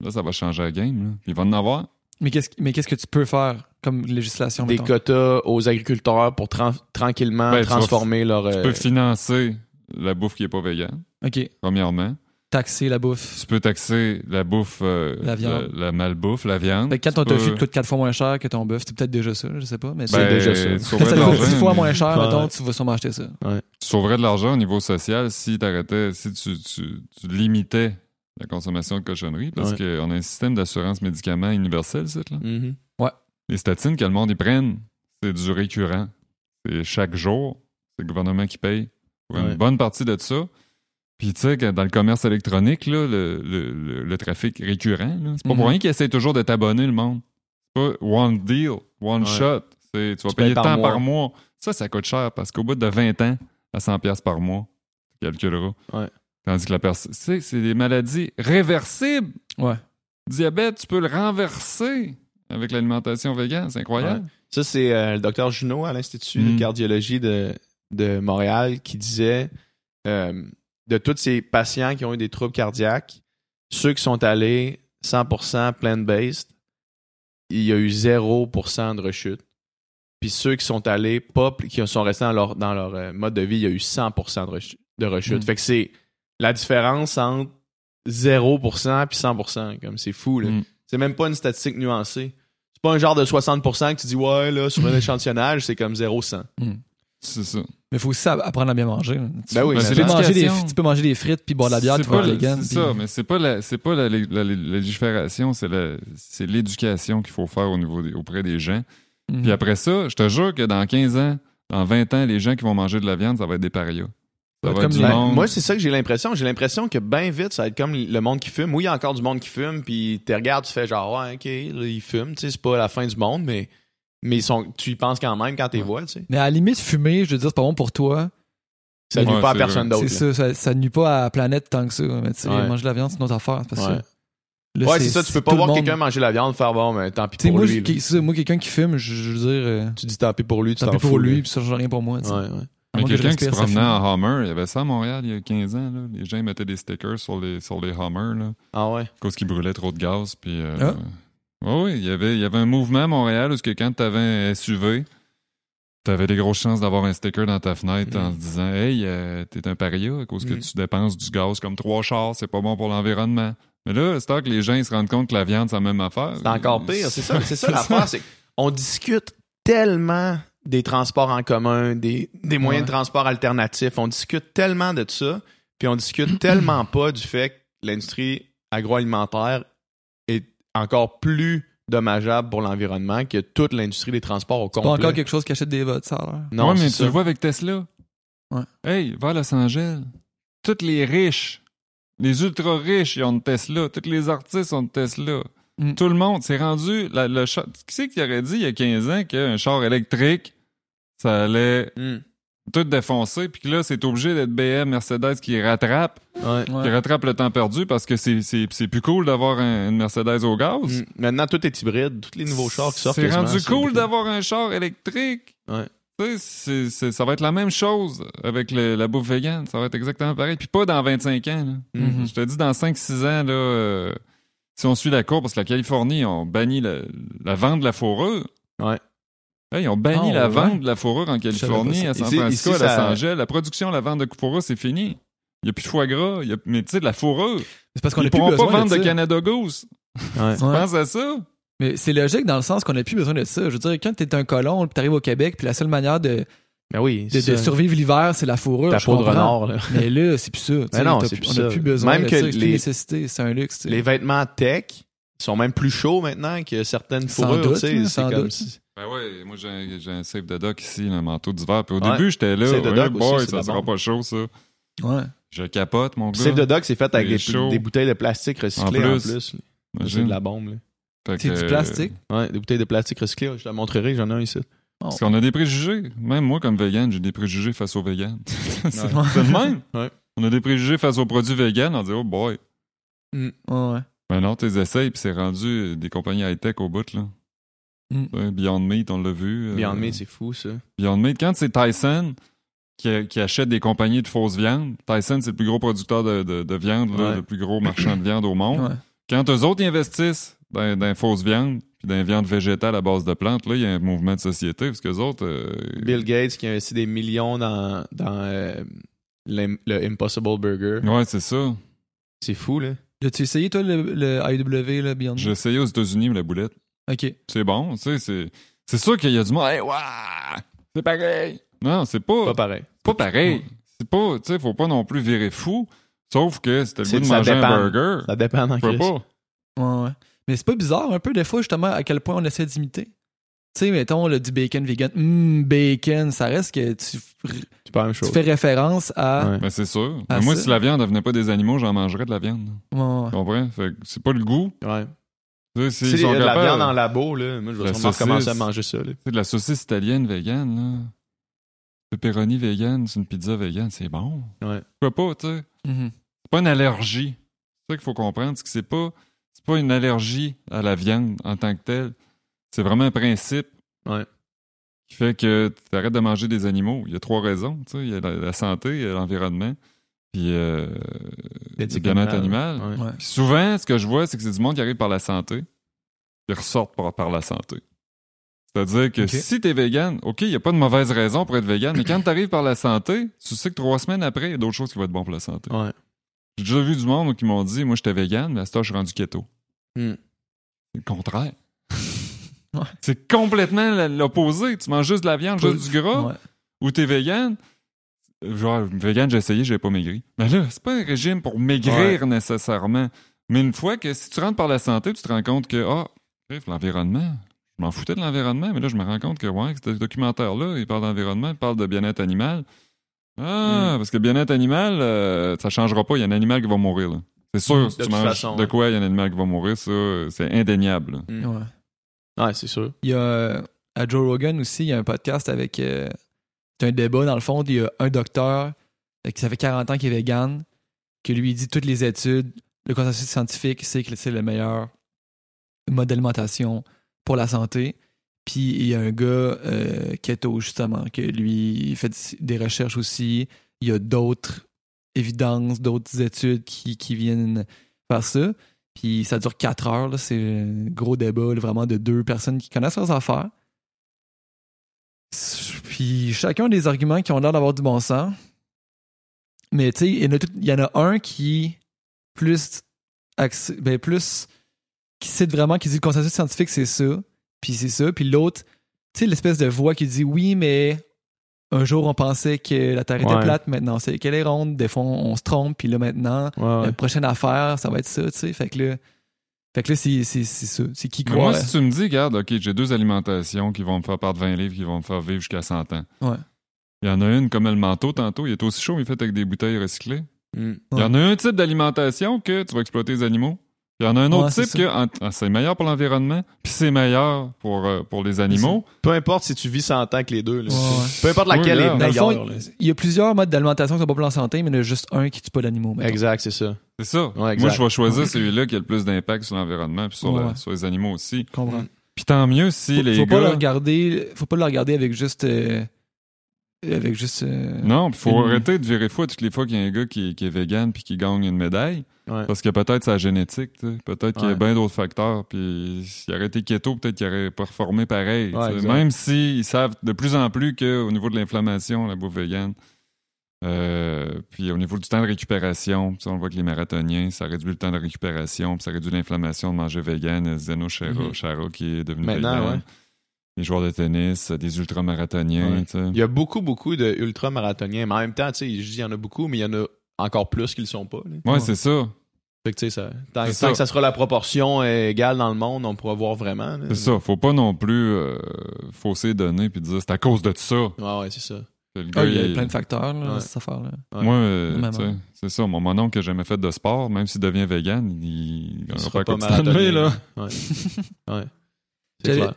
là, ça va changer la game. Là. Ils vont en avoir. Mais qu'est-ce, mais qu'est-ce que tu peux faire comme législation? des mettons? quotas aux agriculteurs pour tran- tranquillement Ben, tu vas- transformer leur. Tu euh, peux financer la bouffe qui est pas végane, OK. premièrement. Taxer la bouffe. Tu peux taxer la bouffe, euh, La viande. la, la malbouffe, la viande. Fait que quand ton tofu te coûte 4 fois moins cher que ton bœuf, c'est peut-être déjà ça, je sais pas. Mais C'est Ben, déjà ça. tu quand ça de coûte l'argent, 10 fois moins cher, Ouais. mettons, tu vas sûrement acheter ça. Tu sauverais de l'argent au niveau social si t'arrêtais, si tu, tu, tu limitais la consommation de cochonneries, parce Ouais. qu'on a un système d'assurance médicaments universel, c'est là? mhm. Les statines que le monde y prenne, c'est du récurrent. C'est chaque jour, c'est le gouvernement qui paye pour une Ouais. bonne partie de ça. Puis tu sais, que dans le commerce électronique, là, le, le, le- le trafic récurrent, c'est pas Mhm. pour rien qu'ils essaient toujours de t'abonner, le monde. C'est pas one deal, one Ouais. shot. Tu vas Tu payer tant par mois. Ça, ça coûte cher parce qu'au bout de 20 ans, à 100$ piastres par mois, tu calculeras. Ouais. Tandis que la personne, tu sais, c'est des maladies réversibles. Ouais. Diabète, tu peux le renverser avec l'alimentation végane. C'est incroyable. Ça, c'est euh, le docteur Junot à l'Institut Mm. de cardiologie de, de Montréal qui disait euh, de tous ces patients qui ont eu des troubles cardiaques, ceux qui sont allés 100% plant-based, il y a eu 0% de rechute. Puis ceux qui sont allés pas, qui sont restés dans leur, dans leur euh, mode de vie, il y a eu 100% de rechute. De rechute. Mm. Fait que c'est la différence entre 0% puis 100%. Comme c'est fou, là. Mm. C'est même pas une statistique nuancée. C'est pas un genre de 60% que tu dis, ouais, là, sur un [laughs] échantillonnage, c'est comme 0-100. C'est ça. Mais il faut aussi apprendre à bien manger. Tu, Ben oui, tu peux c'est manger des, l'éducation. tu peux manger des frites puis boire de la bière, C'est tu pas vegan. C'est puis- ça, mais c'est pas la, c'est pas la, la- la- la légifération, c'est la, c'est l'éducation qu'il faut faire au niveau des- auprès des gens. Mhm. Puis après ça, je te jure que dans 15 ans, dans 20 ans, les gens qui vont manger de la viande, ça va être des parias. Ça Ouais, va comme être du les- Ben, monde. moi, c'est ça que j'ai l'impression. J'ai l'impression que bien vite, ça va être comme le monde qui fume. Oui, il y a encore du monde qui fume, puis tu regardes, tu fais genre, ouais, ok, là, ils fument, tu sais, c'est pas la fin du monde, mais, mais ils sont, tu y penses quand même quand tu les Ouais. vois, tu sais. Mais à la limite, fumer, je veux dire, c'est pas bon pour toi. Ça Ouais, nuit pas à personne d'autre. C'est ça, ça, ça nuit pas à la planète tant que ça. Mais tu sais, Ouais. manger de la viande, c'est une autre affaire. Parce que Ouais. là, Ouais, c'est ça, tu peux pas voir monde- quelqu'un manger la viande, faire bon, mais tant pis pour moi, lui. je- moi, quelqu'un qui fume, je, je veux dire, euh, Tu dis tant pis pour lui, tu tant pis pour lui, puis ça change rien pour moi. Ouais, ouais. Mais quelqu'un qui se promenait en Hummer, il y avait ça à Montréal il y a 15 ans. Là. Les gens ils mettaient des stickers sur les, sur les Hummers là, Ah ouais. à cause qu'ils brûlaient trop de gaz. Puis, euh, Ah. Ouais, il y avait, il y avait un mouvement à Montréal où que quand tu avais un SUV, tu avais des grosses chances d'avoir un sticker dans ta fenêtre Mm. en se disant Hey, euh, t'es un paria à cause que Mm. tu dépenses du gaz comme trois chars, c'est pas bon pour l'environnement. Mais là, c'est que les gens ils se rendent compte que la viande, c'est la même affaire. C'est encore pire. C'est ça, c'est ça [laughs] l'affaire. c'est qu'on discute tellement des transports en commun, des, des moyens Ouais. de transport alternatifs. On discute tellement de ça, puis on discute tellement pas du fait que l'industrie agroalimentaire encore plus dommageable pour l'environnement que toute l'industrie des transports au Pas complet. encore quelque chose qui achète des votes, ça. Non, ouais, mais tu le vois avec Tesla. Ouais. Hey, va à Los Angeles. Tous les riches, les ultra riches, ils ont une Tesla. Tous les artistes ont une Tesla. Mm. Tout le monde, c'est rendu. La, le char- Qui c'est qui aurait dit il y a 15 ans qu'un char électrique, ça allait Hmm. Tout défoncer, puis que là, c'est obligé d'être BM, Mercedes qui rattrape, Ouais. qui Ouais. rattrape le temps perdu parce que c'est- c'est c'est plus cool d'avoir un- une Mercedes au gaz. Hmm. Maintenant, tout est hybride. Tous les nouveaux chars qui sortent. C'est rendu c'est cool d'avoir un char électrique. Ouais. Tu sais, c'est- c'est- ça va être la même chose avec le- la bouffe végane. Ça va être exactement pareil. Puis pas dans 25 ans. là. Mhm. Mhm. Je te dis, dans 5-6 ans, là, euh, si on suit la cour, parce que la Californie ont banni la, la vente de la fourrure. Ouais. Ils ont banni Ah, la ouais. vente de la fourrure en Californie, à San Francisco, ici, à Los ça- Angeles. La production, la vente de fourrure, c'est fini. Il n'y a plus de foie gras. il y a- Mais tu sais, de la fourrure. C'est parce qu'on plus pourront pas vendre de, ça. Canada Goose. Ouais. Ouais. Pense à ça? Mais c'est logique dans le sens qu'on n'a plus besoin de ça. Je veux dire, quand t'es un colon, puis t'arrives au Québec, puis la seule manière de, Ben oui. de, de survivre l'hiver, c'est la fourrure. Ta peau de renard, là. Mais là, c'est plus ça. tu sais, non, c'est plus- on n'a ça. plus besoin Même de que ça. C'est nécessité. C'est un luxe. tu. Les vêtements tech sont même plus chauds maintenant que certaines Sans fourrures. doute, tu sais, là, c'est sans comme doute. si- Ben ouais, moi j'ai un, j'ai un Save the Doc ici, un manteau d'hiver. Puis au Ouais. début, j'étais là. Ouais, Doc boy, c'est ça de sera bon. pas chaud, ça. Ouais. Je capote, mon gars. Save the Dog, c'est fait avec des, bouteilles de plastique recyclées en En plus. plus. C'est de la bombe. Là. Fait C'est que, du plastique? Ouais, des bouteilles de plastique recyclées. Je te la montrerai, j'en ai un ici. Parce qu'on a des préjugés. Même moi, comme vegan, j'ai des préjugés face aux vegans. [laughs] c'est le même. [laughs] Ouais. On a des préjugés face aux produits vegan. On dit, oh boy. Ouais, ouais. Ben non, tu les essayes, puis c'est rendu des compagnies high-tech au bout, là. Mm. Ouais, Beyond Meat, on l'a vu. euh, Beyond Meat, c'est fou, ça. Beyond Meat, quand c'est Tyson qui, qui achète des compagnies de fausses viandes, Tyson, c'est le plus gros producteur de, de- de viande, là, le plus gros marchand de viande au monde. Ouais. Quand eux autres ils investissent dans, dans fausses viandes, puis dans les viandes végétales à base de plantes, là, il y a un mouvement de société, parce que les autres... euh, Bill Gates qui a investi des millions dans, dans euh, le Impossible Burger. Ouais, c'est ça. C'est fou, là. As-tu essayé, toi, le, le IW, là, Beyond J'ai essayé aux États-Unis, mais la boulette. Ok. C'est bon, tu sais, c'est... C'est sûr qu'il y a du monde... Hey! C'est pareil! Non, c'est pas... Pas pareil. pas pareil. C'est pas... Tu sais, faut pas non plus virer fou. Sauf que c'était le goût de manger un burger. Ça dépend quel... pas. Ouais, ouais. Mais c'est pas bizarre un peu, des fois, justement, à quel point on essaie d'imiter? Tu sais, mettons, là, du bacon vegan. Hum, bacon, ça reste que tu, pas la même tu fais référence à. Ouais. Ben, c'est sûr. Mais moi, ça? si la viande ne venait pas des animaux, j'en mangerais de la viande. Ouais, ouais. Tu comprends? Fait que c'est pas le goût. Ouais. A de la capables- viande en labo, là, moi, je vais sûrement recommencer à manger ça, sais, de la saucisse italienne vegan, là. Pepperoni vegan, c'est une pizza vegan, c'est bon. Ouais. Pourquoi pas, tu sais? Mhm. C'est pas une allergie. C'est ça qu'il faut comprendre, c'est que c'est pas, c'est pas une allergie à la viande en tant que telle. C'est vraiment un principe Ouais. qui fait que tu arrêtes de manger des animaux. Il y a trois raisons, tu sais. Il y a la, la santé, il y a l'environnement, puis euh, L'éthique bien-être animal. Ouais. Ouais. Puis souvent, ce que je vois, c'est que c'est du monde qui arrive par la santé, puis ressortent par, par la santé. C'est-à-dire que Ok. si t'es vegan, OK, il n'y a pas de mauvaise raison pour être vegan, mais quand t'arrives par la santé, tu sais que trois semaines après, il y a d'autres choses qui vont être bonnes pour la santé. Ouais. J'ai déjà vu du monde qui m'ont dit, moi, j'étais vegan, mais à ce temps, je suis rendu keto. Hmm. C'est le contraire. [laughs] Ouais. C'est complètement l'opposé. Tu manges juste de la viande, juste du gras, Ouais. ou t'es vegan. Genre, vegan, j'ai essayé, j'ai pas maigri. Mais là, c'est pas un régime pour maigrir nécessairement. Mais une fois que si tu rentres par la santé, tu te rends compte que, ah, bref, l'environnement, je m'en foutais de l'environnement, mais là, je me rends compte que, ouais, que ce documentaire-là, il parle d'environnement, il parle de bien-être animal. Ah, Mm. parce que bien-être animal, euh, ça changera pas. Il y a un animal qui va mourir, là. C'est sûr, si De tu toute manges façon, de quoi il y a un animal qui va mourir, ça, c'est indéniable. Hmm. Ouais. Ouais, c'est sûr. Il y a euh, à Joe Rogan aussi, il y a un podcast avec. euh, c'est un débat dans le fond. Il y a un docteur qui ça fait 40 ans qu'il est vegan, qui lui dit toutes les études, le consensus scientifique, c'est que c'est le meilleur mode d'alimentation pour la santé. Puis il y a un gars euh, keto justement, que lui fait des recherches aussi. Il y a d'autres évidences, d'autres études qui, viennent faire ça. Puis ça dure quatre heures. là. C'est un gros débat vraiment de deux personnes qui connaissent leurs affaires. Puis chacun a des arguments qui ont l'air d'avoir du bon sens. Mais tu sais, il y en a tout- il y en a un qui plus ben plus qui cite vraiment, qui dit le consensus scientifique, c'est ça. Puis c'est ça. Puis l'autre, tu sais, l'espèce de voix qui dit oui, mais un jour on pensait que la Terre était plate, maintenant c'est qu'elle est ronde. Des fois on, on se trompe, puis là maintenant, Ouais, ouais. la prochaine affaire, ça va être ça, tu sais. Fait que là, fait que là c'est, c'est, c'est ça. C'est qui croit. moi, si tu me dis, regarde, OK, j'ai deux alimentations qui vont me faire perdre 20 livres, qui vont me faire vivre jusqu'à 100 ans. Ouais. Il y en a une comme le manteau tantôt, il est aussi chaud, mais il est fait avec des bouteilles recyclées. Hmm. Il y en a un type d'alimentation que tu vas exploiter les animaux? Il y en a un autre Ouais, type que ah, c'est meilleur pour l'environnement, puis c'est meilleur pour, euh, pour les animaux. Peu importe si tu vis 100 ans avec les deux. là. Ouais, ouais. Peu importe laquelle Oui, est meilleure. il y a plusieurs modes d'alimentation qui sont pas pour la santé, mais il y en a juste un qui tue pas l'animal. Exact, c'est ça. C'est ça. Ouais, Moi, je vais choisir celui-là qui a le plus d'impact sur l'environnement puis sur, sur les animaux aussi. Je comprends. Puis tant mieux si Faut, les faut gars... pas le regarder, faut pas le regarder avec juste euh, avec juste. euh, Non, il faut Une- arrêter de virer fou à toutes les fois qu'il y a un gars qui, qui est vegan puis qui gagne une médaille. Ouais. Parce que peut-être sa génétique, peut-être qu'il y a bien d'autres facteurs. Puis s'il aurait été keto, peut-être qu'il aurait performé pareil. Ouais. Même s'ils savent de plus en plus qu'au niveau de l'inflammation, la bouffe végane, euh, puis au niveau du temps de récupération, on voit que les marathoniens, ça réduit le temps de récupération, puis ça réduit l'inflammation de manger vegan. Zeno Chara. Chara qui est devenu Maintenant, vegan. Les joueurs de tennis, des ultramarathoniens, Ouais. Il y a beaucoup, beaucoup de ultra-marathoniens. Mais en même temps, tu sais, je dis il y en a beaucoup, mais il y en a encore plus qui le sont pas. là. Ouais, c'est ça. Fait que, tu sais, ça, tant, tant ça. que ça sera la proportion euh, égale dans le monde, on pourra voir vraiment. C'est ça. Faut pas non plus euh, fausser les données puis dire c'est à cause de ça. Ouais, ouais, c'est ça. ah, il y a il- plein de facteurs, là, Ouais. cette affaire-là. Ouais. Moi, euh, c'est ça. Mon, mon oncle qui n'a jamais fait de sport, même s'il devient vegan, il Il sera pas pas Stanley, là. Ouais. ouais. [laughs]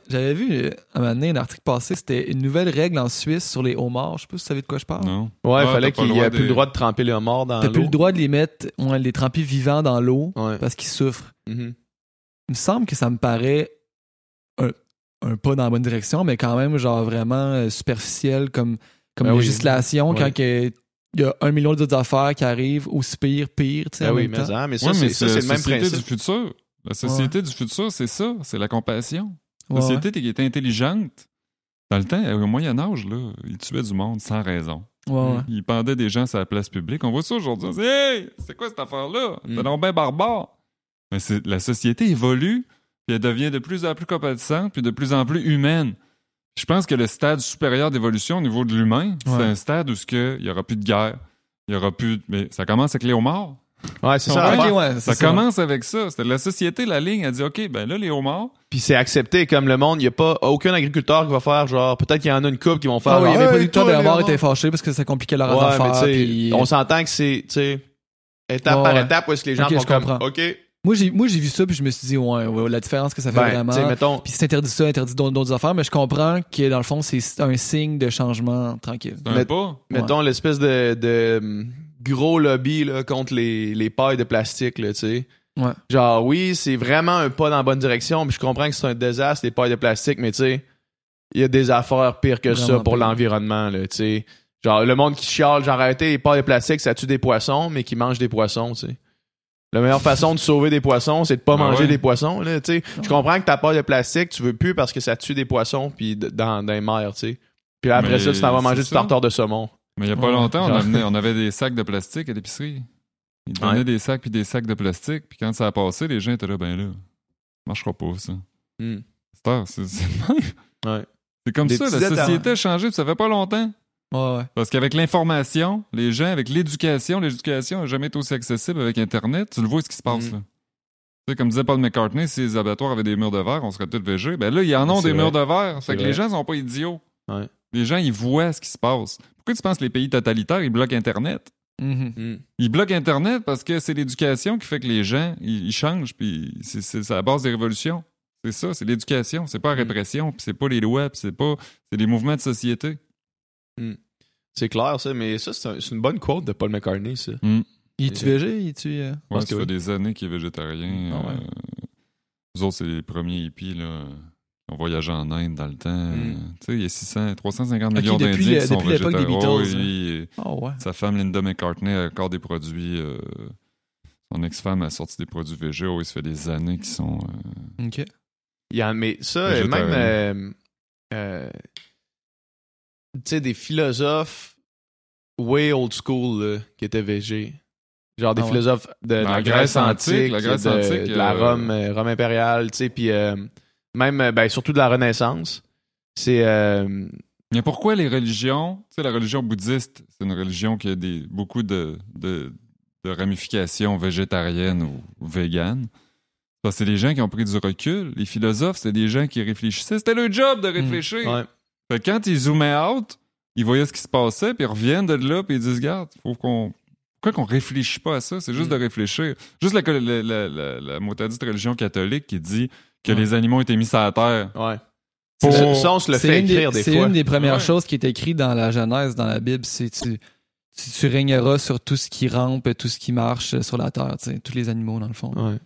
J'avais vu euh, un moment donné, un article passé, c'était une nouvelle règle en Suisse sur les homards. Je sais pas si vous savez de quoi je parle. Non. Ouais, il Ah, fallait t'as qu'il n'y ait plus le droit de tremper le mort dans T'as l'eau. plus le droit de les mettre, ouais, les tremper vivants dans l'eau Ouais. parce qu'ils souffrent. Mhm. Il me semble que ça me paraît un, un pas dans la bonne direction, mais quand même, genre vraiment euh, superficiel comme, comme Ben oui. législation Ouais. quand que- il y a un million d'autres affaires qui arrivent, aussi pire, pire, tu sais, Ben en oui, mais, ça, Ouais, c'est mais ça, c'est le même société principe. du futur. La société du futur, c'est ça. C'est la compassion. La Ouais, société qui est intelligente. Dans le temps, au Moyen Âge, là, ils tuaient du monde sans raison. ouais, ouais. Ils pendaient des gens sur la place publique. On voit ça aujourd'hui. On se dit, Hey, c'est quoi cette affaire-là? Mm. C'est donc bien barbare. Mais c'est- la société évolue, puis elle devient de plus en plus compatissante, puis de plus en plus humaine. Je pense que le stade supérieur d'évolution au niveau de l'humain, c'est un stade où ce que il y aura plus de guerre, il y aura plus. de- Mais ça commence avec les homards. Ouais, c'est ça. Ouais, Ça, ça. commence avec ça. C'était la société, la ligne, a dit OK, ben là, les homards. Puis c'est accepté comme le monde. Il n'y a pas aucun agriculteur qui va faire genre, peut-être qu'il y en a une couple qui vont faire. Ah oui, il y avait pas du tout de les mort homards. était fâché parce que ça compliquait leur Ouais, affaire. puis- on s'entend que c'est, tu sais, étape Ouais, par étape où est-ce que les gens Ok, font je comme, comprends. OK, Moi, j'ai, moi, j'ai vu ça, puis je me suis dit, ouais, ouais, la différence que ça fait ben, vraiment. mettons, Puis c'est interdit ça, interdit d'autres, affaires, mais je comprends que dans le fond, c'est un signe de changement tranquille. Pas. mettons l'espèce de, de gros lobby là, contre les, les pailles de plastique, là, tu sais. Ouais. Genre, oui, c'est vraiment un pas dans la bonne direction, mais je comprends que c'est un désastre, les pailles de plastique, mais tu sais, il y a des affaires pires que ça pour l'environnement, là, tu sais. Genre, le monde qui chiale, genre, arrêtez les pailles de plastique, ça tue des poissons, mais qui mangent des poissons, tu sais. La meilleure façon de sauver des poissons, c'est de pas Ah manger ouais. des poissons, là, tu sais. Je comprends que ta paille de plastique, tu veux plus parce que ça tue des poissons, puis dans, dans les mers, tu sais. Puis après Mais ça, tu t'en vas manger du tartare de saumon. Mais il n'y a pas Ouais. longtemps, on, amenait- on avait des sacs de plastique à l'épicerie. Ils donnaient Ouais. des sacs puis des sacs de plastique. Puis quand ça a passé, les gens étaient là, ben là, ça marchera pas, ça. Hmm. C'est. Ouais. Comme Des ça, la société a changé, ça fait pas longtemps. Ouais. Parce qu'avec l'information, les gens, avec l'éducation, l'éducation n'a jamais été aussi accessible avec Internet. Tu le vois ce qui se passe, Mm. là. Tu sais, comme disait Paul McCartney, si les abattoirs avaient des murs de verre, on serait tous végés. Ben là, ils en ont C'est des vrai. murs de verre. C'est Fait que vrai. les gens sont pas idiots. Ouais. Les gens, ils voient ce qui se passe. Pourquoi tu penses que les pays totalitaires, ils bloquent Internet? Mhm. Hmm. Ils bloquent Internet parce que c'est l'éducation qui fait que les gens, ils, ils changent, puis c'est, c'est, c'est la base des révolutions. C'est ça, c'est l'éducation. C'est pas la Mm. répression, puis c'est pas les lois, puis c'est pas... C'est des mouvements de société. C'est clair, ça, mais ça, c'est un- c'est une bonne quote de Paul McCartney, ça. Il est-tu végé? Il est-tu. euh, Ouais, ça que fait oui. des années qu'il est végétarien. Ah ouais. euh, nous autres, c'est les premiers hippies, là. On voyageait en Inde dans le temps. Mm. euh, Tu sais, il y a 600, 350 Ok, millions d'Indiens qui sont des végétariens. Oh, Beatles, hein. oui, Oh, ouais. Sa femme, Linda McCartney, a encore des produits... euh, son ex-femme a sorti des produits végétaux. Il se fait des années qui sont... euh, Ok. Il y en, mais ça, euh, même, euh, tu sais, des philosophes way old school là, qui étaient végés. Genre des Ah ouais. philosophes de, la Grèce antique, la Grèce de, antique, de la Rome, Rome impériale, tu sais, puis même, euh, ben, surtout de la Renaissance. C'est... euh, Mais pourquoi les religions, tu sais, la religion bouddhiste, c'est une religion qui a des, beaucoup de, de, de ramifications végétariennes ou, véganes? C'est des gens qui ont pris du recul. Les philosophes, c'est des gens qui réfléchissaient. C'était leur job de réfléchir. ouais. Fait que quand ils zoomaient out, ils voyaient ce qui se passait, puis ils reviennent de là, puis ils disent, regarde, faut qu'on... Pourquoi qu'on réfléchit pas à ça? C'est juste Mm. de réfléchir. Juste la, la, la, la, la motadite religion catholique qui dit que Ouais. les animaux étaient mis sur la terre. Ouais. Pour- Ça, ça, on se le C'est fait une des- écrire des C'est fois. une des premières Ouais. choses qui est écrite dans la Genèse, dans la Bible, c'est tu, tu, tu régneras sur tout ce qui rampe, tout ce qui marche sur la terre, tous les animaux dans le fond. Ouais.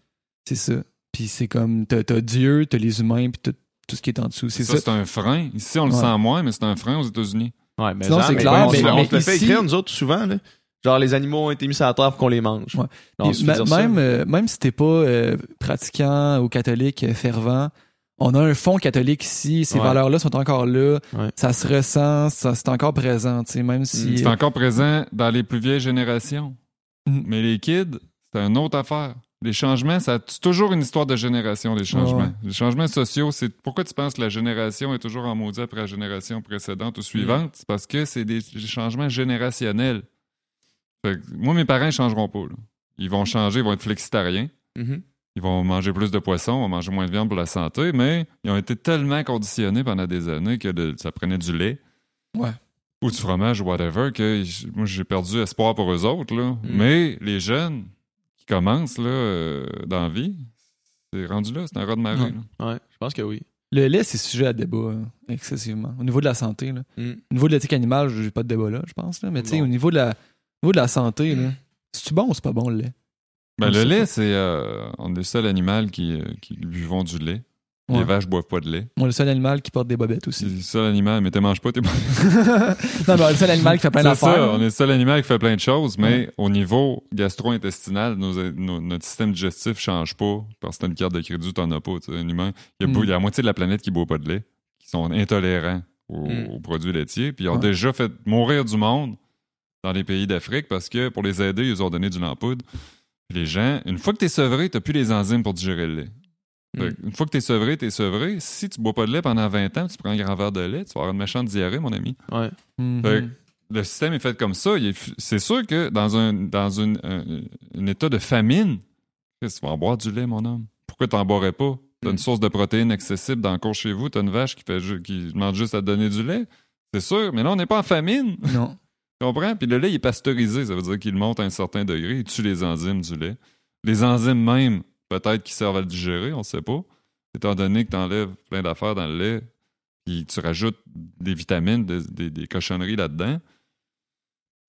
C'est ça. Puis c'est comme, t'as t'as Dieu, t'as les humains, puis tout, tout ce qui est en dessous. C'est Ça, ça. c'est un frein. Ici, on le Ouais. sent moins, mais c'est un frein aux États-Unis. Ouais, mais Sinon, c'est mais clair, on, mais- se- on mais se le fait ici- écrire, nous autres, souvent. Là. Genre, les animaux ont été mis sur la terre pour qu'on les mange. Ouais. Non, ça. euh, même si t'es pas euh, pratiquant ou catholique euh, fervent, on a un fond catholique ici, ces Ouais. valeurs-là sont encore là, Ouais. ça se ressent, ça c'est encore présent, tu sais, même si... C'est encore présent dans les plus vieilles générations. Mhm. Mais les kids, c'est une autre affaire. Les changements, c'est toujours une histoire de génération, les changements. Les changements sociaux, c'est pourquoi tu penses que la génération est toujours en maudit après la génération précédente ou suivante? C'est parce que c'est des changements générationnels. Fait que moi, mes parents ne changeront pas. là. Ils vont changer, ils vont être flexitariens. Mhm. Ils vont manger plus de poissons, vont manger moins de viande pour la santé, mais ils ont été tellement conditionnés pendant des années que de- ça prenait du lait Ouais. ou du fromage ou whatever que moi j'ai perdu espoir pour eux autres. Là. Mm. Mais les jeunes qui commencent là, euh, dans la vie, c'est rendu là, c'est un rat de marée. Ouais. je pense que oui. Le lait, c'est sujet à débat euh, excessivement. Au niveau de la santé, là. Mm. Au niveau de l'éthique animale, j'ai pas de débat là, je pense. Là. Mais tu sais, Bon. au niveau de la, niveau de la santé, là, c'est-tu bon ou c'est pas bon le lait? Ben, le lait, pas. c'est euh, on est le seul animal qui, euh, qui buvons du lait. Ouais. Les vaches boivent pas de lait. On est le seul animal qui porte des bobettes C'est aussi. le seul animal, mais tu manges pas tes [laughs] non, mais on est le seul animal qui fait plein C'est ça, d'affaires. on est le seul animal qui fait plein de choses, mais au niveau gastro-intestinal, nos- nos- notre système digestif change pas parce que t'as une carte de crédit, t'en as pas. tu sais, Un humain, il y, a Mm. beau- il y a la moitié de la planète qui boit pas de lait, qui sont intolérants aux, Mm. aux produits laitiers, puis ils ont Ouais. déjà fait mourir du monde dans les pays d'Afrique parce que pour les aider, ils ont donné du lampoudre. Puis les gens, une fois que t'es sevré, t'as plus les enzymes pour digérer le lait. Fait Mm. que Une fois que t'es sevré, t'es sevré. Si tu bois pas de lait pendant 20 ans, tu prends un grand verre de lait, tu vas avoir une méchante diarrhée, mon ami. Ouais. Mhm. Fait que le système est fait comme ça. Il est f- C'est sûr que dans un dans une, un, un état de famine, tu vas en boire du lait, mon homme. Pourquoi t'en boirais pas? T'as une Mm. source de protéines accessible dans le cours chez vous, t'as une vache qui, fait qui demande juste à te donner du lait. C'est sûr, mais là, on n'est pas en famine. Non. [laughs] Tu comprends? Puis le lait, il est pasteurisé. Ça veut dire qu'il monte à un certain degré. Il tue les enzymes du lait. Les enzymes même, peut-être qui servent à le digérer, on ne sait pas. Étant donné que tu enlèves plein d'affaires dans le lait, puis tu rajoutes des vitamines, des, des- des cochonneries là-dedans.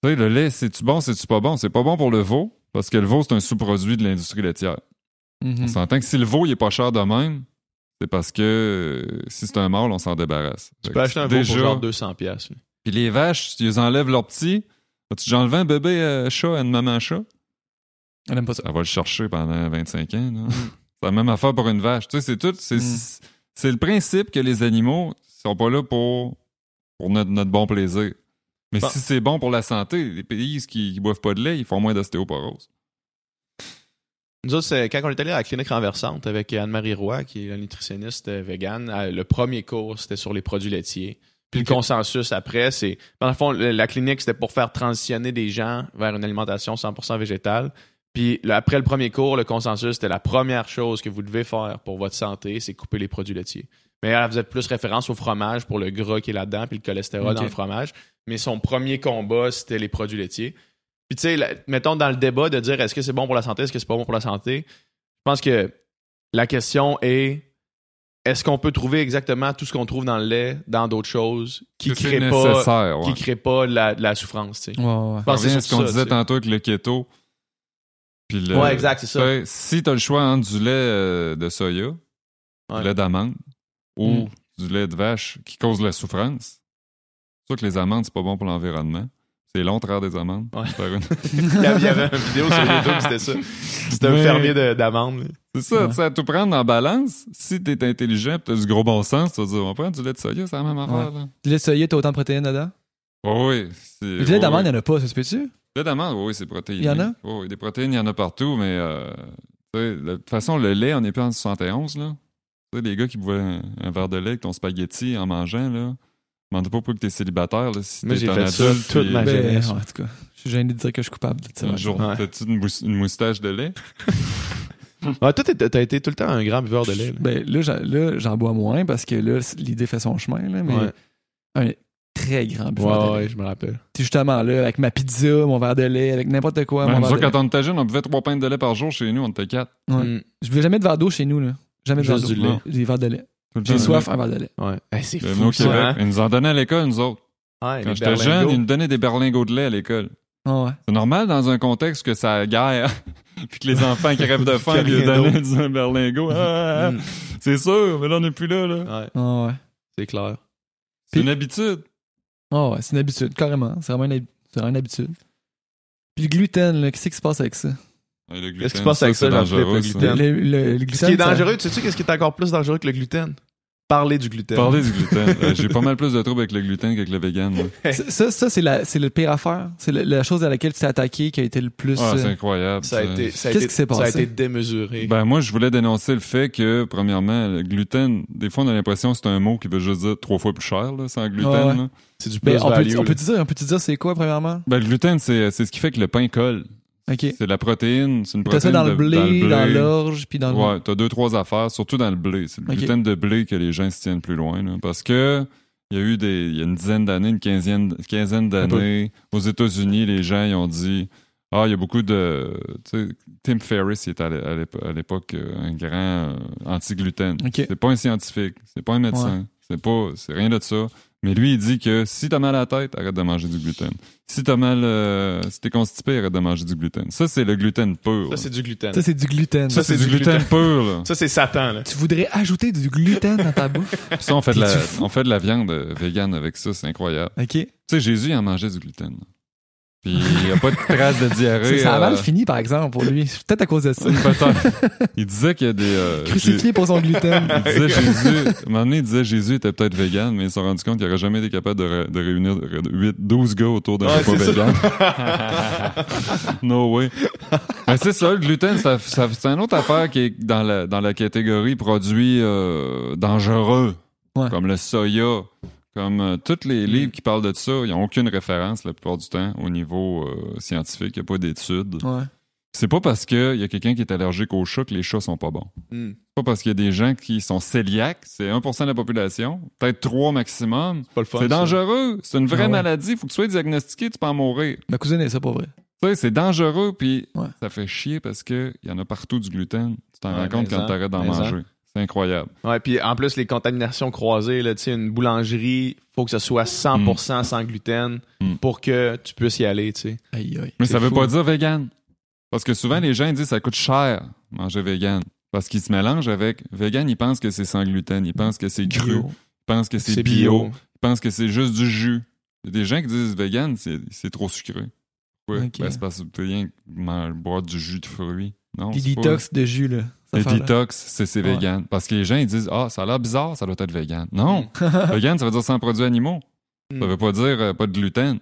Tu sais, le lait, c'est-tu bon, c'est-tu pas bon? C'est pas bon pour le veau, parce que le veau, c'est un sous-produit de l'industrie laitière. Mhm. On s'entend que si le veau, il est pas cher de même, c'est parce que euh, si c'est un mâle, on s'en débarrasse. Tu Fait peux acheter un veau pour genre 200$. piastres, là. Puis les vaches, tu les enlèves leurs petits. As-tu enlevé un bébé euh, chat à une maman chat? On aime pas ça. Elle va le chercher pendant 25 ans. là. [laughs] C'est la même affaire pour une vache. Tu sais, c'est tout. C'est, Mm. c'est le principe que les animaux sont pas là pour, pour notre, notre bon plaisir. Mais Bon. si c'est bon pour la santé, les pays qui, qui boivent pas de lait, ils font moins d'ostéoporose. Nous autres, c'est quand on est allé à la clinique renversante avec Anne-Marie Roy, qui est la nutritionniste euh, végane, euh, le premier cours, c'était sur les produits laitiers. Puis le consensus après, c'est. Dans le fond, la clinique, c'était pour faire transitionner des gens vers une alimentation 100% végétale. Puis après le premier cours, le consensus, c'était la première chose que vous devez faire pour votre santé, c'est couper les produits laitiers. Mais elle faisait plus référence au fromage pour le gras qui est là-dedans, puis le cholestérol dans le fromage. Mais son premier combat, c'était les produits laitiers. Puis tu sais, mettons dans le débat de dire est-ce que c'est bon pour la santé, est-ce que c'est pas bon pour la santé, je pense que la question est est-ce qu'on peut trouver exactement tout ce qu'on trouve dans le lait, dans d'autres choses, qui Que crée pas, qui crée pas la, la souffrance, tu sais? Ouais, ouais. C'est ce qu'on disait tantôt avec le keto. Puis le- Ouais, exact, c'est ça. tu sais, Si tu as le choix entre du lait euh, de soya, Ouais. du lait d'amande ou Mm. du lait de vache qui cause la souffrance, c'est sûr que les amandes, c'est pas bon pour l'environnement. C'est long de traire des. Ouais. Une- [laughs] Il y avait une vidéo sur YouTube, c'était ça. C'était un fermier de- d'amandes. là. C'est ça, Ouais. tu sais, à tout prendre en balance. Si t'es intelligent t'as du gros bon sens, tu vas dire, on va prendre du lait de soya, c'est la même affaire, là. Du lait de soya, t'as autant de protéines dedans? Oh, oui. c'est- Du lait oh, d'amande, oui. il n'y en a pas, ça se peut-tu? Le lait d'amande, oui, c'est protéiné. Il y en a? Oh, oui, des protéines, il y en a partout, mais euh, de toute façon, le lait, on n'est plus en 71, là. Tu sais, les gars qui boivent un, un verre de lait avec ton spaghetti en mangeant, là. Demande pas pour que t'es célibataire, là. Si Moi, t'es j'ai un fait ça adulte, toute puis- ma Ben, jeunesse. en tout cas, je suis gêné de dire que je suis coupable de ça. Un jour, Ouais. t'as-tu une, mous- une moustache de lait? [laughs] Ouais, toi, t'es- t'as été tout le temps un grand buveur de lait. là. Ben, là, j'en, là, j'en bois moins parce que là, c- l'idée fait son chemin, là, mais Ouais. un très grand buveur Ouais, de ouais, lait. je me rappelle. Puis justement, là, avec ma pizza, mon verre de lait, avec n'importe quoi, Ouais, mon nous verre autres, de quand on était jeunes, on buvait trois pintes de lait par jour chez nous, on était quatre. Ouais. Mm. Je buvais jamais de verre d'eau chez nous, là. Jamais de verre Juste d'eau. du lait. Des verres de lait. J'ai soif, un verre de lait. Ouais. Hey, c'est Le fou, mot ça, Québec. hein? Ils nous en donnaient à l'école, nous autres. Ouais, Quand j'étais jeune, ils nous donnaient des berlingots de lait à l'école. Ah ouais. C'est normal dans un contexte que ça guerre, [laughs] puis que les enfants crèvent de [laughs] faim, ils rien donnaient du berlingot. Ah, ah. Mm. C'est sûr, mais là, on n'est plus là. là. Ouais, ouais. c'est clair. C'est Puis- une habitude. Oh, ouais, c'est une habitude, carrément. C'est vraiment une, hab- c'est une habitude. Puis le gluten, là, qu'est-ce qui se passe avec ça? Gluten, Qu'est-ce qui se passe avec ça, le gluten? Le, le- le gluten, Ce qui est dangereux, tu sais qu'est-ce qui est encore plus dangereux que le gluten? Parler du gluten. Parler du [laughs] gluten. Euh, J'ai pas mal plus de troubles avec le gluten qu'avec le vegan. moi. [laughs] Ça, ça, ça, c'est la, c'est le pire affaire. C'est la, chose à laquelle tu t'es attaqué qui a été le plus. Ah, c'est euh, incroyable. Ça a été, Qu'est-ce qui s'est Ça a passé? été démesuré. Ben moi, je voulais dénoncer le fait que, premièrement, le gluten, des fois, on a l'impression que c'est un mot qui veut juste dire trois fois plus cher, là, sans gluten. Ouais, ouais. là. c'est du ben, plus on peut, value. on là. peut te dire, on peut te dire c'est quoi premièrement? Ben, le gluten, c'est c'est ce qui fait que le pain colle. C'est de la protéine. C'est une T'as ça protéine dans le blé, dans l'orge, puis dans le. Ouais, t'as deux, trois affaires, surtout dans le blé. C'est le gluten de blé que les gens se tiennent plus loin. là. parce que il y a eu des. Il y a une dizaine d'années, une quinzaine, quinzaine d'années, aux États-Unis, les gens ils ont dit Ah, il y a beaucoup de. tu sais, Tim Ferriss il était à l'é- à l'épo- à l'époque euh, un grand euh, anti-gluten. Ok. C'est pas un scientifique, c'est pas un médecin, c'est pas. C'est rien de ça. Mais lui, il dit que si t'as mal à la tête, arrête de manger du gluten. Si t'as mal, euh, si t'es constipé, arrête de manger du gluten. Ça, c'est le gluten pur. Ça, c'est du gluten. Ça, c'est du gluten. Ça, c'est du du gluten pur, là. Ça, c'est Satan, là. Tu voudrais ajouter du gluten dans ta bouffe? [laughs] Puis ça, on fait, de la, on fait de la viande euh, vegan avec ça, c'est incroyable. Ok. Tu sais, Jésus, il en mangeait du gluten. là. Puis il n'y a pas de trace de diarrhée. C'est- Ça a mal euh, fini, par exemple, pour lui. C'est Peut-être à cause de ça. [laughs] Il disait qu'il y a des. euh, Crucifié pour son gluten. il disait Jésus. À un moment donné, il disait Jésus était peut-être vegan, mais ils se sont rendus compte qu'il n'aurait jamais été capable de, de réunir 8, 12 gars autour d'un Ouais, repas c'est vegan. [laughs] no way. Mais c'est ça, le gluten, ça- ça- c'est une autre affaire qui est dans la, dans la catégorie produits euh, dangereux, Ouais. comme le soya, comme euh, tous les livres qui parlent de ça, ils n'ont aucune référence la plupart du temps au niveau euh, scientifique, il n'y a pas d'études. Ouais. C'est pas parce qu'il y a quelqu'un qui est allergique aux chats que les chats sont pas bons. Hmm. C'est pas parce qu'il y a des gens qui sont cœliaques, c'est 1% de la population, peut-être 3 maximum. C'est pas le fun. C'est ça. dangereux, c'est une vraie Ah ouais. maladie, il faut que tu sois diagnostiqué, tu peux en mourir. Ma cousine est ça, pour vrai. Tu sais, c'est dangereux, puis Ouais. ça fait chier parce qu'il y en a partout du gluten. Tu t'en Ouais, rends compte quand t'arrêtes d'en manger. C'est incroyable. Ouais, puis en plus, les contaminations croisées, là, tu sais, une boulangerie, faut que ce soit 100% sans gluten Mm. pour que tu puisses y aller. Aïe, aïe. Mais ça veut fou. pas dire vegan. Parce que souvent, les gens ils disent que ça coûte cher manger vegan. Parce qu'ils se mélangent avec vegan, ils pensent que c'est sans gluten, ils pensent que c'est cru, Bio. ils pensent que c'est bio, bio. ils pensent que c'est juste du jus. Il y a des gens qui disent vegan, c'est c'est trop sucré. Ouais, Ok. ben, c'est parce que rien boire du jus de fruits. Non, pas- detox de jus, là. Affaire-là. detox, c'est c'est Ouais. vegan. Parce que les gens, ils disent, ah, ça a l'air bizarre, ça doit être vegan. Non, [laughs] vegan, ça veut dire sans produits animaux. Ça Mm. veut pas dire euh, pas de gluten.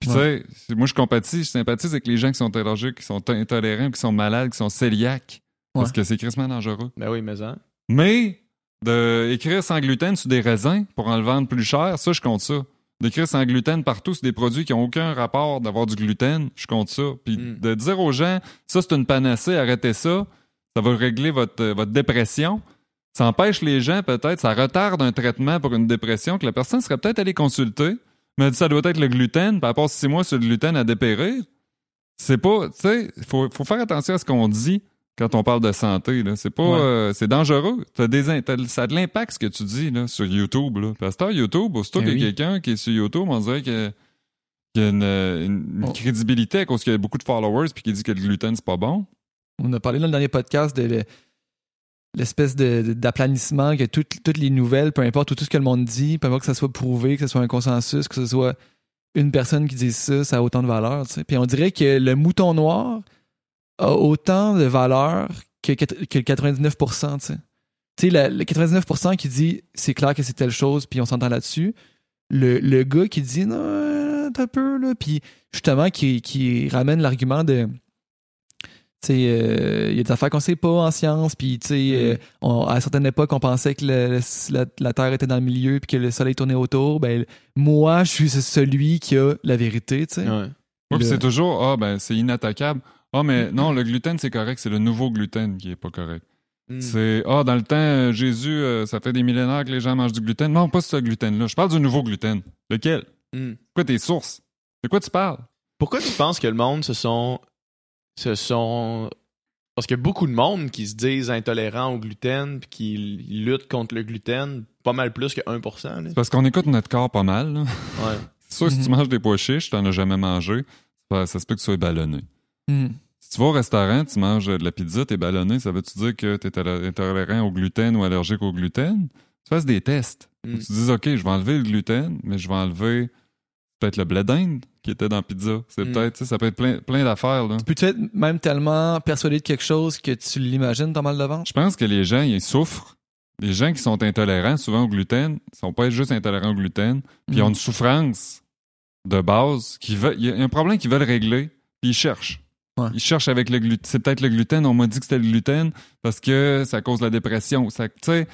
Puis tu sais, moi je compatis, je sympathise avec les gens qui sont allergiques, qui sont intolérants, qui sont malades, qui sont cœliaques. Parce Ouais. que c'est crissement dangereux. Ben oui, mais ça. Mais de écrire sans gluten sur des raisins pour en le vendre plus cher, ça, je compte ça. D'écrire sans gluten partout sur des produits qui n'ont aucun rapport d'avoir du gluten, je compte ça. Puis Mm. de dire aux gens, ça c'est une panacée, arrêtez ça, ça va régler votre, euh, votre dépression. Ça empêche les gens peut-être, ça retarde un traitement pour une dépression que la personne serait peut-être allée consulter, mais ça doit être le gluten, puis elle passe six mois sur le gluten à dépérir. C'est pas, tu sais, il faut, faut faire attention à ce qu'on dit quand on parle de santé. Là. C'est pas, Ouais. euh, c'est dangereux. T'as des, ça a de l'impact ce que tu dis là, sur YouTube. Là. Parce que YouTube, aussitôt Ben qu'il y a oui. quelqu'un qui est sur YouTube, on dirait que- qu'il y a une, une- une Oh. crédibilité à cause qu'il y a beaucoup de followers puis qui dit que le gluten c'est pas bon. On a parlé dans le dernier podcast de le- l'espèce d'aplanissement que toutes, toutes les nouvelles, peu importe tout ce que le monde dit, peu importe que ça soit prouvé, que ce soit un consensus, que ce soit une personne qui dise ça, ça a autant de valeur. Puis on dirait que le mouton noir a autant de valeur que, que le 99%. Tu sais, Tu sais, le 99% qui dit c'est clair que c'est telle chose, puis on s'entend là-dessus. Le, le gars qui dit non, t'as peu, là, puis justement qui, qui ramène l'argument de tu sais, euh, il y a des affaires qu'on sait pas en science, puis tu sais, euh, à certaines époques, on pensait que le- le- la, la Terre était dans le milieu, puis que le Soleil tournait autour. Ben, moi, je suis celui qui a la vérité, tu sais. Ouais. Ouais, puis Le- c'est toujours ah ben c'est inattaquable. Ah mais non, le gluten c'est correct, c'est le nouveau gluten qui est pas correct. Mm. C'est ah dans le temps euh, Jésus euh, ça fait des millénaires que les gens mangent du gluten. Non, pas ce gluten là. Je parle du nouveau gluten. Lequel? Mm. C'est quoi tes sources? De quoi tu parles? Pourquoi tu penses que le monde se sont. Se sont. Parce qu'il y a beaucoup de monde qui se disent intolérants au gluten puis qui luttent contre le gluten pas mal plus que 1%. là. C'est parce qu'on écoute notre corps pas mal. là. Ouais. [laughs] C'est sûr, si tu Mhm. manges des pois chiches, t'en as jamais mangé, ça, ça se peut que tu sois ballonné. Hmm. Si tu vas au restaurant, tu manges de la pizza, t'es ballonné, ça veut-tu dire que t'es toléra- intolérant au gluten ou allergique au gluten? Tu fasses des tests. Mm. Que Tu dis, OK, je vais enlever le gluten, mais je vais enlever peut-être le blé d'Inde qui était dans pizza. C'est Mm. peut-être, tu ça peut être plein, plein d'affaires, là. Peux-tu être même tellement persuadé de quelque chose que tu l'imagines ton mal de ventre? Je pense que les gens, ils souffrent. Les gens qui sont intolérants, souvent au gluten, ils sont pas juste intolérants au gluten, puis ils ont Mhm. une souffrance de base. Qui veut, il y a un problème qu'ils veulent régler, puis ils cherchent. Ouais. Ils cherchent avec le gluten. C'est peut-être le gluten, on m'a dit que c'était le gluten parce que ça cause la dépression. Ça, tu sais,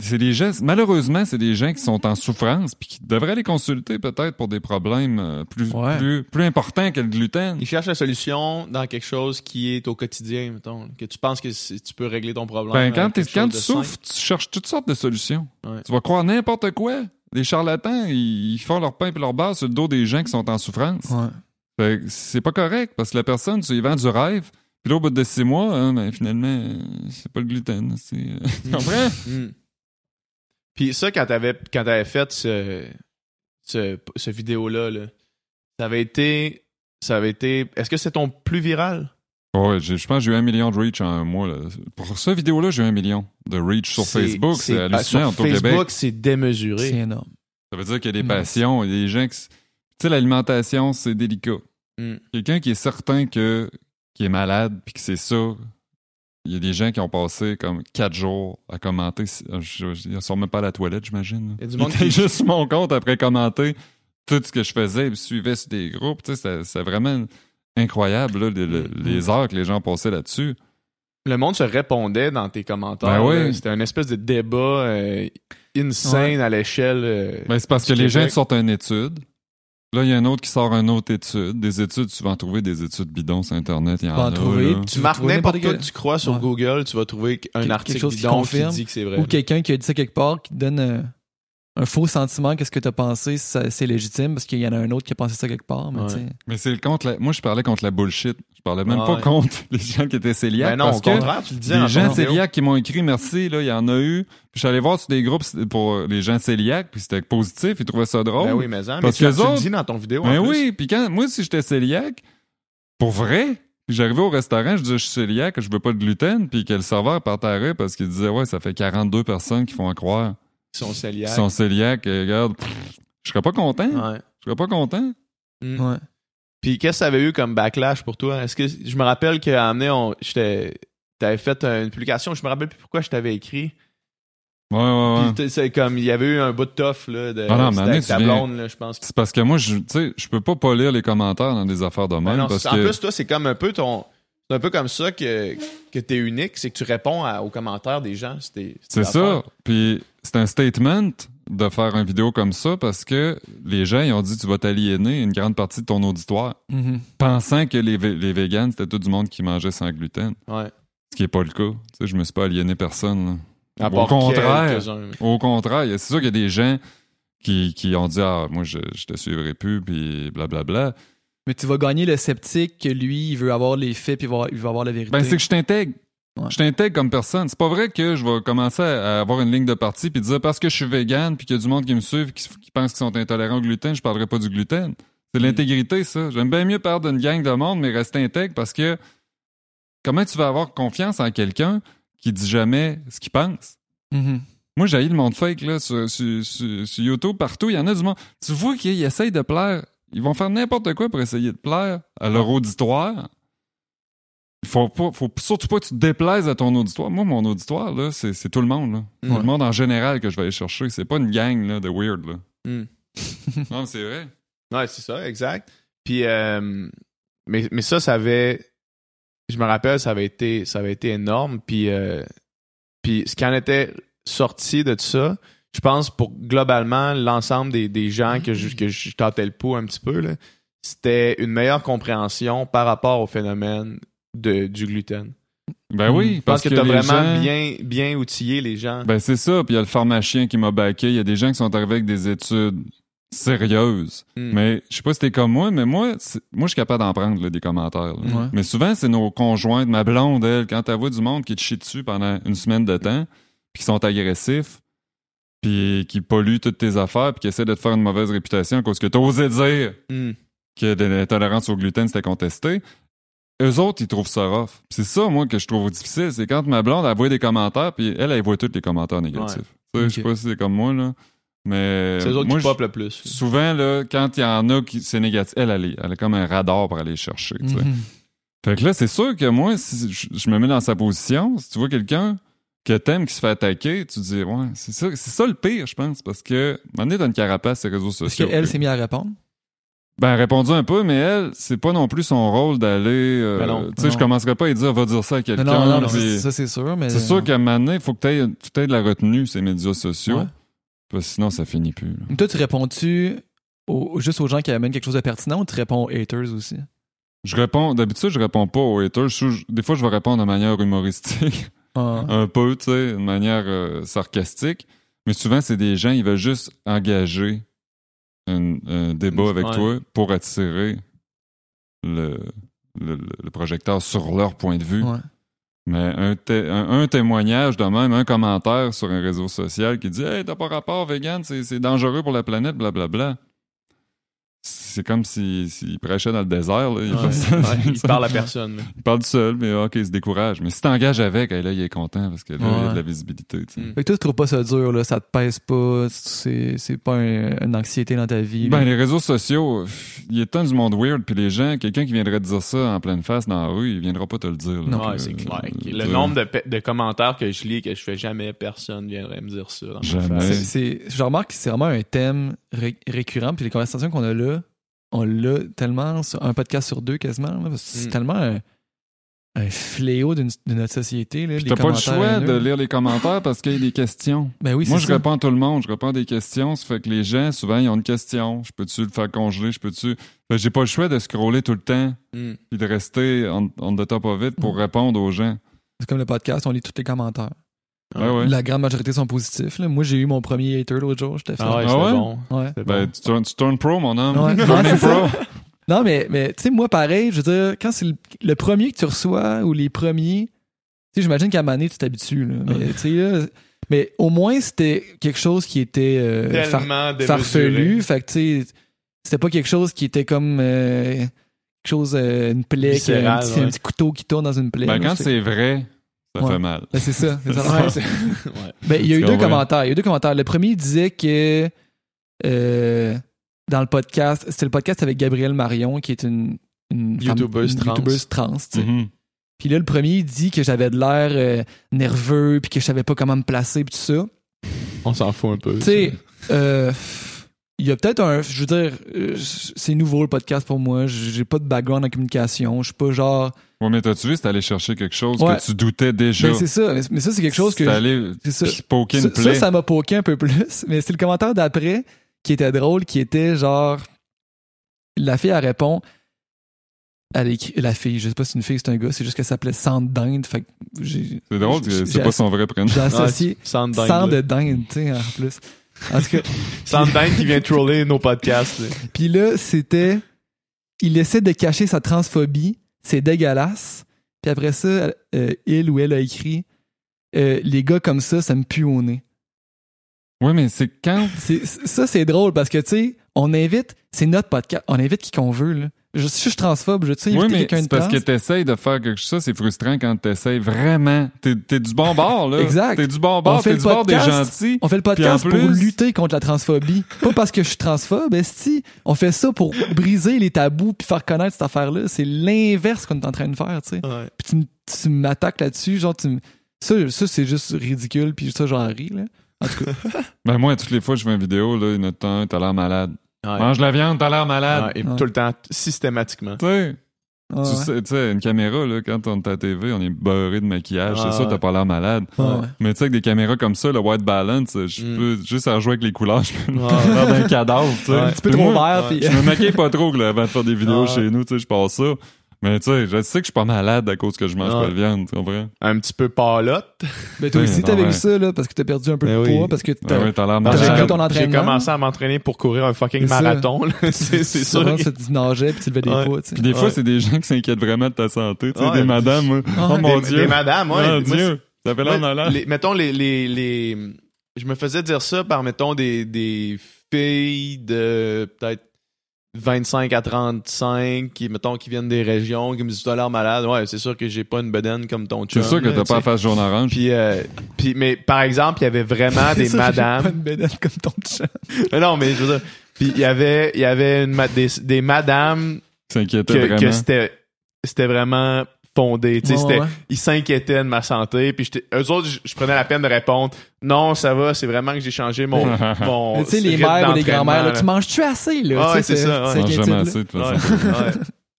c'est des gens, malheureusement, c'est des gens qui sont en souffrance, puis qui devraient les consulter peut-être pour des problèmes euh, plus, Ouais. plus, plus importants que le gluten. Ils cherchent la solution dans quelque chose qui est au quotidien, mettons. Que tu penses que tu peux régler ton problème. Ben, quand, tu souffres, tu cherches toutes sortes de solutions. Ouais. Tu vas croire n'importe quoi. Les charlatans, ils, ils font leur pain et leur beurre sur le dos des gens qui sont en souffrance. Ouais. C'est pas correct parce que la personne, tu lui vends du rêve. Puis là, au bout de six mois, hein, ben, finalement, euh, c'est pas le gluten. C'est, euh, [laughs] tu comprends? Puis ça, quand t'avais quand t'avais fait ce, ce, ce vidéo-là, là, ça avait été. Ça avait été. Est-ce que c'est ton plus viral? Ouais, je pense que j'ai eu un million de reach en un mois. Là. Pour cette vidéo-là, j'ai eu un million de reach sur C'est- Facebook. C'est hallucinant Sur au Québec. Facebook, c'est C'est démesuré. énorme. Ça veut dire qu'il y a des Mm. passions, il y a des gens qui. Tu sais, l'alimentation, c'est délicat. Mm. Quelqu'un qui est certain que qui est malade puis que c'est ça. Il y a des gens qui ont passé comme quatre jours à commenter. Je, je, ils sont même pas à la toilette, j'imagine. Il y a du Ils monde étaient qui- juste sur mon compte après commenter tout ce que je faisais, puis suivaient sur des groupes. C'est- vraiment incroyable là, le- le- Mm. les heures que les gens passaient là-dessus. Le monde se répondait dans tes commentaires. Ben oui. C'était un espèce de débat euh, insane à l'échelle. euh, Ben, c'est parce que les gens sortent une étude. Là, il y a un autre qui sort une autre étude. Des études, tu vas en trouver des études bidons sur Internet. Il y en Tu vas en a. trouver, là. tu marques n'importe quoi que tu crois sur Ouais. Google, tu vas trouver un article chose bidon qui, confirme, dit que c'est vrai. Ou quelqu'un qui a dit ça quelque part, qui te donne euh, un faux sentiment que ce que tu as pensé, c'est légitime, parce qu'il y en a un autre qui a pensé ça quelque part. Mais Ouais. Mais c'est le contre la- Moi, je parlais contre la bullshit. Je parlais même Ah pas ouais. contre [laughs] les gens qui étaient cœliaques. Ben non, parce au que contraire, tu le ton gens vidéo. cœliaques qui m'ont écrit merci, là, il y en a eu. Puis je suis allé voir sur des groupes pour les gens cœliaques, puis c'était positif, ils trouvaient ça drôle. Ben oui, mais, ça, mais Parce tu, que tu les le autres- dis dans ton vidéo. Ben en plus? oui, puis quand moi si j'étais cœliaque, pour vrai, puis j'arrivais au restaurant, je disais je suis cœliaque, je veux pas de gluten, puis que le serveur partait parce qu'il disait ouais, ça fait 42 personnes qui font en croire sont qu'ils cœliaques. sont cœliaques, et regarde, pff, je serais pas content, Ouais. je serais pas content. Mm. Ouais. Puis qu'est-ce que ça avait eu comme backlash pour toi? Est-ce que je me rappelle qu'à amener, on, j'étais, t'avais fait une publication, je me rappelle plus pourquoi je t'avais écrit. Ouais ouais ouais. Puis c'est comme il y avait eu un bout de tough là, de Ah non, mais avec ta viens- blonde là, je pense. C'est parce que moi je tu sais, je peux pas pas lire les commentaires dans des affaires de Ben même non, parce c'est- que En plus, toi, c'est comme un peu ton. C'est un peu comme ça que, que t'es unique, c'est que tu réponds à- aux commentaires des gens. C'est C'est ça. Puis c'est un statement de faire une vidéo comme ça parce que les gens ils ont dit tu vas t'aliéner une grande partie de ton auditoire, Mhm. pensant que les, les véganes c'était tout du monde qui mangeait sans gluten, Ouais. ce qui est pas le cas. Tu sais, je me suis pas aliéné personne. Au contraire. Au contraire, c'est sûr qu'il y a des gens qui, qui ont dit ah moi je, je te suivrai plus puis blablabla. Mais tu vas gagner le sceptique que lui, il veut avoir les faits puis il va, il va avoir la vérité. Ben c'est que je t'intègre. Ouais. Je t'intègre comme personne. C'est pas vrai que je vais commencer à avoir une ligne de parti puis dire parce que je suis vegan puis qu'il y a du monde qui me suit qui, qui pense qu'ils sont intolérants au gluten, je parlerai pas du gluten. C'est de Mm. l'intégrité ça. J'aime bien mieux parler d'une gang de monde mais rester intègre parce que comment tu vas avoir confiance en quelqu'un qui dit jamais ce qu'il pense? Mhm. Moi, j'ai le monde fake là, sur, sur- sur- sur YouTube, partout. Il y en a du monde. Tu vois qu'ils essayent de plaire. Ils vont faire n'importe quoi pour essayer de plaire à leur auditoire. Il faut, pas, faut surtout pas que tu te déplaises à ton auditoire. Moi, mon auditoire, là, c'est, c'est tout le monde. Là. Tout le monde en général que je vais aller chercher. C'est pas une gang là, de weird. Là. Mm. [laughs] non, mais c'est vrai. Ouais, c'est ça, exact. Puis, euh, mais, mais ça, ça avait. Je me rappelle, ça avait été, ça avait été énorme. Puis, euh, puis ce qui en était sorti de ça, je pense pour globalement l'ensemble des, des gens que je, que je tâtais le pouls un petit peu, là, c'était une meilleure compréhension par rapport au phénomène de, du gluten. Ben oui, pense parce que, que, tu as les vraiment gens- bien, bien outillé les gens. Ben c'est ça. Puis il y a le pharmacien qui m'a baqué. Il y a des gens qui sont arrivés avec des études sérieuses. Mm. Mais je sais pas si t'es comme moi, mais moi, moi je suis capable d'en prendre là, des commentaires. là. Mais souvent, c'est nos conjointes, ma blonde, elle, quand elle voit du monde qui te chie dessus pendant une semaine de temps, puis qui sont agressifs, puis qui polluent toutes tes affaires, puis qui essaient de te faire une mauvaise réputation à cause que t'as osé dire Mm. que l'intolérance au gluten, c'était contesté. Eux autres, ils trouvent ça rough. C'est ça, moi, que je trouve difficile. C'est quand ma blonde, elle voit des commentaires, puis elle, elle voit tous les commentaires négatifs. Je sais pas si c'est comme moi, là. Mais C'est eux autres moi, qui je- pop le plus. souvent, là, quand il y en a qui c'est négatif, elle, elle, est- elle a comme un radar pour aller chercher. Mhm. Fait que là, c'est sûr que moi, si je, je me mets dans sa position, si tu vois quelqu'un que t'aimes qui se fait attaquer, tu te dis, ouais, c'est ça, c'est ça le pire, je pense, parce que, t'as une carapace les réseaux Est-ce sociaux. qu'elle s'est mise à répondre? Ben, elle a répondu un peu, mais elle, c'est pas non plus son rôle d'aller, euh, Ben tu sais, je non. commencerai pas à dire, va dire ça à quelqu'un. non, non, non, puis- ça c'est sûr, mais. c'est sûr qu'à un moment donné, il faut que que t'aies de la retenue, ces médias sociaux. Ouais. Parce que sinon, ça finit plus. là. Toi, tu réponds-tu au- juste aux gens qui amènent quelque chose de pertinent ou tu réponds aux haters aussi? Je réponds, d'habitude, je réponds pas aux haters. Je- des fois, je vais répondre de manière humoristique. Ah. [laughs] un peu, tu sais, de manière euh, sarcastique. Mais souvent, c'est des gens, ils veulent juste engager un, un débat avec Ouais. toi pour attirer le, le, le projecteur sur leur point de vue. Ouais. Mais un, té- un, un témoignage de même, un commentaire sur un réseau social qui dit Hey, t'as pas rapport, vegan, c'est c'est dangereux pour la planète, blablabla. C'est comme s'il s'il prêchait dans le désert. Là. Il, Ouais, fait ça. ouais, il [laughs] parle à personne. Il parle tout seul, mais ok, il se décourage. Mais si t'engages avec, là, il est content parce que là, il y a de la visibilité. tu sais. Mm. Fait que toi, tu trouves pas ça dur, là, ça te pèse pas, c'est pas un- une anxiété dans ta vie. Ben, les réseaux sociaux, il y a tant du monde weird, puis les gens, quelqu'un qui viendrait te dire ça en pleine face dans la rue, il viendra pas te le dire. là. Non. Ouais, Euh, c'est clair. Le euh, nombre de, commentaires que je lis et que je fais jamais, personne viendrait me dire ça. dans Jamais. je remarque que c'est vraiment un thème ré- récurrent, puis les conversations qu'on a là, on l'a tellement, sur un podcast sur deux quasiment, là, parce que c'est Mm. tellement un, un fléau d'une- de notre société. Là, T'as pas le choix de lire les commentaires parce qu'il y a des questions. [laughs] Ben oui, Moi, je ça. réponds à tout le monde, je réponds à des questions. Ça fait que les gens, souvent, ils ont une question. Je peux-tu le faire congeler? Je peux-tu? Que j'ai pas le choix de scroller tout le temps Mm. puis de rester on, on the top of it pour Mm. répondre aux gens. C'est comme le podcast, on lit tous les commentaires. Ouais, ouais. La grande majorité sont positifs. là. Moi, j'ai eu mon premier hater l'autre jour, j'étais Ah ouais, fier. c'était ouais? bon. Ben, bon. tu, pro, mon homme. [laughs] C'est pro. Non, mais, mais tu sais, moi, pareil, je veux dire, quand c'est le, le premier que tu reçois ou les premiers, tu sais, j'imagine qu'à un moment donné, tu t'habitues, là. Mais, tu sais, là, mais au moins, c'était quelque chose qui était euh, far- farfelu. Fait que, tu sais, c'était pas quelque chose qui était comme euh, quelque chose, euh, une plaie, qui- un, petit, un ouais. petit couteau qui tourne dans une plaie. Ben, là, quand c'est vrai, ça Ouais. fait mal. Ben, c'est ça. [laughs] Ben, il y a eu deux commentaires. Il y a eu deux commentaires. Le premier disait que euh, dans le podcast, c'était le podcast avec Gabrielle Marion, qui est une, une YouTubeuse trans. YouTubeuse. Mhm. Puis là, le premier, il dit que j'avais de l'air euh, nerveux, puis que je savais pas comment me placer, puis tout ça. On s'en fout un peu. Tu sais, euh, il y a peut-être un. Je veux dire, euh, c'est nouveau le podcast pour moi. J'ai pas de background en communication. Je suis pas genre. Ouais, mais t'as-tu vu, c'est aller chercher quelque chose Ouais. que tu doutais déjà? Ben, c'est ça. Mais, mais ça, c'est quelque chose que. C'est ça. poker Ça, une ça, plaie. ça m'a poqué un peu plus. [laughs] Mais c'est le commentaire d'après qui était drôle, qui était genre. La fille, elle répond. Elle écrit. La fille, je sais pas si c'est une fille, c'est un gars, c'est juste qu'elle s'appelait Sand d'Inde. Fait que j'ai. C'est drôle, c'est pas son vrai prénom. J'ai associé Sans sang de dinde, tu sais, en plus. En tout cas. [laughs] Sans qui vient troller nos podcasts. Puis là, c'était. Il essaie de cacher sa transphobie. C'est dégueulasse. Puis après ça, euh, il ou elle a écrit euh, Les gars comme ça, ça me pue au nez. Oui, mais c'est quand? C'est- ça, c'est drôle parce que, tu sais, on invite. C'est notre podcast. On invite qui qu'on veut, là. Je, si je suis transphobe, je tu sais, Oui, mais quelqu'un de c'est parce trans. que t'essayes de faire quelque chose, c'est frustrant quand t'essayes vraiment. T'es, t'es du bon bord, là. Exact. T'es du bon On bord, fait t'es le du bord des podcast. gentils. On fait le podcast pour lutter contre la transphobie. Pas parce que je suis transphobe, esti. On fait ça pour briser les tabous puis faire connaître cette affaire-là. C'est l'inverse qu'on est en train de faire, tu sais. Ouais. Puis tu, m'attaques là-dessus, genre, tu m- ça, ça c'est juste ridicule, puis ça, j'en ris, là. En tout cas, [laughs] Ben, moi, toutes les fois que je fais une vidéo, là, il y en a un, t'as l'air malade. Ouais. Mange la viande, t'as l'air malade. Ouais, et Ouais. tout le temps, systématiquement. Tu sais, ouais, tu sais, une caméra, là, quand on est à la TV, on est beurré de maquillage. C'est sûr, ouais. t'as pas l'air malade. Mais tu sais, avec des caméras comme ça, le white balance, je Mm. peux juste à jouer avec les couleurs, je peux Ouais. faire d'un cadavre, tu sais. Ouais. Un petit peu trop vert, ouais. puis... Je me maquille pas trop là, avant de faire des vidéos chez nous, tu sais, je passe ça. Mais tu sais, je sais que je suis pas malade à cause que je mange Ah. pas de viande, tu comprends? Un petit peu palotte. Mais toi aussi, Ouais, t'avais ouais. eu ça, là, parce que t'as perdu un peu Ben de oui. poids, parce que t'as... ouais, t'as l'air ton com- J'ai entraînement. commencé à m'entraîner pour courir un fucking marathon. là. [laughs] c'est c'est sûr. Souvent, tu nageais, puis tu levais des Ouais. poids, tu sais. Puis des fois, Ouais. c'est des gens qui s'inquiètent vraiment de ta santé, tu sais, Ouais. des madames, moi. Ah, oh mon des, dieu. des madames, ouais. oh. Ça fait l'air Moi, malade. les- mettons les, les, les je me faisais dire ça par mettons des, des filles de peut-être 25 à 35, qui, mettons, qui viennent des régions, qui me disent, t'as l'air malade. Ouais, c'est sûr que j'ai pas une bedaine comme ton chum. C'est sûr que t'as pas la face jaune orange. Puis, euh, puis, mais par exemple, il y avait vraiment des j'ai Pas madames. une bédaine comme ton chat. Mais non, mais je veux dire, puis il y avait, il y avait une, ma- des, des madames que, vraiment. que c'était, c'était vraiment fondé. Tu sais, Ouais, c'était, ouais. ils s'inquiétaient de ma santé. Puis j'étais, eux autres, je, je prenais la peine de répondre, non, ça va, c'est vraiment que j'ai changé mon, [laughs] mon. Mais Tu sais, les mères ou les d'entraînement, tu manges-tu assez, là? Ah ouais, c'est ça, ouais. Je mange jamais là. assez, de toute Ouais, façon. ouais.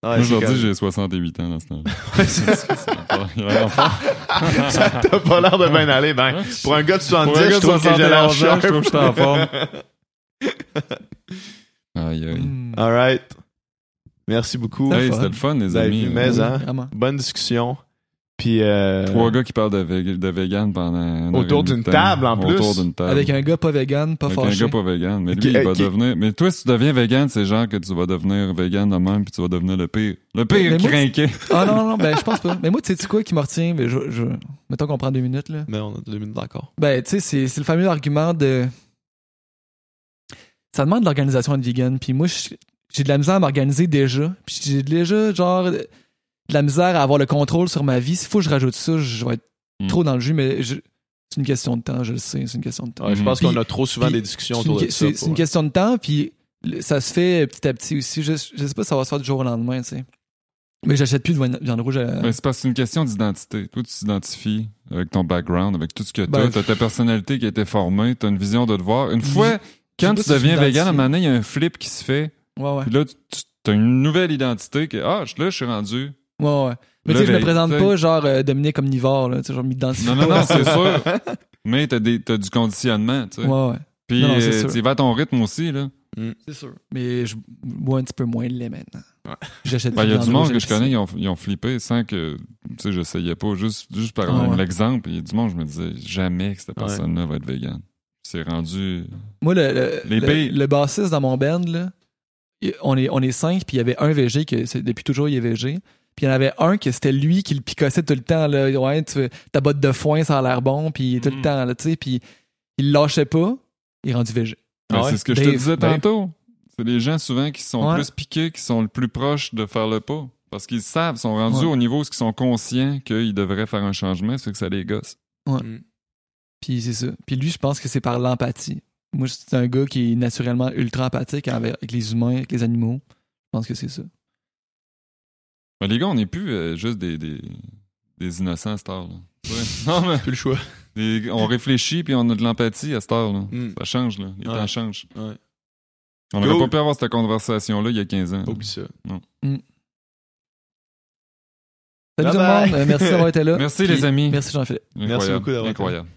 Ouais, Aujourd'hui, comme- j'ai 68 ans dans ce temps-là. Ouais, c'est [laughs] ça. T'a pas l'air de bien aller. Ben, pour un gars de 70, Pour un gars je de trouve que j'ai l'air 71 ans, sharp. je trouve que j'étais en forme. [laughs] Aïe, aïe. Mm. All right. Merci beaucoup. C'était le fun, les amis. mais, hein? Bonne discussion. Puis, euh, Trois gars qui parlent de, vég- de vegan pendant Autour d'une table, en plus. Autour d'une table. Avec un gars pas vegan, pas Avec fâché. un gars pas vegan. Mais lui, Qui- il va qui- devenir. Mais toi, si tu deviens vegan, c'est genre que tu vas devenir vegan de même, puis tu vas devenir le pire. Le pire crinqué. Ah non, non, non, ben je pense pas. Mais moi, tu sais quoi qui me retient? Ben, je, je... Mettons qu'on prend deux minutes, là. Mais on a deux minutes d'accord. Ben, tu sais, c'est, c'est le fameux argument de. Ça demande de l'organisation de vegan. Puis moi, je- j'ai de la misère à m'organiser déjà. Puis j'ai déjà, genre, de la misère à avoir le contrôle sur ma vie. S'il faut que je rajoute ça, je vais être Mm. trop dans le jus, mais je- c'est une question de temps, je le sais, c'est une question de temps. Ouais, je pense qu'on a trop souvent puis des discussions C'est une, autour de ça. c'est- une pour- question de temps, puis ça se fait petit à petit aussi. Je, je sais pas si ça va se faire du jour au lendemain, tu sais. Mais j'achète plus de viande rouge. à- Mais c'est parce que c'est une question d'identité. Toi, tu t'identifies avec ton background, avec tout ce que tu as. Ben, tu as ta personnalité qui a été formée, tu as une vision de te voir. Une fois, quand tu deviens vegan, à un moment donné, il y a un flip qui se fait. Ouais, ouais. Puis là, tu as une nouvelle identité que, ah, je- là, je suis rendu. Ouais, ouais. Mais tu sais, je me présente pas genre euh, Dominique omnivore, là. Tu sais, genre m'identifie. Non, non, non, c'est sûr. [laughs] Mais t'as des- t'as du conditionnement, tu sais. Ouais, ouais. Puis Non, non, euh, tu y vas à ton rythme aussi, là. C'est sûr. Mais je bois un petit peu moins de lait maintenant. Ouais. J'achète Ben, Il y a du monde que je connais, ils ont, ils ont flippé sans que, tu sais, j'essayais pas, juste, juste par Ah ouais. l'exemple. Il y a du monde, je me disais, jamais que cette Ouais. personne-là va être vegan. C'est rendu. Moi, le, le, Les le, pays- le bassiste dans mon band, là, on est, on est cinq, puis il y avait un VG, que c'est- depuis toujours il est VG. Puis il y en avait un que c'était lui qui le picossait tout le temps. Là. Ouais, tu, ta botte de foin, ça a l'air bon, puis tout le Mhm. temps, là, tu sais. Puis il le lâchait pas, il est rendu VG. Ben, ouais? C'est ce que je te disais Dave. tantôt. C'est les gens souvent qui sont Ouais. plus piqués, qui sont le plus proches de faire le pas. Parce qu'ils savent, sont rendus Ouais. au niveau où ils sont conscients qu'ils devraient faire un changement, c'est que ça les gosse. Puis c'est ça. Puis lui, je pense que c'est par l'empathie. Moi, c'est un gars qui est naturellement ultra empathique avec, avec les humains, avec les animaux. Je pense que c'est ça. Ben, les gars, on n'est plus euh, juste des, des, des innocents à cette heure-là. Ouais. [laughs] non, mais Plus le choix. des- on réfléchit puis on a de l'empathie à cette heure-là. Mm. Ça change, là. Les Ouais. temps changent. Ouais. On n'aurait pas pu avoir cette conversation-là il y a 15 ans. Oublie ça. Salut Bye tout le bye. monde. Euh, Merci d'avoir été là. [laughs] Merci, Puis les amis. Merci Jean-Philippe. Merci Incroyable. beaucoup d'avoir été là. Incroyable.